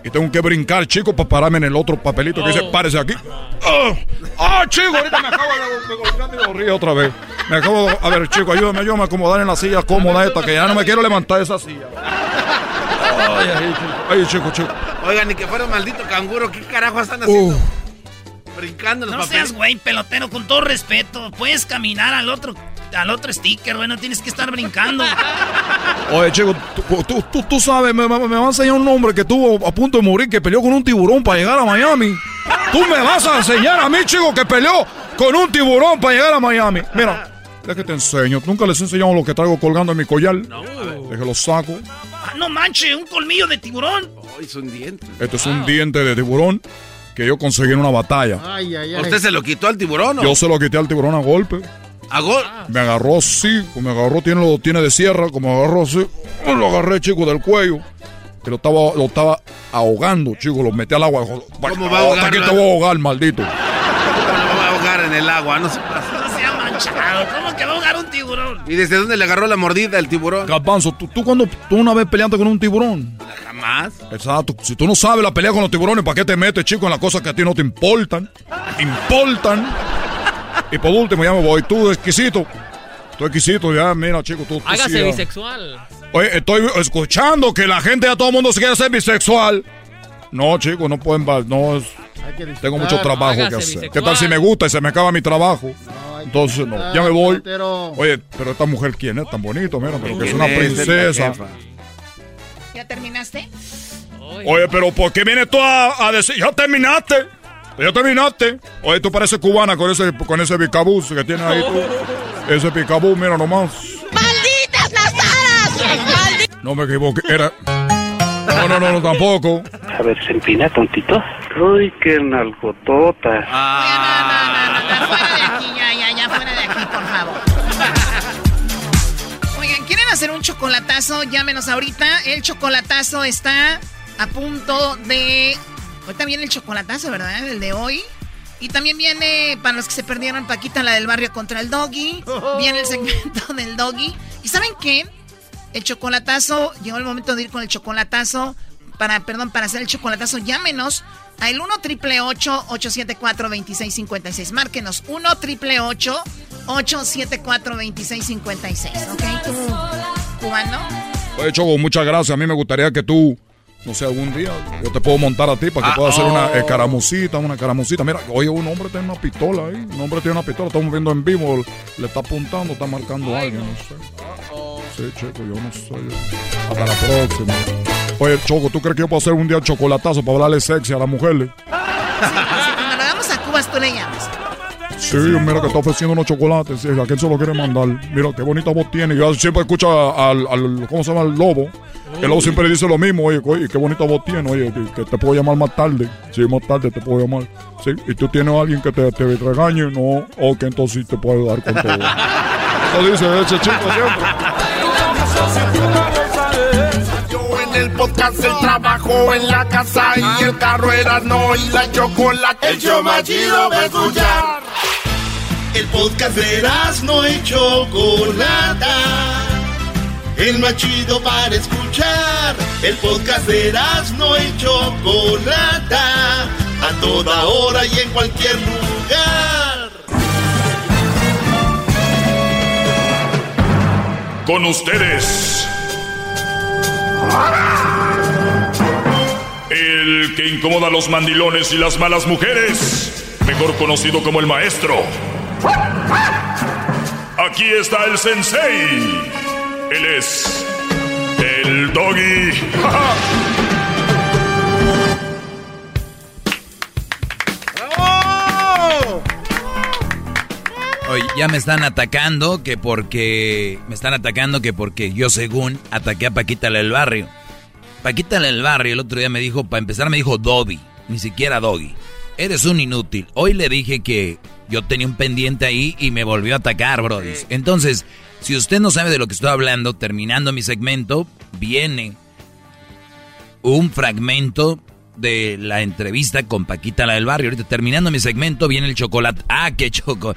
y tengo que brincar, chico, para pararme en el otro papelito que dice, párese aquí. ¡Ah! ¡Ah, chico! Ahorita me acabo de, golpear mi rodilla otra vez. Me acabo de... A ver, chico, ayúdame, ayúdame a acomodar en la silla cómoda esta, que ya no me quiero levantar de esa silla. Ay, ay, chico. Ay, chico, chico. Oigan, ni que fuera un maldito canguro, ¿qué carajo están haciendo? Uf. Brincando los No papeles. seas güey, pelotero, con todo respeto. Puedes caminar al otro, al otro sticker, güey, no tienes que estar brincando. Oye, chico, tú, tú, tú, tú sabes, me, me- me va a enseñar un hombre que estuvo a punto de morir, que peleó con un tiburón para llegar a Miami. Tú me vas a enseñar a mí, chico, que peleó con un tiburón para llegar a Miami. Mira, es que te enseño. Nunca les he enseñado lo que traigo colgando en mi collar. Deje lo saco. Ah, no manches, un colmillo de tiburón. Ay, es un diente. Este es un diente de tiburón que yo conseguí en una batalla. Ay, ay, ay. ¿Usted se lo quitó al tiburón o? Yo se lo quité al tiburón a golpe. ¿A gol? Me agarró así, me agarró, tiene, lo tiene de sierra, como me agarró así. Lo agarré, chico, del cuello. Que lo estaba, lo estaba ahogando, chico. Lo metí al agua. ¿Cómo va a ahogar, Hasta aquí te voy a ahogar, maldito. ¿Cómo va a ahogar en el agua? No se pasa. No sea manchado. ¿Cómo que va a ahogar un tiburón? ¿Y desde dónde le agarró la mordida el tiburón? Garbanzo, ¿tú, tú cuando tú una vez peleaste con un tiburón. Jamás. Exacto. Si tú no sabes la pelea con los tiburones, ¿para qué te metes, chico, en las cosas que a ti no te importan? Importan. Y por último, ya me voy. Tú, exquisito. Tú, exquisito, ya, mira, chico, tú. tú Hágase sí, bisexual. Oye, estoy escuchando que la gente, ya todo el mundo se quiere ser bisexual. No, chicos, no pueden. No, es- tengo mucho trabajo que hacer. ¿Qué tal si me gusta y se me acaba mi trabajo? Entonces, no, ya me voy. Oye, pero esta mujer, ¿quién es? Tan bonito, mira, pero que es ¿Quién una princesa. ¿Ya terminaste? Oye, pero ¿por qué vienes tú a, a decir, ya terminaste? Ya terminaste. Oye, tú pareces cubana con ese, con ese picabús que tienes ahí tú. Ese picabús, mira nomás. ¡Malditas las aras! No me equivoqué, era... No, no, no, no, tampoco. A ver, se empina tontito. Uy, qué nalgotota. Fuera de aquí, ya, ya, ya, fuera de aquí, por favor. Oigan, ¿quieren hacer un chocolatazo? Llámenos ahorita. El chocolatazo está a punto de... Ahorita viene el chocolatazo, ¿verdad? El de hoy. Y también viene, para los que se perdieron, Paquita, la del barrio contra el doggy. Viene el segmento del doggy. ¿Y saben qué? El chocolatazo, llegó el momento de ir con el chocolatazo. Para, perdón, para hacer el chocolatazo, llámenos al 1 triple 874 2656. Márquenos 1 triple 874 2656. ¿Ok? ¿Tú, cubano? Oye, Choco, muchas gracias. A mí me gustaría que tú, no sé, algún día yo te puedo montar a ti para que Ah, puedas hacer una oh. eh, caramusita, una caramusita. Mira, oye, un hombre tiene una pistola ahí. Un hombre tiene una pistola. Estamos viendo en vivo. Le está apuntando, está marcando a alguien, no sé. Sí, Choco, yo no sé. Hasta la próxima. Oye, Choco, ¿tú crees que yo puedo hacer un día chocolatazo para hablarle sexy a las mujeres? Cuando vamos a Cuba, tú le llamas. Sí, mira que está ofreciendo unos chocolates. Sí, ¿A quién se lo quiere mandar? Mira, qué bonita voz tiene. Yo siempre escucho al, al- ¿cómo se llama? El lobo. El lobo siempre dice lo mismo. Oye, oye, qué bonita voz tiene. Oye, que, que te puedo llamar más tarde. Sí, más tarde te puedo llamar. Sí, y tú tienes a alguien que te, te regañe. No, ok, entonces sí te puedo ayudar con todo. Eso dice ese chico siempre. Yo en el podcast, el trabajo en la casa y el carro era no y la chocolate. El show más chido va a escuchar. El podcast de no y chocolata. El más chido para escuchar. El podcast de no y chocolata. A toda hora y en cualquier lugar. Con ustedes. El que incomoda a los mandilones y las malas mujeres, mejor conocido como el maestro. Aquí está el sensei. Él es el doggy. Oye, ya me están atacando que porque. Me están atacando que porque yo, según, ataqué a Paquita del barrio. Paquita del barrio el otro día me dijo, para empezar, me dijo Dobby, ni siquiera Doggy. Eres un inútil. Hoy le dije que yo tenía un pendiente ahí y me volvió a atacar, Brody. Entonces, si usted no sabe de lo que estoy hablando, terminando mi segmento, viene un fragmento de la entrevista con Paquita la del barrio. Ahorita terminando mi segmento viene el chocolate. Ah, qué choco.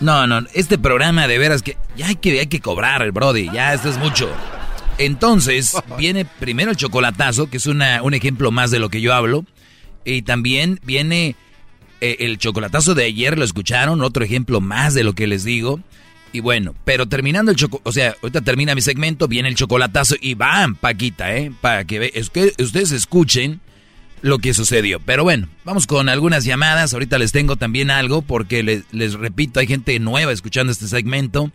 No, no, este programa de veras que ya hay que, hay que cobrar, Brody. Ya esto es mucho. Entonces, viene primero el chocolatazo, que es una, un ejemplo más de lo que yo hablo. Y también viene eh, el chocolatazo de ayer, lo escucharon, otro ejemplo más de lo que les digo. Y bueno, pero terminando el choco, o sea, ahorita termina mi segmento, viene el chocolatazo y van, Paquita, ¿eh? Para que, es que ustedes escuchen lo que sucedió. Pero bueno, vamos con algunas llamadas. Ahorita les tengo también algo porque les, repito, hay gente nueva escuchando este segmento.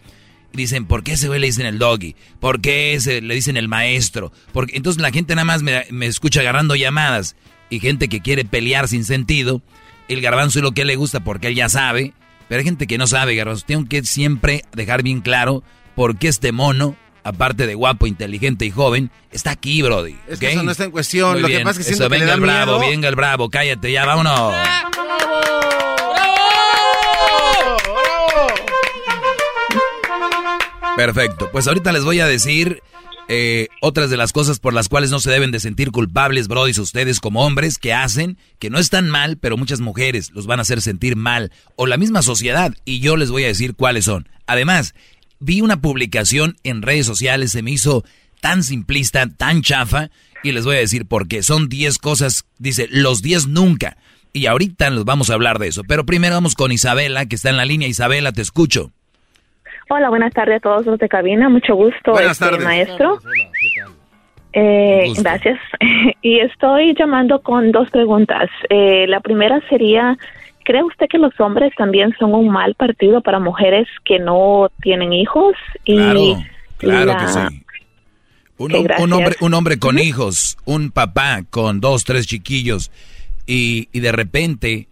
Y dicen, ¿por qué ese güey le dicen el doggy? ¿Por qué ese le dicen el maestro? Porque entonces la gente nada más me, me escucha agarrando llamadas y gente que quiere pelear sin sentido. El garbanzo es lo que le gusta porque él ya sabe. Pero hay gente que no sabe, garbanzo. Tengo que siempre dejar bien claro por qué este mono aparte de guapo, inteligente y joven, está aquí, Brody. Es que eso no está en cuestión. Lo que pasa es que eso, venga el bravo, venga el bravo, cállate ya, vámonos. Perfecto, pues ahorita les voy a decir eh, otras de las cosas por las cuales no se deben de sentir culpables, Brody, ustedes como hombres que hacen, que no están mal, pero muchas mujeres los van a hacer sentir mal, o la misma sociedad, y yo les voy a decir cuáles son. Además, vi una publicación en redes sociales, se me hizo tan simplista, tan chafa, y les voy a decir por qué. Son 10 cosas, dice, los 10 nunca. Y ahorita nos vamos a hablar de eso. Pero primero vamos con Isabela, que está en la línea. Isabela, te escucho. Hola, buenas tardes a todos los de cabina. Mucho gusto, buenas este, tardes. maestro. Eh, gracias. y estoy llamando con dos preguntas. Eh, la primera sería, ¿Cree usted que los hombres también son un mal partido para mujeres que no tienen hijos? Y claro, que sí. Un, hombre, un hombre con hijos, un papá con dos, tres chiquillos y, de repente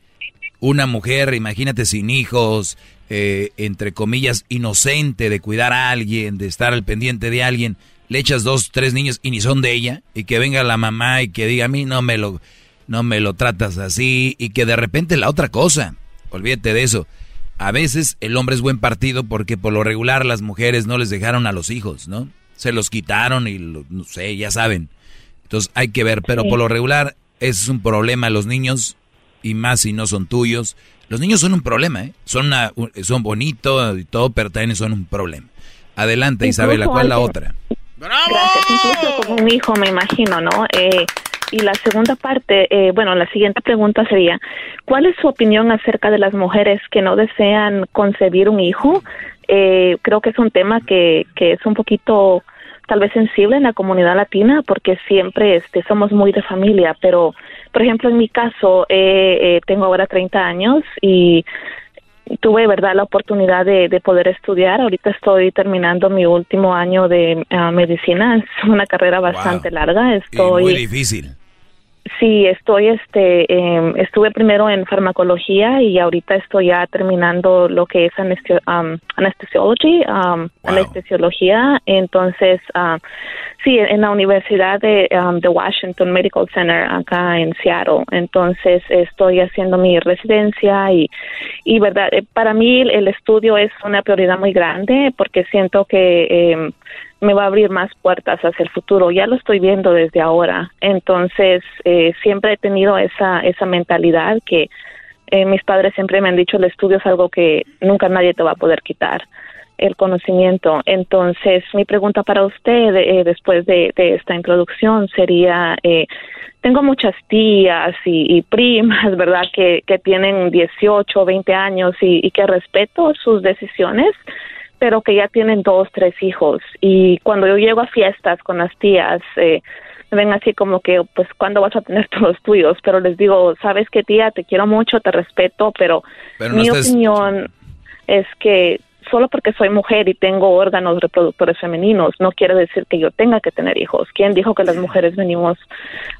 una mujer, imagínate sin hijos, eh, entre comillas, inocente de cuidar a alguien, de estar al pendiente de alguien, le echas dos, tres niños y ni son de ella, y que venga la mamá y que diga a mí no me lo no me lo tratas así y que de repente la otra cosa, olvídate de eso. A veces el hombre es buen partido porque por lo regular las mujeres no les dejaron a los hijos, ¿no? Se los quitaron y no sé, ya saben. Entonces hay que ver, pero por lo regular es un problema los niños y más si no son tuyos. Los niños son un problema, ¿eh? Son, son bonitos y todo, pero también son un problema. Adelante, Isabela, ¿cuál es la otra? ¡Bravo! incluso como un hijo, me imagino, ¿no? Eh, y la segunda parte, eh, bueno, la siguiente pregunta sería, ¿cuál es su opinión acerca de las mujeres que no desean concebir un hijo? Eh, creo que es un tema que, que es un poquito tal vez sensible en la comunidad latina porque siempre este, somos muy de familia, pero por ejemplo en mi caso eh, tengo ahora 30 años y tuve verdad la oportunidad de, de, poder estudiar. Ahorita estoy terminando mi último año de ah, medicina. Es una carrera bastante larga. Estoy muy difícil. Sí, estoy, este, eh, estuve primero en farmacología y ahorita estoy ya terminando lo que es anestesi um, anestesiología. Entonces, uh, sí, en la Universidad de, de Washington Medical Center acá en Seattle. Entonces, estoy haciendo mi residencia y, y verdad, eh, para mí el estudio es una prioridad muy grande porque siento que eh, me va a abrir más puertas hacia el futuro. Ya lo estoy viendo desde ahora. Entonces, eh, siempre he tenido esa, esa mentalidad que eh, mis padres siempre me han dicho, el estudio es algo que nunca nadie te va a poder quitar, el conocimiento. Entonces, mi pregunta para usted eh, después de, esta introducción sería, tengo muchas tías y, primas, ¿verdad?, que, que tienen 18 o 20 años y, y que respeto sus decisiones pero que ya tienen dos, tres hijos. Y cuando yo llego a fiestas con las tías, eh, me ven así como que, pues, ¿cuándo vas a tener todos los tuyos? Pero les digo, sabes qué, tía, te quiero mucho, te respeto, pero, Pero no mi estés- opinión es que solo porque soy mujer y tengo órganos reproductores femeninos, no quiere decir que yo tenga que tener hijos. ¿Quién dijo que las mujeres venimos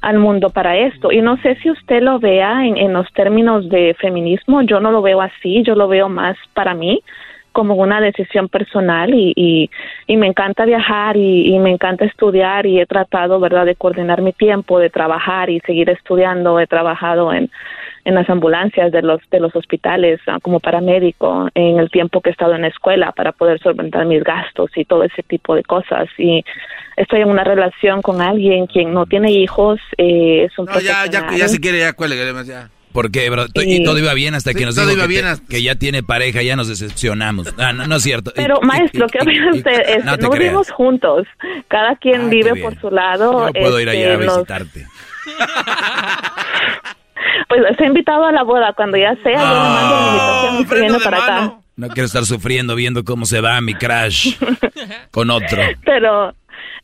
al mundo para esto? Y no sé si usted lo vea en, en los términos de feminismo, yo no lo veo así, yo lo veo más para mí como una decisión personal y, y, y me encanta viajar y, y me encanta estudiar y he tratado, ¿verdad?, de coordinar mi tiempo, de trabajar y seguir estudiando. He trabajado en, en las ambulancias de los, de los hospitales ah, como paramédico en el tiempo que he estado en la escuela para poder solventar mis gastos y todo ese tipo de cosas. Y estoy en una relación con alguien quien no tiene hijos, eh, es un No, ya, ya, ya si quiere, ya cuelgue, ya. ¿Por qué, bro? Y todo iba bien hasta Sí, que nos dijo iba que, bien te- hasta- que ya tiene pareja, ya nos decepcionamos. Ah, no, no es cierto. Pero maestro, y- ¿qué y- opina y- usted? Este, no no vivimos juntos. Cada quien Ah, qué vive por su lado. Yo puedo ir allá a este, visitarte. Pues está invitado a la boda. Cuando ya sea, yo le mando la invitación y se viene para acá. No quiero estar sufriendo viendo cómo se va mi crash con otro. Pero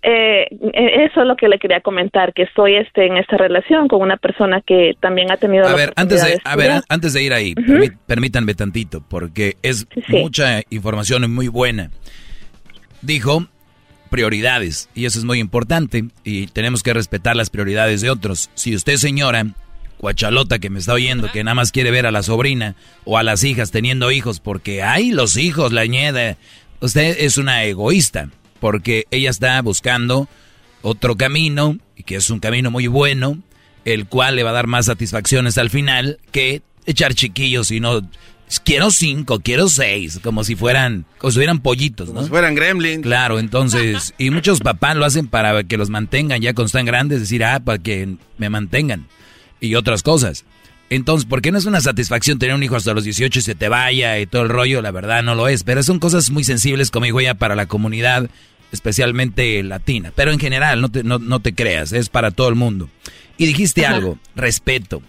eh, eh, eso es lo que le quería comentar, que estoy este, en esta relación con una persona que también ha tenido A la ver, antes de, a ver, estudiar. antes de ir ahí, permítanme tantito, porque es mucha información muy buena. Dijo prioridades, y eso es muy importante, y tenemos que respetar las prioridades de otros. Si usted, señora, cuachalota que me está oyendo, que nada más quiere ver a la sobrina o a las hijas teniendo hijos, porque hay los hijos, la ñeda, usted es una egoísta, porque ella está buscando otro camino, y que es un camino muy bueno, el cual le va a dar más satisfacciones al final que echar chiquillos y no quiero cinco, quiero seis, como si fueran, como si fueran pollitos, ¿no? Como si fueran gremlins. Claro, entonces, y muchos papás lo hacen para que los mantengan ya cuando están grandes, decir, ah, para que me mantengan y otras cosas. Entonces, ¿por qué no es una satisfacción tener un hijo hasta los 18 y se te vaya y todo el rollo? La verdad no lo es, pero son cosas muy sensibles, como ya, para la comunidad, especialmente latina. Pero en general, no te, no, no te creas, es para todo el mundo. Y dijiste Ajá. algo, respeto.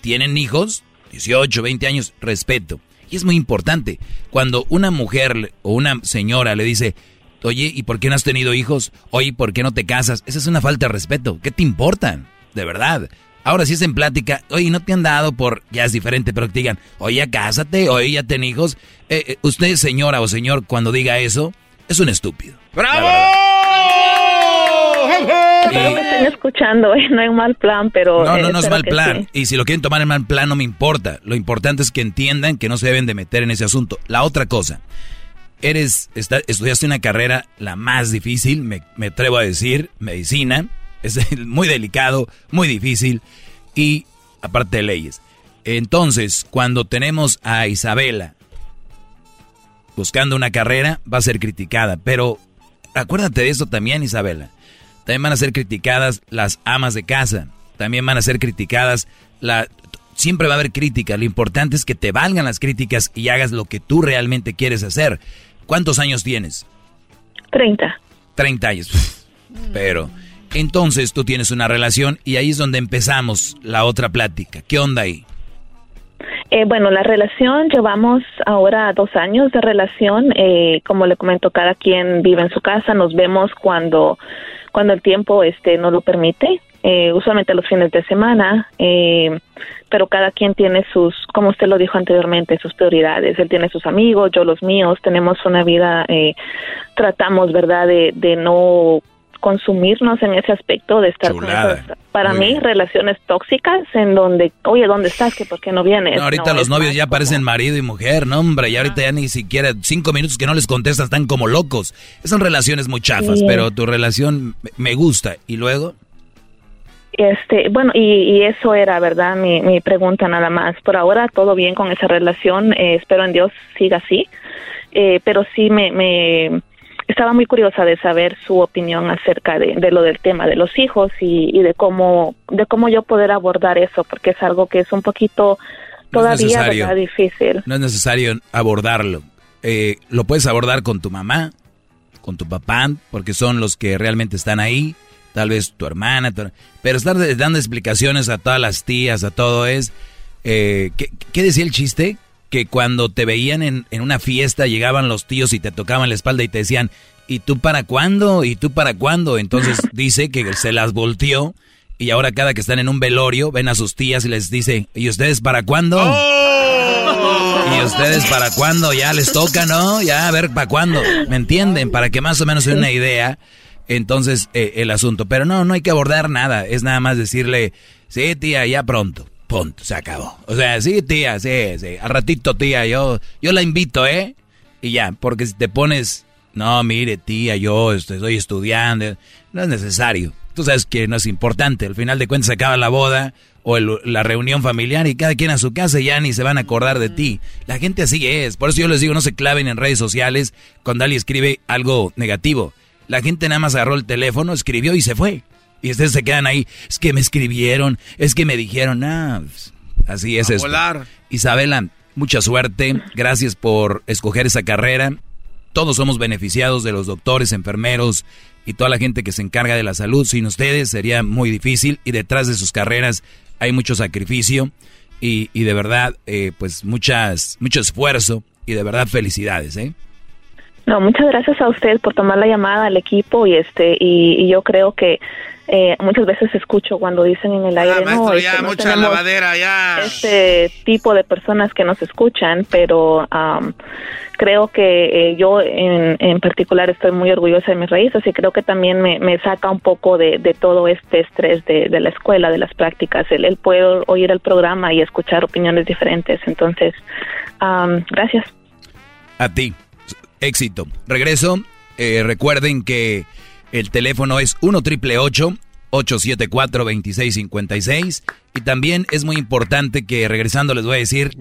¿Tienen hijos? 18, 20 años, respeto. Y es muy importante. Cuando una mujer o una señora le dice, oye, ¿y por qué no has tenido hijos? Oye, ¿por qué no te casas? Esa es una falta de respeto. ¿Qué te importa? De verdad. Ahora si es en plática, oye, no te han dado por, ya es diferente, pero que te digan, oye, ya cásate, oye, ya ten hijos. Eh, eh, usted, señora o señor, cuando diga eso, es un estúpido. ¡Bravo! Espero me estén escuchando, ¿eh? no hay un mal plan, pero... No, eh, no, no es mal plan. sí. Y si lo quieren tomar en mal plan, no me importa. Lo importante es que entiendan que no se deben de meter en ese asunto. La otra cosa, eres, está- estudiaste una carrera la más difícil, me, me atrevo a decir, medicina. Es muy delicado, muy difícil. Y aparte de leyes. Entonces, cuando tenemos a Isabela buscando una carrera, va a ser criticada. Pero acuérdate de eso también, Isabela. También van a ser criticadas las amas de casa. También van a ser criticadas la... Siempre va a haber crítica. Lo importante es que te valgan las críticas y hagas lo que tú realmente quieres hacer. ¿Cuántos años tienes? 30. 30 años. Pero entonces tú tienes una relación y ahí es donde empezamos la otra plática. ¿Qué onda ahí? Eh, bueno, la relación, llevamos ahora dos años de relación. Eh, como le comento, cada quien vive en su casa. Nos vemos cuando, cuando el tiempo este, no lo permite. Eh, usualmente los fines de semana. Eh, pero cada quien tiene sus, como usted lo dijo anteriormente, sus prioridades. Él tiene sus amigos, yo los míos. Tenemos una vida, eh, tratamos, ¿verdad?, de, de no consumirnos en ese aspecto de estar Chulada. con esas, para Muy mí, bien. relaciones tóxicas en donde, oye, ¿dónde estás? ¿Que por qué no vienes? No, ahorita No, los novios ya parecen marido y mujer, no hombre, ya ahorita ya ni siquiera cinco minutos que no les contestas están como locos. Son relaciones muy chafas, Sí. pero tu relación me- me gusta. ¿Y luego? Este, bueno, y, y eso era, ¿verdad? Mi, mi pregunta nada más. Por ahora todo bien con esa relación, eh, espero en Dios siga así, Eh, pero sí me, me estaba muy curiosa de saber su opinión acerca de, de lo del tema de los hijos y, y de cómo de cómo yo poder abordar eso, porque es algo que es un poquito todavía difícil. No es necesario abordarlo. Eh, lo puedes abordar con tu mamá, con tu papá, porque son los que realmente están ahí. Tal vez tu hermana, tu- pero estar dando explicaciones a todas las tías, a todo es... eh, ¿qué, qué decía el chiste? Que cuando te veían en, en una fiesta llegaban los tíos y te tocaban la espalda y te decían, ¿y tú para cuándo? ¿Y tú para cuándo? Entonces dice que se las volteó y ahora cada que están en un velorio ven a sus tías y les dice, ¿y ustedes para cuándo? ¿Y ustedes para cuándo? Ya les toca, ¿no? Ya a ver para cuándo. ¿Me entienden? Para que más o menos sea una idea. Entonces, eh, el asunto. Pero no, no hay que abordar nada. Es nada más decirle, sí, tía, ya pronto. Punto, se acabó. O sea, sí, tía, sí, sí. Al ratito, tía, yo, yo la invito, ¿eh? Y ya, porque si te pones, no, mire, tía, yo estoy estudiando, no es necesario. Tú sabes que no es importante. Al final de cuentas se acaba la boda o la reunión familiar y cada quien a su casa ya ni se van a acordar de ti. La gente así es. Por eso yo les digo, no se claven en redes sociales cuando alguien escribe algo negativo. La gente nada más agarró el teléfono, escribió y se fue. Y ustedes se quedan ahí, es que me escribieron, es que me dijeron, ah, pues, así es esto. Isabela, mucha suerte, gracias por escoger esa carrera. Todos somos beneficiados de los doctores, enfermeros y toda la gente que se encarga de la salud. Sin ustedes sería muy difícil y detrás de sus carreras hay mucho sacrificio y, y de verdad, eh, pues muchas, mucho esfuerzo y de verdad felicidades, ¿eh? No, muchas gracias a usted por tomar la llamada al equipo y este y, yo creo que eh, muchas veces escucho cuando dicen en el aire no, este, ya, mucha lavadera ya este tipo de personas que nos escuchan pero creo que eh, yo en, en, particular estoy muy orgullosa de mis raíces y creo que también me, me saca un poco de, de todo este estrés de, de, la escuela de las prácticas el, el poder oír el programa y escuchar opiniones diferentes. Entonces gracias. A ti éxito. Regreso. Eh, recuerden que el teléfono es 1 triple 874 2656 y también es muy importante que regresando les voy a decir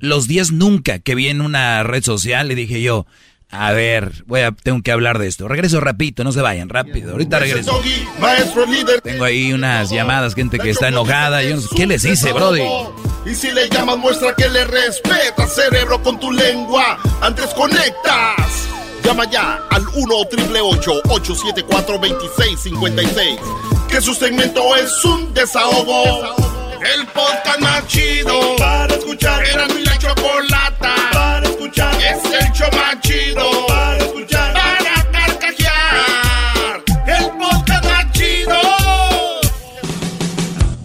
los 10 nunca que vi en una red social le dije yo a ver, voy a, tengo que hablar de esto. Regreso rapidito, no se vayan, rápido. Ahorita regreso. Tengo ahí unas llamadas, gente que está enojada. Yo ¿Qué les hice, Brody? Y si le llamas, muestra que le respeta, cerebro, con tu lengua. Antes conectas. Llama ya al 1-888-874-2656. Que su segmento es un desahogo. El podcast más chido para escuchar. Era mi la chocolata escuchar. Es el show más chido para escuchar. Para carcajear. El podcast más chido.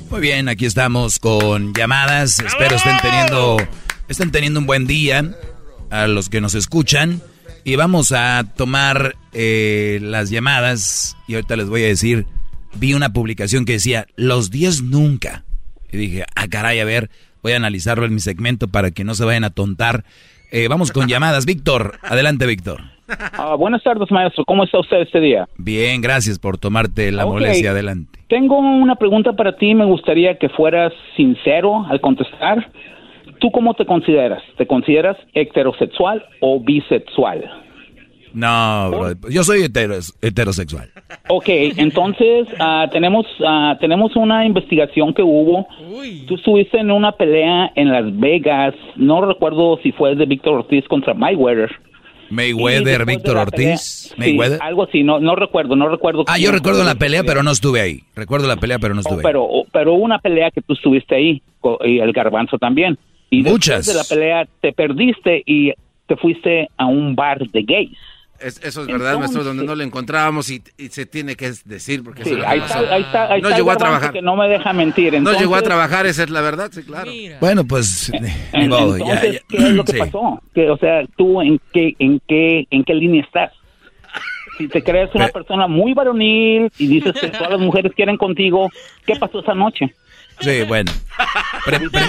Muy bien, aquí estamos con llamadas. Espero estén teniendo, estén teniendo un buen día a los que nos escuchan. Y vamos a tomar eh, las llamadas. Y ahorita les voy a decir, vi una publicación que decía, los 10 nunca. Y dije, ah, caray, a ver, voy a analizarlo en mi segmento para que no se vayan a tontar. Eh, vamos con llamadas. Víctor, adelante, Víctor. Ah, buenas tardes, maestro. ¿Cómo está usted este día? Bien, gracias por tomarte la molestia. Adelante. Tengo una pregunta para ti. Me gustaría que fueras sincero al contestar. ¿Tú cómo te consideras? ¿Te consideras heterosexual o bisexual? No, bro, yo soy heterosexual. Ok, entonces uh, tenemos uh, tenemos una investigación que hubo. Tú estuviste en una pelea en Las Vegas. No recuerdo si fue de Víctor Ortiz contra Mayweather. Mayweather, Víctor Ortiz. Mayweather. algo así, no, no recuerdo, no recuerdo. Ah, yo recuerdo la pelea, pero no estuve ahí. Recuerdo la pelea, pero no estuve pero, ahí. Pero hubo una pelea que tú estuviste ahí, y el garbanzo también. Y Muchas. después de la pelea te perdiste y te fuiste a un bar de gays. Eso es verdad, maestro, donde no lo encontrábamos y, se tiene que decir porque sí, ahí, está, ahí, está, ahí no llegó a trabajar. Que no me deja mentir. Entonces, no llegó a trabajar, esa es la verdad, sí, claro. Bueno, pues entonces, ya, ya. ¿qué es lo que sí. pasó? Que, o sea, tú en qué, en qué, en qué línea estás. Si te crees una persona muy varonil y dices que todas las mujeres quieren contigo, ¿qué pasó esa noche? Sí, bueno. Pre pre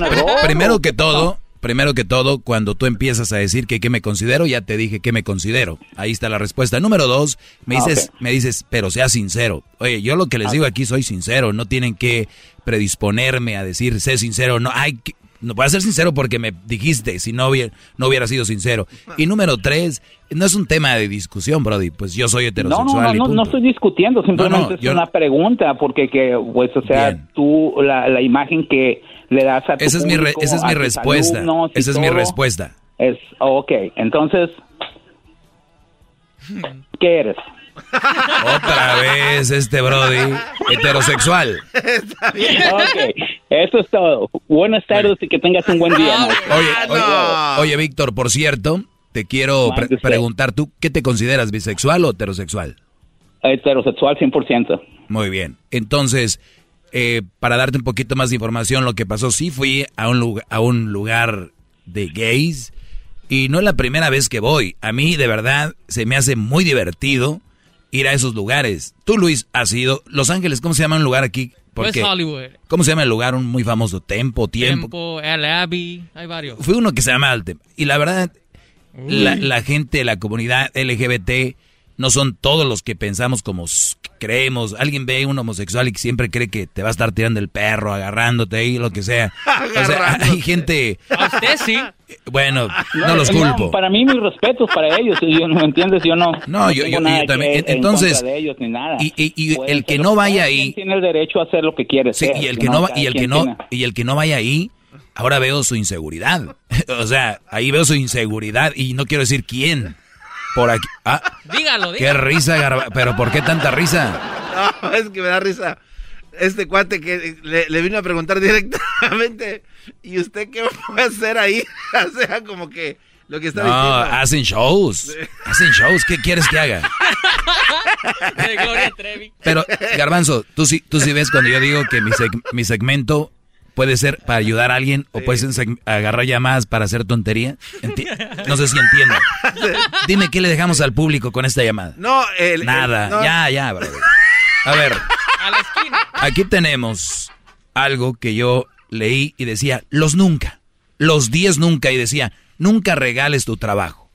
primero que todo, primero que todo, cuando tú empiezas a decir que qué me considero, ya te dije qué me considero. Ahí está la respuesta. Número dos, me dices, ah, okay. me dices, pero sea sincero. Oye, yo lo que les digo aquí soy sincero. No tienen que predisponerme a decir, sé sincero. No, hay que, no voy a ser sincero porque me dijiste, si no hubiera, no hubiera sido sincero. Y número tres, no es un tema de discusión, Brody, pues yo soy heterosexual. No, no, no, no estoy discutiendo, simplemente no, no, es yo... una pregunta, porque que, pues, o sea, Bien. tú, la, la, imagen que le das a tu Esa es mi, re, esa es mi respuesta, esa es mi respuesta. Es, ok, entonces, ¿qué eres? Otra vez este Brody, heterosexual. Está bien. Ok, eso es todo. Buenas tardes y que tengas un buen día. Oye, oye, oye, Víctor, por cierto, te quiero pre- preguntar, ¿tú qué te consideras, bisexual o heterosexual? Heterosexual 100%. Muy bien. Entonces, eh, para darte un poquito más de información, lo que pasó, sí fui a un, lugar, a un lugar de gays y no es la primera vez que voy. A mí, de verdad, se me hace muy divertido ir a esos lugares. Tú, Luis, has ido. Los Ángeles, ¿cómo se llama un lugar aquí? West Hollywood. ¿Cómo se llama el lugar? Un muy famoso Tempo, Tiempo. Tiempo, El Abbey, hay varios. Fue uno que se llama Altem. Y la verdad, la, la gente, la comunidad LGBT, no son todos los que pensamos como creemos. Alguien ve un homosexual y siempre cree que te va a estar tirando el perro, agarrándote ahí, lo que sea. O sea, hay gente... A usted sí. Bueno, no los culpo. para mí, mis respetos para ellos. Yo, ¿Me entiendes? Yo no. No, yo- yo- nada yo también. que- En- en entonces, contra de ellos ni nada. Y, y- y el que no vaya ahí... Tiene el derecho a hacer lo que quiere. Sí, ser, y el ¿no? que no y el que no, y el que no vaya ahí, ahora veo su inseguridad. o sea, ahí veo su inseguridad y no quiero decir quién. Por aquí. Ah, Dígalo, qué dígalo. risa, Garba- pero ¿por qué tanta risa? No, es que me da risa. Este cuate que le, le vino a preguntar directamente, ¿y usted qué va a hacer ahí? o sea, como que lo que está No, diciendo. hacen shows. Hacen shows. ¿Qué quieres que haga? De Gloria Trevi. Pero, Garbanzo, tú sí, tú sí ves cuando yo digo que mi, seg- mi segmento puede ser para ayudar a alguien o puede ser seg- agarrar llamadas para hacer tontería. Enti- no sé si entiendo. Dime qué le dejamos al público con esta llamada. No, el, Nada, el- no. ya, ya, brother. A ver, A la esquina. aquí tenemos algo que yo leí y decía, los nunca, los 10 nunca, y decía, nunca regales tu trabajo.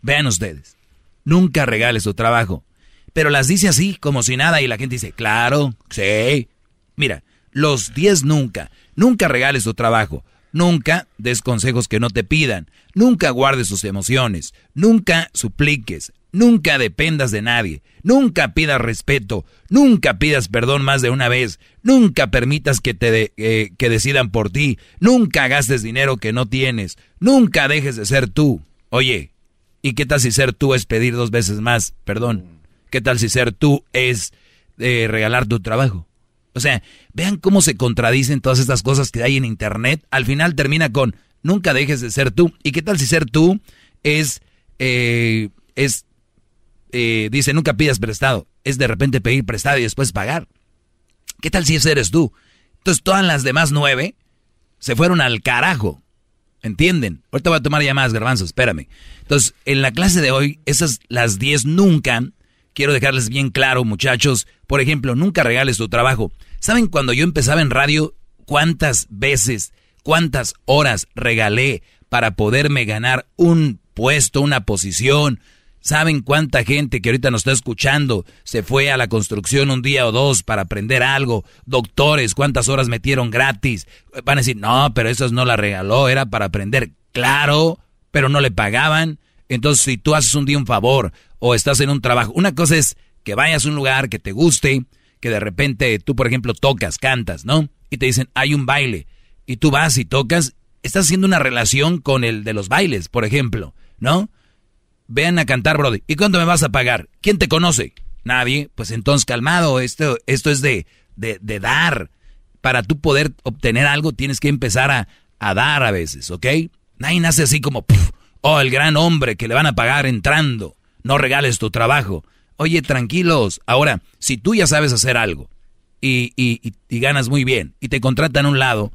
Vean ustedes, nunca regales tu trabajo. Pero las dice así, como si nada, y la gente dice, claro, sí. Mira, los 10 nunca, nunca regales tu trabajo. Nunca des consejos que no te pidan. Nunca guardes tus emociones. Nunca supliques. Nunca dependas de nadie. Nunca pidas respeto. Nunca pidas perdón más de una vez. Nunca permitas que te de- eh, que decidan por ti. Nunca gastes dinero que no tienes. Nunca dejes de ser tú. Oye, ¿y qué tal si ser tú es pedir dos veces más perdón? ¿Qué tal si ser tú es eh, regalar tu trabajo? O sea, vean cómo se contradicen todas estas cosas que hay en internet. Al final termina con nunca dejes de ser tú. ¿Y qué tal si ser tú es, eh, es, eh, dice nunca pidas prestado? Es de repente pedir prestado y después pagar. ¿Qué tal si eres tú? Entonces todas las demás nueve se fueron al carajo. ¿Entienden? Ahorita voy a tomar llamadas, garbanzo, espérame. Entonces, en la clase de hoy, esas las 10 nunca, quiero dejarles bien claro, muchachos. Por ejemplo, nunca regales tu trabajo. ¿Saben cuando yo empezaba en radio, cuántas veces, cuántas horas regalé para poderme ganar un puesto, una posición? ¿Saben cuánta gente que ahorita nos está escuchando se fue a la construcción un día o dos para aprender algo? Doctores, ¿cuántas horas metieron gratis? Van a decir, no, pero eso no la regaló, era para aprender. Claro, pero no le pagaban. Entonces, si tú haces un día un favor o estás en un trabajo, una cosa es que vayas a un lugar que te guste, que de repente tú, por ejemplo, tocas, cantas, ¿no? Y te dicen, hay un baile. Y tú vas y tocas, estás haciendo una relación con el de los bailes, por ejemplo, ¿no? Vean a cantar, Brody. ¿Y cuánto me vas a pagar? ¿Quién te conoce? Nadie. Pues entonces, calmado, esto, esto es de, de, de dar. Para tú poder obtener algo, tienes que empezar a, a dar a veces, ¿ok? Nadie nace así como, "Puf, oh, el gran hombre que le van a pagar entrando. No regales tu trabajo. Oye, tranquilos. Ahora, si tú ya sabes hacer algo y, y, y- y ganas muy bien y te contratan a un lado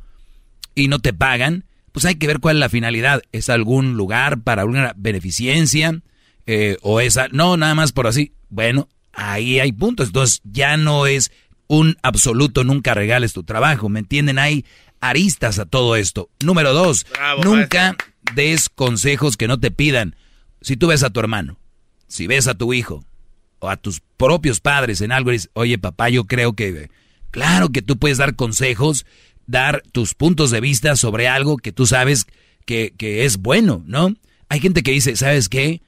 y no te pagan, pues hay que ver cuál es la finalidad. ¿Es algún lugar para alguna beneficencia? Eh, ¿O es... a- No, nada más por así. Bueno, ahí hay puntos. Entonces ya no es un absoluto nunca regales tu trabajo. ¿Me entienden? Hay aristas a todo esto. Número dos, Bravo, nunca des consejos que no te pidan. Si tú ves a tu hermano, si ves a tu hijo o a tus propios padres en algo y dices, oye papá, yo creo que... Claro que tú puedes dar consejos, dar tus puntos de vista sobre algo que tú sabes que, que es bueno, ¿no? Hay gente que dice, ¿sabes qué?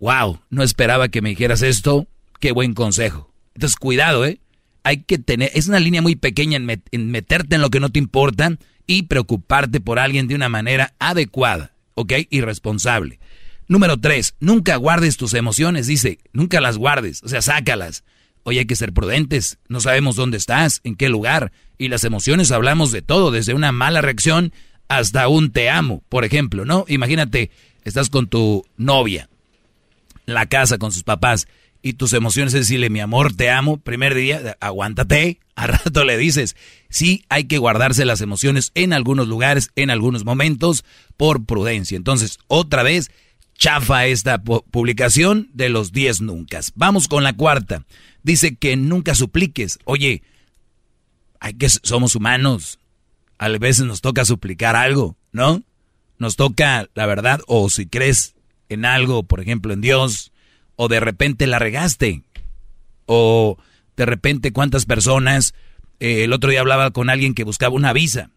Wow, no esperaba que me dijeras esto, qué buen consejo. Entonces, cuidado, ¿eh? Hay que tener, es una línea muy pequeña en, met- en meterte en lo que no te importa y preocuparte por alguien de una manera adecuada, ¿ok? Y responsable. Número tres, nunca guardes tus emociones, dice, nunca las guardes, o sea, sácalas. Hoy hay que ser prudentes, no sabemos dónde estás, en qué lugar, y las emociones hablamos de todo, desde una mala reacción hasta un te amo, por ejemplo, ¿no? Imagínate, estás con tu novia, la casa con sus papás, y tus emociones es decirle, mi amor, te amo, primer día, aguántate, a rato le dices, sí hay que guardarse las emociones en algunos lugares, en algunos momentos, por prudencia. Entonces, otra vez, chafa esta publicación de los 10 nunca. Vamos con la cuarta. Dice que nunca supliques. Oye, hay que somos humanos. A veces nos toca suplicar algo, ¿no? Nos toca la verdad o si crees en algo, por ejemplo, en Dios, o de repente la regaste, o de repente cuántas personas, eh, el otro día hablaba con alguien que buscaba una visa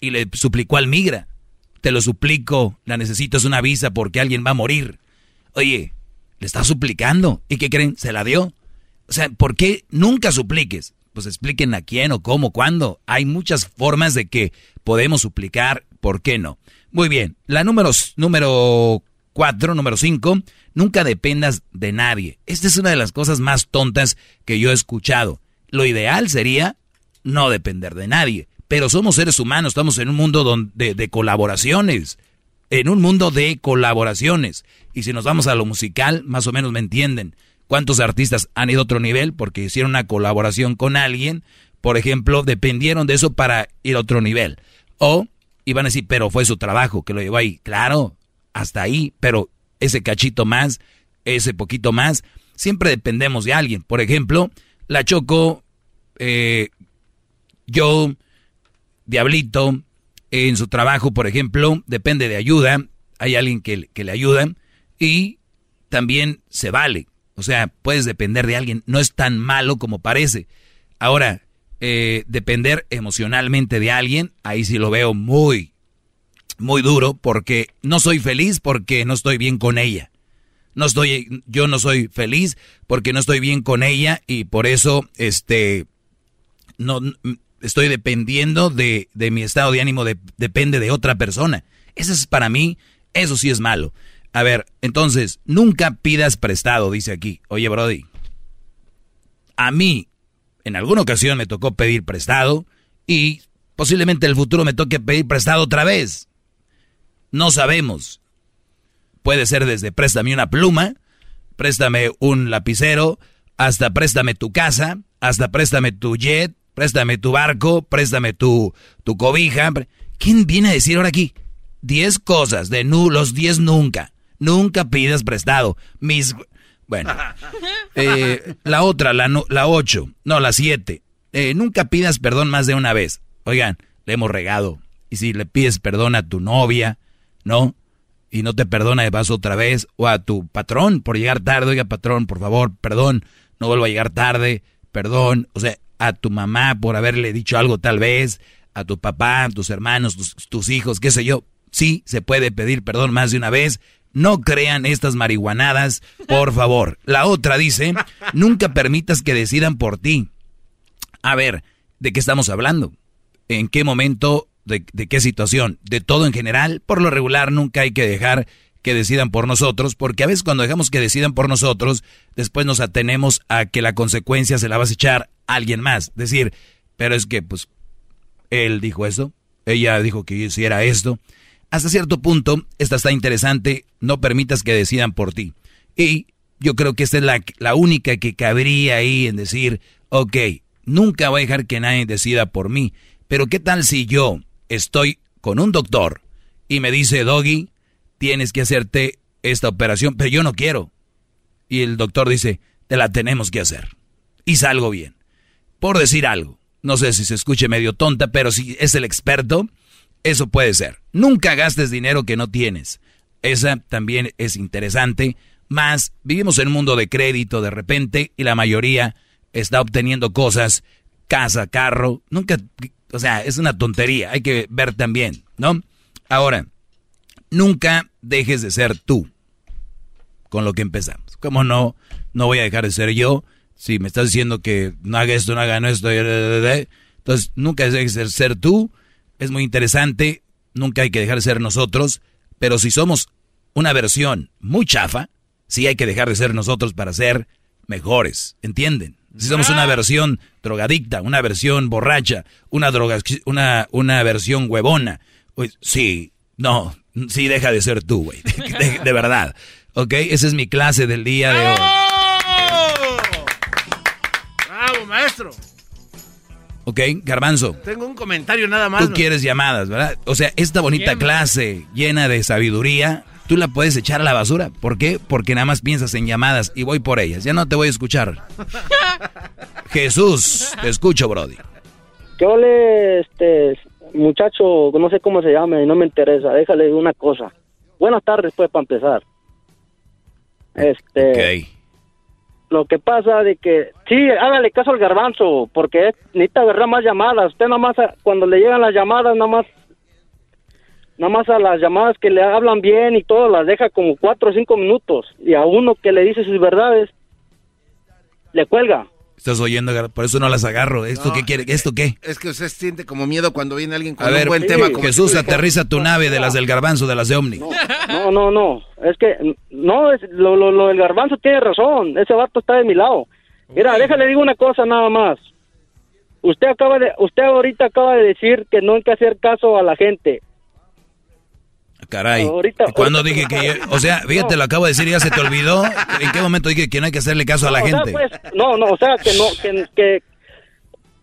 y le suplicó al migra te lo suplico, la necesito, es una visa porque alguien va a morir. Oye, le está suplicando. ¿Y qué creen? Se la dio. O sea, ¿por qué nunca supliques? Pues expliquen a quién o cómo, cuándo. Hay muchas formas de que podemos suplicar, ¿por qué no? Muy bien, la número, número cuatro, número cinco, nunca dependas de nadie. Esta es una de las cosas más tontas que yo he escuchado. Lo ideal sería no depender de nadie. Pero somos seres humanos, estamos en un mundo donde, de colaboraciones, en un mundo de colaboraciones. Y si nos vamos a lo musical, más o menos me entienden. ¿Cuántos artistas han ido a otro nivel porque hicieron una colaboración con alguien? Por ejemplo, dependieron de eso para ir a otro nivel. O iban a decir, pero fue su trabajo que lo llevó ahí. Claro, hasta ahí, pero ese cachito más, ese poquito más, siempre dependemos de alguien. Por ejemplo, la Choco, eh, yo Diablito, en su trabajo, por ejemplo, depende de ayuda, hay alguien que, le ayuda y también se vale. O sea, puedes depender de alguien, no es tan malo como parece. Ahora, eh, depender emocionalmente de alguien, ahí sí lo veo muy, muy duro porque no soy feliz porque no estoy bien con ella. No estoy, yo no soy feliz porque no estoy bien con ella y por eso, este, no, estoy dependiendo de, de mi estado de ánimo, depende de otra persona. Eso es para mí, eso sí es malo. A ver, entonces, nunca pidas prestado, dice aquí. Oye, Brody, a mí en alguna ocasión me tocó pedir prestado y posiblemente en el futuro me toque pedir prestado otra vez. No sabemos. Puede ser desde préstame una pluma, préstame un lapicero, hasta préstame tu casa, hasta préstame tu jet, préstame tu barco, préstame tu, tu cobija. ¿Quién viene a decir ahora aquí? Diez cosas de nu, los diez nunca. Nunca pidas prestado. Mis... Bueno. Eh, la otra, la, la ocho. No, la siete. Eh, nunca pidas perdón más de una vez. Oigan, le hemos regado. Y si le pides perdón a tu novia, ¿no? Y no te perdona de paso otra vez. O a tu patrón por llegar tarde. Oiga, patrón, por favor, perdón. No vuelvo a llegar tarde. Perdón. O sea, a tu mamá por haberle dicho algo tal vez, a tu papá, a tus hermanos, tus, hijos, qué sé yo. Sí, se puede pedir perdón más de una vez. No crean estas marihuanadas, por favor. La otra dice, nunca permitas que decidan por ti. A ver, ¿de qué estamos hablando? ¿En qué momento? ¿De, de qué situación? ¿De todo en general? Por lo regular nunca hay que dejar que decidan por nosotros, porque a veces cuando dejamos que decidan por nosotros, después nos atenemos a que la consecuencia se la vas a echar a alguien más. Decir, pero es que, pues, él dijo eso, ella dijo que hiciera esto. Hasta cierto punto, esta está interesante, no permitas que decidan por ti. Y yo creo que esta es la, la única que cabría ahí en decir, ok, nunca voy a dejar que nadie decida por mí, pero ¿qué tal si yo estoy con un doctor y me dice, Doggy, tienes que hacerte esta operación, pero yo no quiero. Y el doctor dice, te la tenemos que hacer. Y salgo bien. Por decir algo. No sé si se escuche medio tonta, pero si es el experto, eso puede ser. Nunca gastes dinero que no tienes. Esa también es interesante. Más, vivimos en un mundo de crédito de repente y la mayoría está obteniendo cosas, casa, carro. Nunca, o sea, es una tontería. Hay que ver también, ¿no? Ahora, nunca dejes de ser tú con lo que empezamos. Como no, no voy a dejar de ser yo. Si me estás diciendo que no haga esto, no haga esto, entonces nunca dejes de ser tú. Es muy interesante, nunca hay que dejar de ser nosotros, pero si somos una versión muy chafa, sí hay que dejar de ser nosotros para ser mejores, ¿entienden? Si somos una versión drogadicta, una versión borracha, una droga, una, una versión huevona, pues sí, no, sí deja de ser tú, güey, de, de verdad. ¿Ok? Esa es mi clase del día de hoy. ¡Bravo, maestro! ¿Ok? Garbanzo. Tengo un comentario nada más. Tú quieres llamadas, ¿verdad? O sea, esta bonita clase llena de sabiduría, tú la puedes echar a la basura. ¿Por qué? Porque nada más piensas en llamadas y voy por ellas. Ya no te voy a escuchar. Jesús, te escucho, Brody. ¿Qué ole, este muchacho? No sé cómo se llame, no me interesa. Déjale una cosa. Buenas tardes, pues, para empezar. Este. Lo que pasa de que, sí, hágale caso al garbanzo, porque necesita agarrar más llamadas. Usted nada más, cuando le llegan las llamadas, nada más, nada más a las llamadas que le hablan bien y todo, las deja como cuatro o cinco minutos. Y a uno que le dice sus verdades, le cuelga. Estás oyendo, por eso no las agarro. ¿Esto No, qué quiere? ¿Esto qué? Es que usted siente como miedo cuando viene alguien con A ver, un buen tema. Como Jesús, aterriza tu nave de las del garbanzo, de las de Omni. No, no, no. Es que, no, es, lo, lo, lo del garbanzo tiene razón. Ese vato está de mi lado. Mira, déjale digo una cosa nada más. Usted acaba de, usted ahorita acaba de decir que no hay que hacer caso a la gente. Caray. Ahorita- ¿Cuándo ahorita- dije que yo- O sea, fíjate, lo acabo de decir y ya se te olvidó. ¿En qué momento dije que no hay que hacerle caso a la sea, gente? pues, no, no, o sea, que no, que, que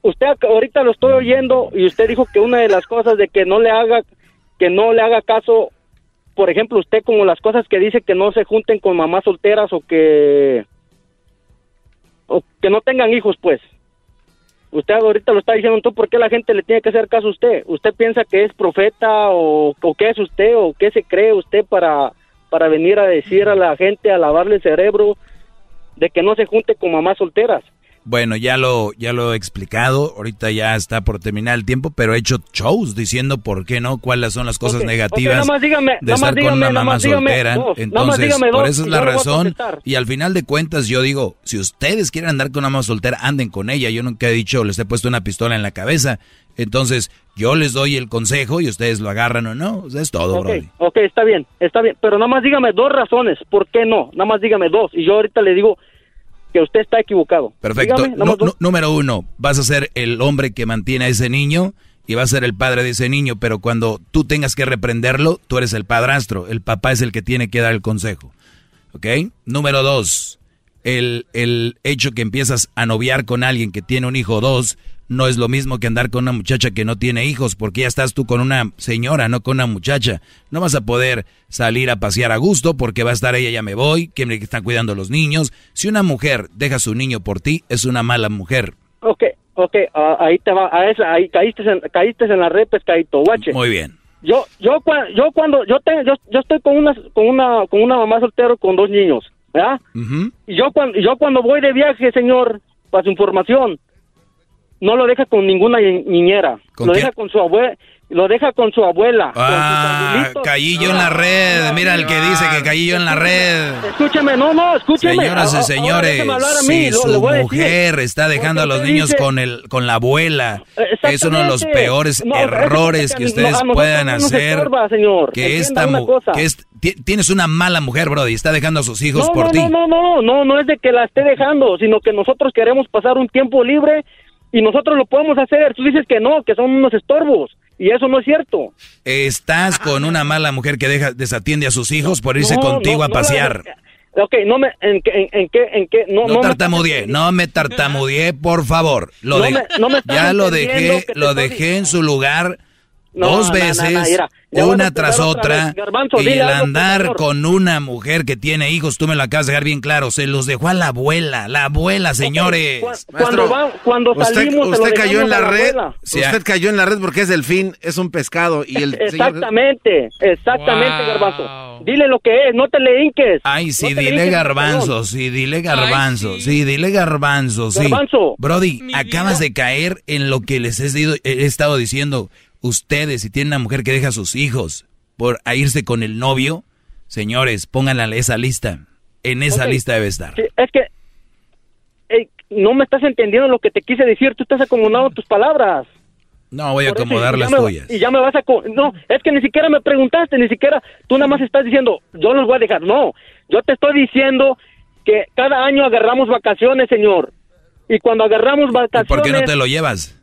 usted ahorita lo estoy oyendo y usted dijo que una de las cosas de que no le haga, que no le haga caso, por ejemplo, usted como las cosas que dice que no se junten con mamás solteras o que, o que no tengan hijos, pues. Usted ahorita lo está diciendo, entonces, ¿por qué la gente le tiene que hacer caso a usted? ¿Usted piensa que es profeta o, o qué es usted o qué se cree usted para, para venir a decir a la gente, a lavarle el cerebro de que no se junte con mamás solteras? Bueno, ya lo, ya lo he explicado. Ahorita ya está por terminar el tiempo, pero he hecho shows diciendo por qué no, cuáles son las cosas negativas más dígame, de estar con una mamá soltera. dos, Entonces, dígame por dos eso es la razón. Y al final de cuentas, yo digo, si ustedes quieren andar con una mamá soltera, anden con ella. Yo nunca he dicho, les he puesto una pistola en la cabeza. Entonces, yo les doy el consejo y ustedes lo agarran o no. O sea, es todo, Ok, Brody. ok, está bien, está bien, pero nada más dígame dos razones, ¿por qué no? Nada más dígame dos y yo ahorita le digo que usted está equivocado. Perfecto. Dígame, número uno, vas a ser el hombre que mantiene a ese niño y vas a ser el padre de ese niño, pero cuando tú tengas que reprenderlo, tú eres el padrastro. El papá es el que tiene que dar el consejo. ¿Ok? Número dos, el, el hecho que empiezas a noviar con alguien que tiene un hijo o dos no es lo mismo que andar con una muchacha que no tiene hijos, porque ya estás tú con una señora, no con una muchacha. No vas a poder salir a pasear a gusto porque va a estar ella, ya me voy, que me están cuidando los niños. Si una mujer deja a su niño por ti, es una mala mujer. Ok, ok, ah, ahí te va, a esa, ahí caíste en, caíste en la red, pescadito, guache. Muy bien. Yo, yo, yo cuando, yo, te, yo, yo estoy con una, con una, con una mamá soltero con dos niños, ¿verdad? Y yo cuando, yo cuando voy de viaje, señor, para su información, no lo deja con ninguna ni- niñera. ¿Con lo quién? deja con su abuela, lo deja con su abuela. Ah, caí yo en la red. Mira el que dice que caí yo en la red. Escúcheme, no, no, escúcheme. Señoras y señores, a mí, si lo- su mujer está dejando a los niños dice- con el con la abuela, es uno de los peores No, errores es que ustedes puedan hacer. estorba, señor. Que esta una mu- cosa. que es- ti- tienes una mala mujer, Brody, está dejando a sus hijos no, por no, ti. no, no, no, no, no es de que la esté dejando, sino que nosotros queremos pasar un tiempo libre y nosotros lo podemos hacer. Tú dices que no, que son unos estorbos y eso no es cierto. Estás con una mala mujer que deja desatiende a sus hijos por irse No, contigo no, a no pasear. Ok, no me, en, qué- en, en qué, en qué, no, No, no tartamudeé, no me tartamudeé, por favor. Lo No de- me- no me ya lo dejé, lo dejé en su lugar No, dos veces, mira, una tras otra otra, vez. Garbanzo, y el andar con una mujer que tiene hijos, tú me lo acabas de dejar bien claro, se los dejó a la abuela, la abuela, señores. Cuando, va- cuando usted, salimos, usted cayó en la la red. abuela. Usted cayó en la red porque es delfín, es un pescado y el señor- Exactamente, exactamente, Garbanzo. Dile lo que es, no te le hinques. Ay, sí, No dile garbanzo, sí, dile garbanzo, sí. dile garbanzo, sí. Garbanzo. Brody, acabas de caer en lo que les he, he estado diciendo. Ustedes, si tienen una mujer que deja a sus hijos por a irse con el novio, señores, pónganla en esa lista. En esa lista debe estar. Sí, es que no me estás entendiendo lo que te quise decir, tú estás acomodando tus palabras. No, voy a Por acomodar las me- tuyas. Y ya me vas a... No, es que ni siquiera me preguntaste, ni siquiera... Tú nada más estás diciendo, yo los voy a dejar. No, yo te estoy diciendo que cada año agarramos vacaciones, señor. Y cuando agarramos vacaciones... ¿Por qué no te lo llevas?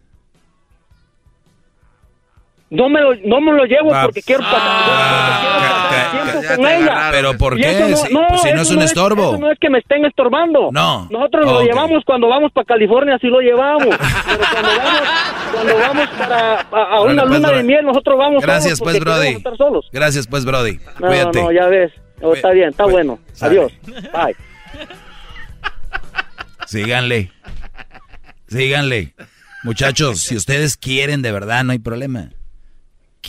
No me lo, no me lo llevo Ah, porque quiero pasar, porque quiero pasar tiempo con ella. Pero ¿por qué? eso Si- pues si no es un estorbo. eso no es que me estén estorbando. No. Nosotros lo Ok. llevamos cuando vamos para California, así lo llevamos. Pero cuando vamos, cuando vamos para a, a una pues, luna de Brody. miel, nosotros vamos Gracias, solos pues, Brody. estar solos. Gracias, pues, Brody. No, Cuídate. no, ya ves. Oh, está bien, está bueno. Adiós. Bye. Síganle. Síganle. Muchachos, si ustedes quieren de verdad, no hay problema.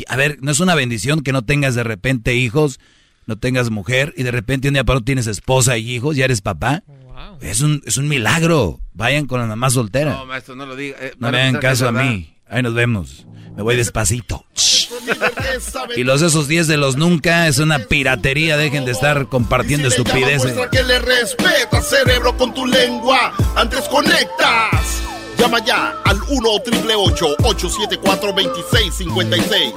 A ver, no es una bendición que no tengas de repente hijos, no tengas mujer y de repente un día para otro tienes esposa y hijos, ya eres papá. Es un, es un milagro. Vayan con la mamá soltera. No, maestro, no lo diga. Eh, No me hagan caso a mí. Ahí nos vemos. Me voy despacito. Y los esos 10 de los nunca es una piratería. Dejen de estar compartiendo estupideces. Que le respeta, cerebro, con tu lengua. Antes conectas. Llama ya al 1 874 2656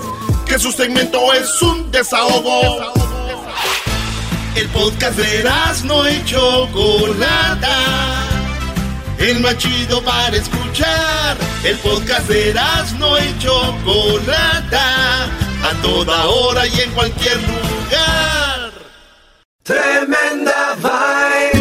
Que su segmento es un desahogo. El podcast de no y Chocolata. El más chido para escuchar. El podcast de no y Chocolata. A toda hora y en cualquier lugar. Tremenda vaina.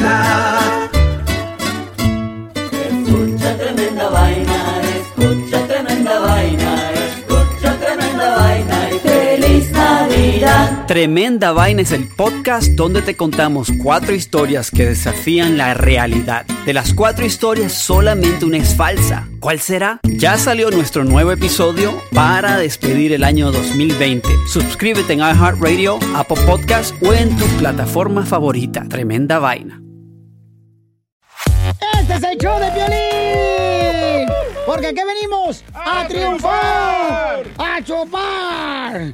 Tremenda Vaina es el podcast donde te contamos cuatro historias que desafían la realidad. De las cuatro historias, solamente una es falsa. ¿Cuál será? Ya salió nuestro nuevo episodio para despedir el año 2020. Suscríbete en iHeartRadio, Apple Podcast o en tu plataforma favorita. Tremenda Vaina. Este es el show de Piolín. Porque aquí venimos a, triunfar, a chupar.